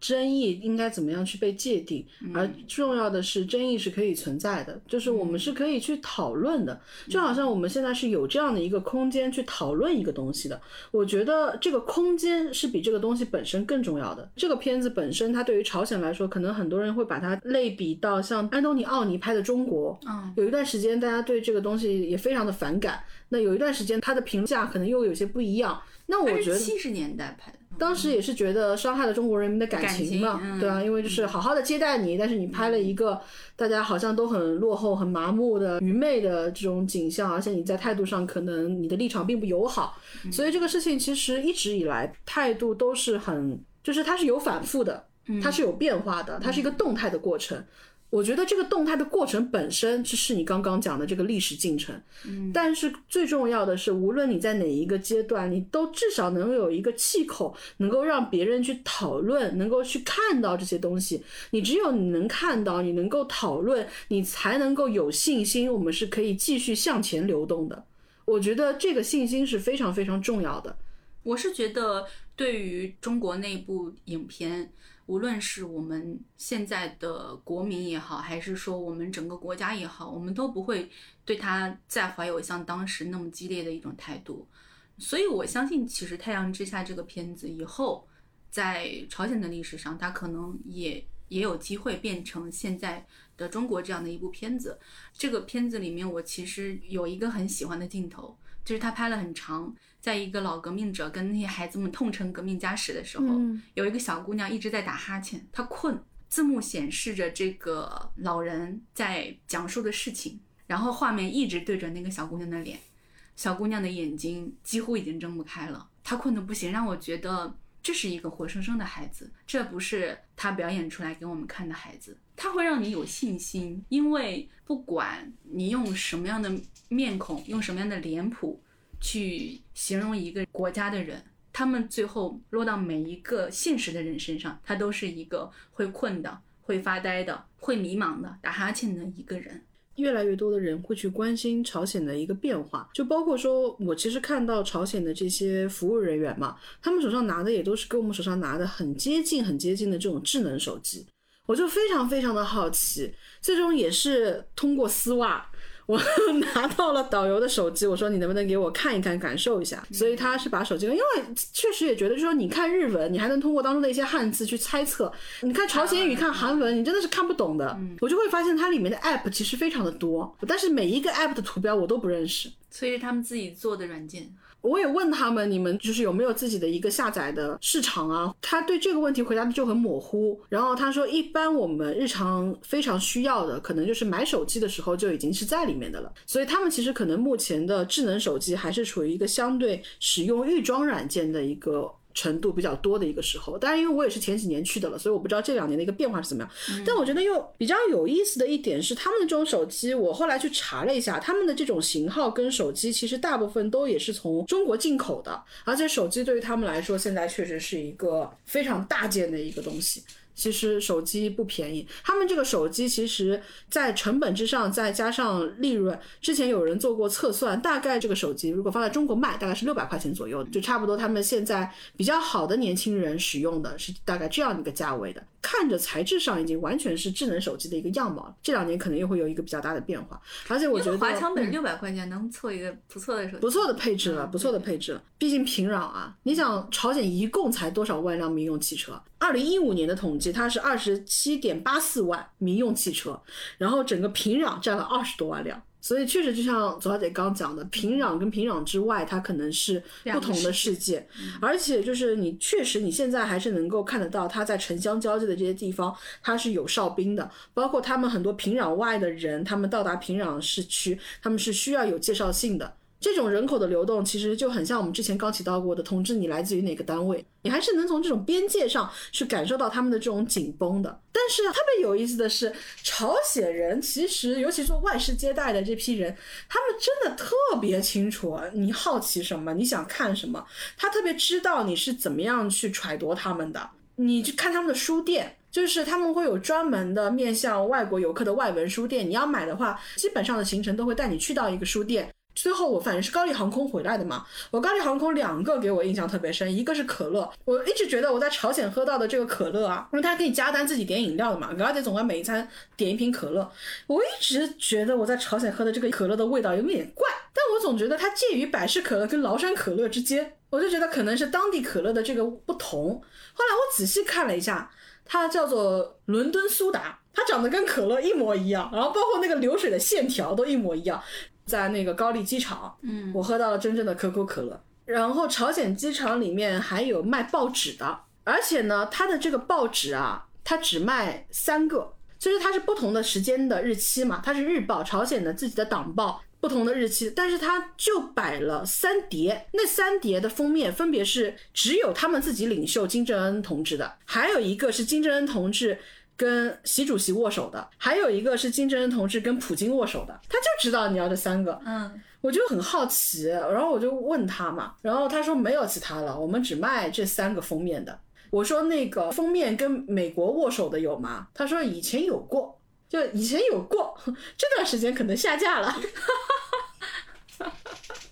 争议应该怎么样去被界定？而重要的是，争议是可以存在的，就是我们是可以去讨论的。就好像我们现在是有这样的一个空间去讨论一个东西的。我觉得这个空间是比这个东西本身更重要的。这个片子本身，它对于朝鲜来说，可能很多人会把它类比到像安东尼奥尼拍的《中国》。嗯，有一段时间大家对这个东西也非常的反感。那有一段时间，它的评价可能又有些不一样。那我觉得七十年代拍的。当时也是觉得伤害了中国人民的感情嘛，对啊，因为就是好好的接待你，但是你拍了一个大家好像都很落后、很麻木的愚昧的这种景象，而且你在态度上可能你的立场并不友好，所以这个事情其实一直以来态度都是很，就是它是有反复的，它是有变化的，它是一个动态的过程。我觉得这个动态的过程本身就是你刚刚讲的这个历史进程，嗯，但是最重要的是，无论你在哪一个阶段，你都至少能有一个气口，能够让别人去讨论，能够去看到这些东西。你只有你能看到，你能够讨论，你才能够有信心，我们是可以继续向前流动的。我觉得这个信心是非常非常重要的。我是觉得，对于中国那部影片。无论是我们现在的国民也好，还是说我们整个国家也好，我们都不会对他再怀有像当时那么激烈的一种态度。所以我相信，其实《太阳之下》这个片子以后，在朝鲜的历史上，它可能也也有机会变成现在的中国这样的一部片子。这个片子里面，我其实有一个很喜欢的镜头，就是他拍了很长。在一个老革命者跟那些孩子们痛陈革命家史的时候，有一个小姑娘一直在打哈欠，她困。字幕显示着这个老人在讲述的事情，然后画面一直对着那个小姑娘的脸，小姑娘的眼睛几乎已经睁不开了，她困得不行，让我觉得这是一个活生生的孩子，这不是他表演出来给我们看的孩子，他会让你有信心，因为不管你用什么样的面孔，用什么样的脸谱。去形容一个国家的人，他们最后落到每一个现实的人身上，他都是一个会困的、会发呆的、会迷茫的、打哈欠的一个人。越来越多的人会去关心朝鲜的一个变化，就包括说，我其实看到朝鲜的这些服务人员嘛，他们手上拿的也都是跟我们手上拿的很接近、很接近的这种智能手机，我就非常非常的好奇，最终也是通过丝袜。我 拿到了导游的手机，我说你能不能给我看一看，感受一下。所以他是把手机，因为确实也觉得，就说你看日文，你还能通过当中的一些汉字去猜测；你看朝鲜语、看韩文，你真的是看不懂的。我就会发现它里面的 app 其实非常的多，但是每一个 app 的图标我都不认识。所以是他们自己做的软件。我也问他们，你们就是有没有自己的一个下载的市场啊？他对这个问题回答的就很模糊。然后他说，一般我们日常非常需要的，可能就是买手机的时候就已经是在里面的了。所以他们其实可能目前的智能手机还是处于一个相对使用预装软件的一个。程度比较多的一个时候，当然因为我也是前几年去的了，所以我不知道这两年的一个变化是怎么样。但我觉得又比较有意思的一点是，他们的这种手机，我后来去查了一下，他们的这种型号跟手机其实大部分都也是从中国进口的，而且手机对于他们来说，现在确实是一个非常大件的一个东西。其实手机不便宜，他们这个手机其实，在成本之上再加上利润，之前有人做过测算，大概这个手机如果放在中国卖，大概是六百块钱左右，就差不多他们现在比较好的年轻人使用的是大概这样一个价位的。看着材质上已经完全是智能手机的一个样貌了，这两年可能又会有一个比较大的变化。而且我觉得华强北六百块钱能凑一个不错的手机，不错的配置了，不错的配置了。毕竟平壤啊，你想朝鲜一共才多少万辆民用汽车？二零一五年的统计，它是二十七点八四万民用汽车，然后整个平壤占了二十多万辆。所以确实，就像左小姐刚讲的，平壤跟平壤之外，它可能是不同的世界。而且就是你确实你现在还是能够看得到，它在城乡交界的这些地方，它是有哨兵的。包括他们很多平壤外的人，他们到达平壤市区，他们是需要有介绍信的。这种人口的流动，其实就很像我们之前刚提到过的，同志你来自于哪个单位，你还是能从这种边界上去感受到他们的这种紧绷的。但是特别有意思的是，朝鲜人其实，尤其做外事接待的这批人，他们真的特别清楚你好奇什么，你想看什么，他特别知道你是怎么样去揣度他们的。你去看他们的书店，就是他们会有专门的面向外国游客的外文书店，你要买的话，基本上的行程都会带你去到一个书店。最后我反正是高丽航空回来的嘛，我高丽航空两个给我印象特别深，一个是可乐，我一直觉得我在朝鲜喝到的这个可乐啊，因为它可以加单自己点饮料的嘛，而且总归每一餐点一瓶可乐，我一直觉得我在朝鲜喝的这个可乐的味道有点怪，但我总觉得它介于百事可乐跟崂山可乐之间，我就觉得可能是当地可乐的这个不同。后来我仔细看了一下，它叫做伦敦苏打，它长得跟可乐一模一样，然后包括那个流水的线条都一模一样。在那个高丽机场，嗯，我喝到了真正的可口可乐。然后朝鲜机场里面还有卖报纸的，而且呢，它的这个报纸啊，它只卖三个，就是它是不同的时间的日期嘛，它是日报，朝鲜的自己的党报，不同的日期，但是它就摆了三叠，那三叠的封面分别是只有他们自己领袖金正恩同志的，还有一个是金正恩同志。跟习主席握手的，还有一个是金正恩同志跟普京握手的，他就知道你要这三个，嗯，我就很好奇，然后我就问他嘛，然后他说没有其他了，我们只卖这三个封面的。我说那个封面跟美国握手的有吗？他说以前有过，就以前有过，这段时间可能下架了。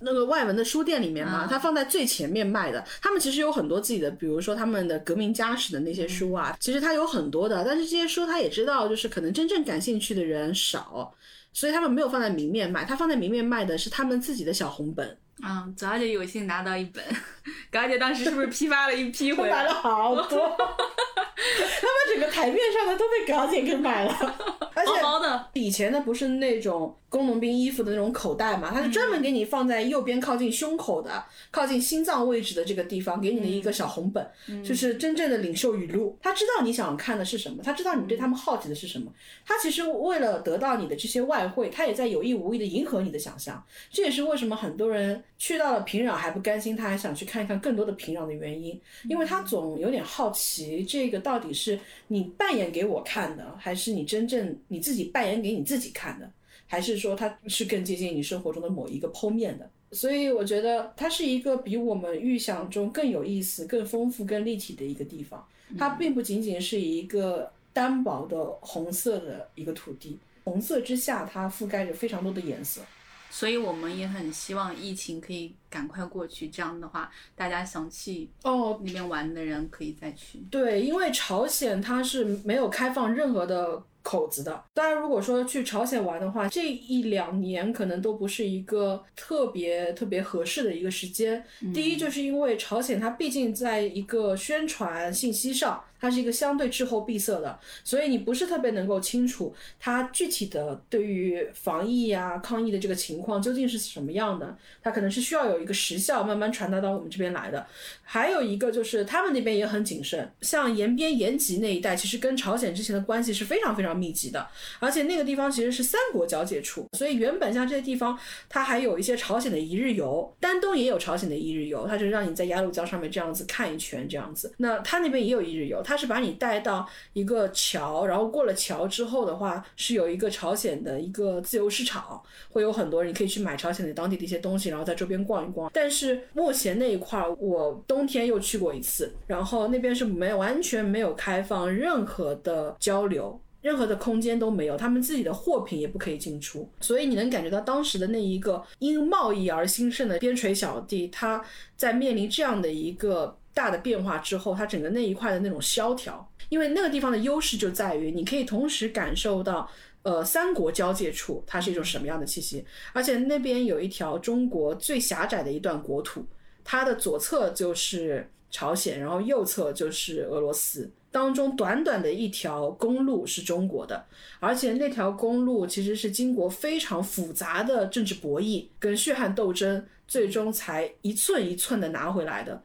那个外文的书店里面嘛，它放在最前面卖的。他们其实有很多自己的，比如说他们的革命家史的那些书啊，其实他有很多的。但是这些书他也知道，就是可能真正感兴趣的人少，所以他们没有放在明面卖。他放在明面卖的是他们自己的小红本。啊，早姐有幸拿到一本，高姐当时是不是批发了一批回来？买了好多，他们整个台面上的都被高姐给买了，而且以前的不是那种。工农兵衣服的那种口袋嘛，它是专门给你放在右边靠近胸口的、靠近心脏位置的这个地方，给你的一个小红本，就是真正的领袖语录。他知道你想看的是什么，他知道你对他们好奇的是什么。他其实为了得到你的这些外汇，他也在有意无意的迎合你的想象。这也是为什么很多人去到了平壤还不甘心，他还想去看一看更多的平壤的原因，因为他总有点好奇，这个到底是你扮演给我看的，还是你真正你自己扮演给你自己看的？还是说它是更接近你生活中的某一个剖面的，所以我觉得它是一个比我们预想中更有意思、更丰富、更立体的一个地方。它并不仅仅是一个单薄的红色的一个土地，红色之下它覆盖着非常多的颜色。所以我们也很希望疫情可以赶快过去，这样的话大家想去哦那边玩的人可以再去。对，因为朝鲜它是没有开放任何的。口子的。当然，如果说去朝鲜玩的话，这一两年可能都不是一个特别特别合适的一个时间。第一，就是因为朝鲜它毕竟在一个宣传信息上。它是一个相对滞后闭塞的，所以你不是特别能够清楚它具体的对于防疫呀、抗疫的这个情况究竟是什么样的。它可能是需要有一个时效慢慢传达到我们这边来的。还有一个就是他们那边也很谨慎，像延边、延吉那一带，其实跟朝鲜之前的关系是非常非常密集的，而且那个地方其实是三国交界处，所以原本像这些地方，它还有一些朝鲜的一日游，丹东也有朝鲜的一日游，它就让你在鸭绿江上面这样子看一圈这样子。那它那边也有一日游。他是把你带到一个桥，然后过了桥之后的话，是有一个朝鲜的一个自由市场，会有很多人可以去买朝鲜的当地的一些东西，然后在周边逛一逛。但是目前那一块儿，我冬天又去过一次，然后那边是没有完全没有开放任何的交流，任何的空间都没有，他们自己的货品也不可以进出，所以你能感觉到当时的那一个因贸易而兴盛的边陲小地，它在面临这样的一个。大的变化之后，它整个那一块的那种萧条，因为那个地方的优势就在于你可以同时感受到，呃，三国交界处它是一种什么样的气息，而且那边有一条中国最狭窄的一段国土，它的左侧就是朝鲜，然后右侧就是俄罗斯，当中短短的一条公路是中国的，而且那条公路其实是经过非常复杂的政治博弈跟血汗斗争，最终才一寸一寸的拿回来的。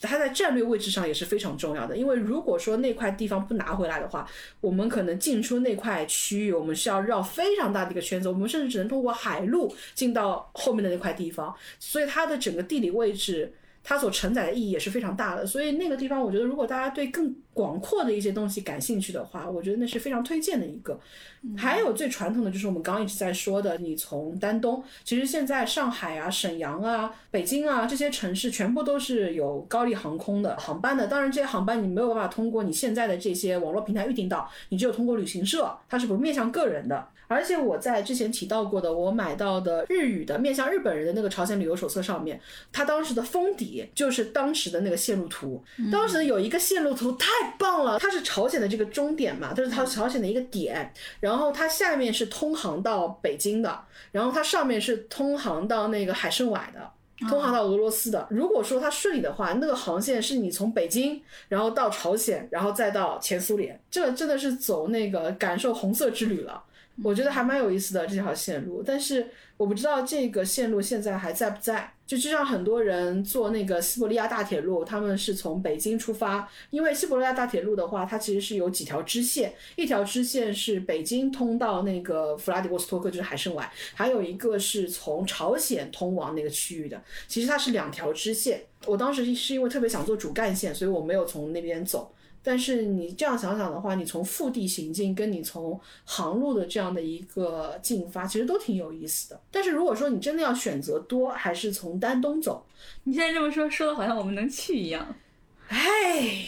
它在战略位置上也是非常重要的，因为如果说那块地方不拿回来的话，我们可能进出那块区域，我们需要绕非常大的一个圈子，我们甚至只能通过海路进到后面的那块地方，所以它的整个地理位置。它所承载的意义也是非常大的，所以那个地方，我觉得如果大家对更广阔的一些东西感兴趣的话，我觉得那是非常推荐的一个。还有最传统的就是我们刚刚一直在说的，你从丹东，其实现在上海啊、沈阳啊、北京啊这些城市全部都是有高丽航空的航班的。当然，这些航班你没有办法通过你现在的这些网络平台预订到，你只有通过旅行社，它是不面向个人的。而且我在之前提到过的，我买到的日语的面向日本人的那个朝鲜旅游手册上面，它当时的封底就是当时的那个线路图。当时有一个线路图太棒了，它是朝鲜的这个终点嘛，它是它朝鲜的一个点，然后它下面是通航到北京的，然后它上面是通航到那个海参崴的，通航到俄罗斯的。如果说它顺利的话，那个航线是你从北京，然后到朝鲜，然后再到前苏联，这真的是走那个感受红色之旅了。我觉得还蛮有意思的这条线路，但是我不知道这个线路现在还在不在。就就像很多人坐那个西伯利亚大铁路，他们是从北京出发，因为西伯利亚大铁路的话，它其实是有几条支线，一条支线是北京通到那个弗拉迪沃斯托克，就是海参崴，还有一个是从朝鲜通往那个区域的。其实它是两条支线。我当时是因为特别想做主干线，所以我没有从那边走。但是你这样想想的话，你从腹地行进，跟你从航路的这样的一个进发，其实都挺有意思的。但是如果说你真的要选择多，还是从丹东走。你现在这么说，说的好像我们能去一样。哎，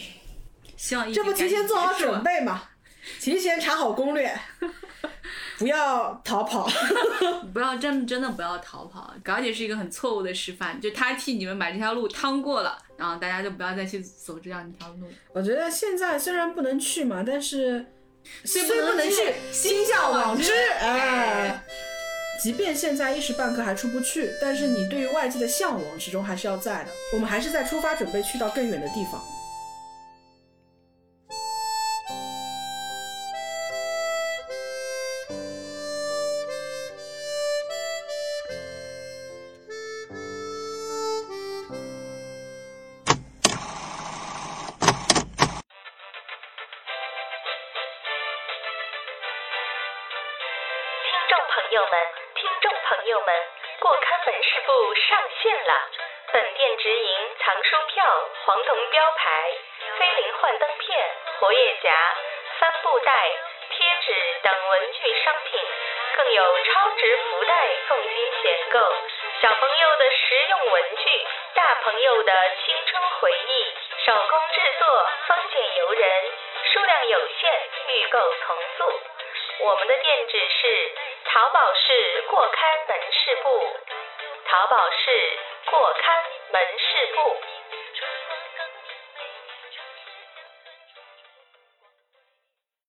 希望这不提前做好准备嘛，提前查好攻略。不要逃跑，不要真真的不要逃跑。高姐是一个很错误的示范，就她替你们把这条路趟过了，然后大家就不要再去走这样一条路。我觉得现在虽然不能去嘛，但是虽不能去，心向往之。哎，即便现在一时半刻还出不去，但是你对于外界的向往始终还是要在的。我们还是在出发，准备去到更远的地方。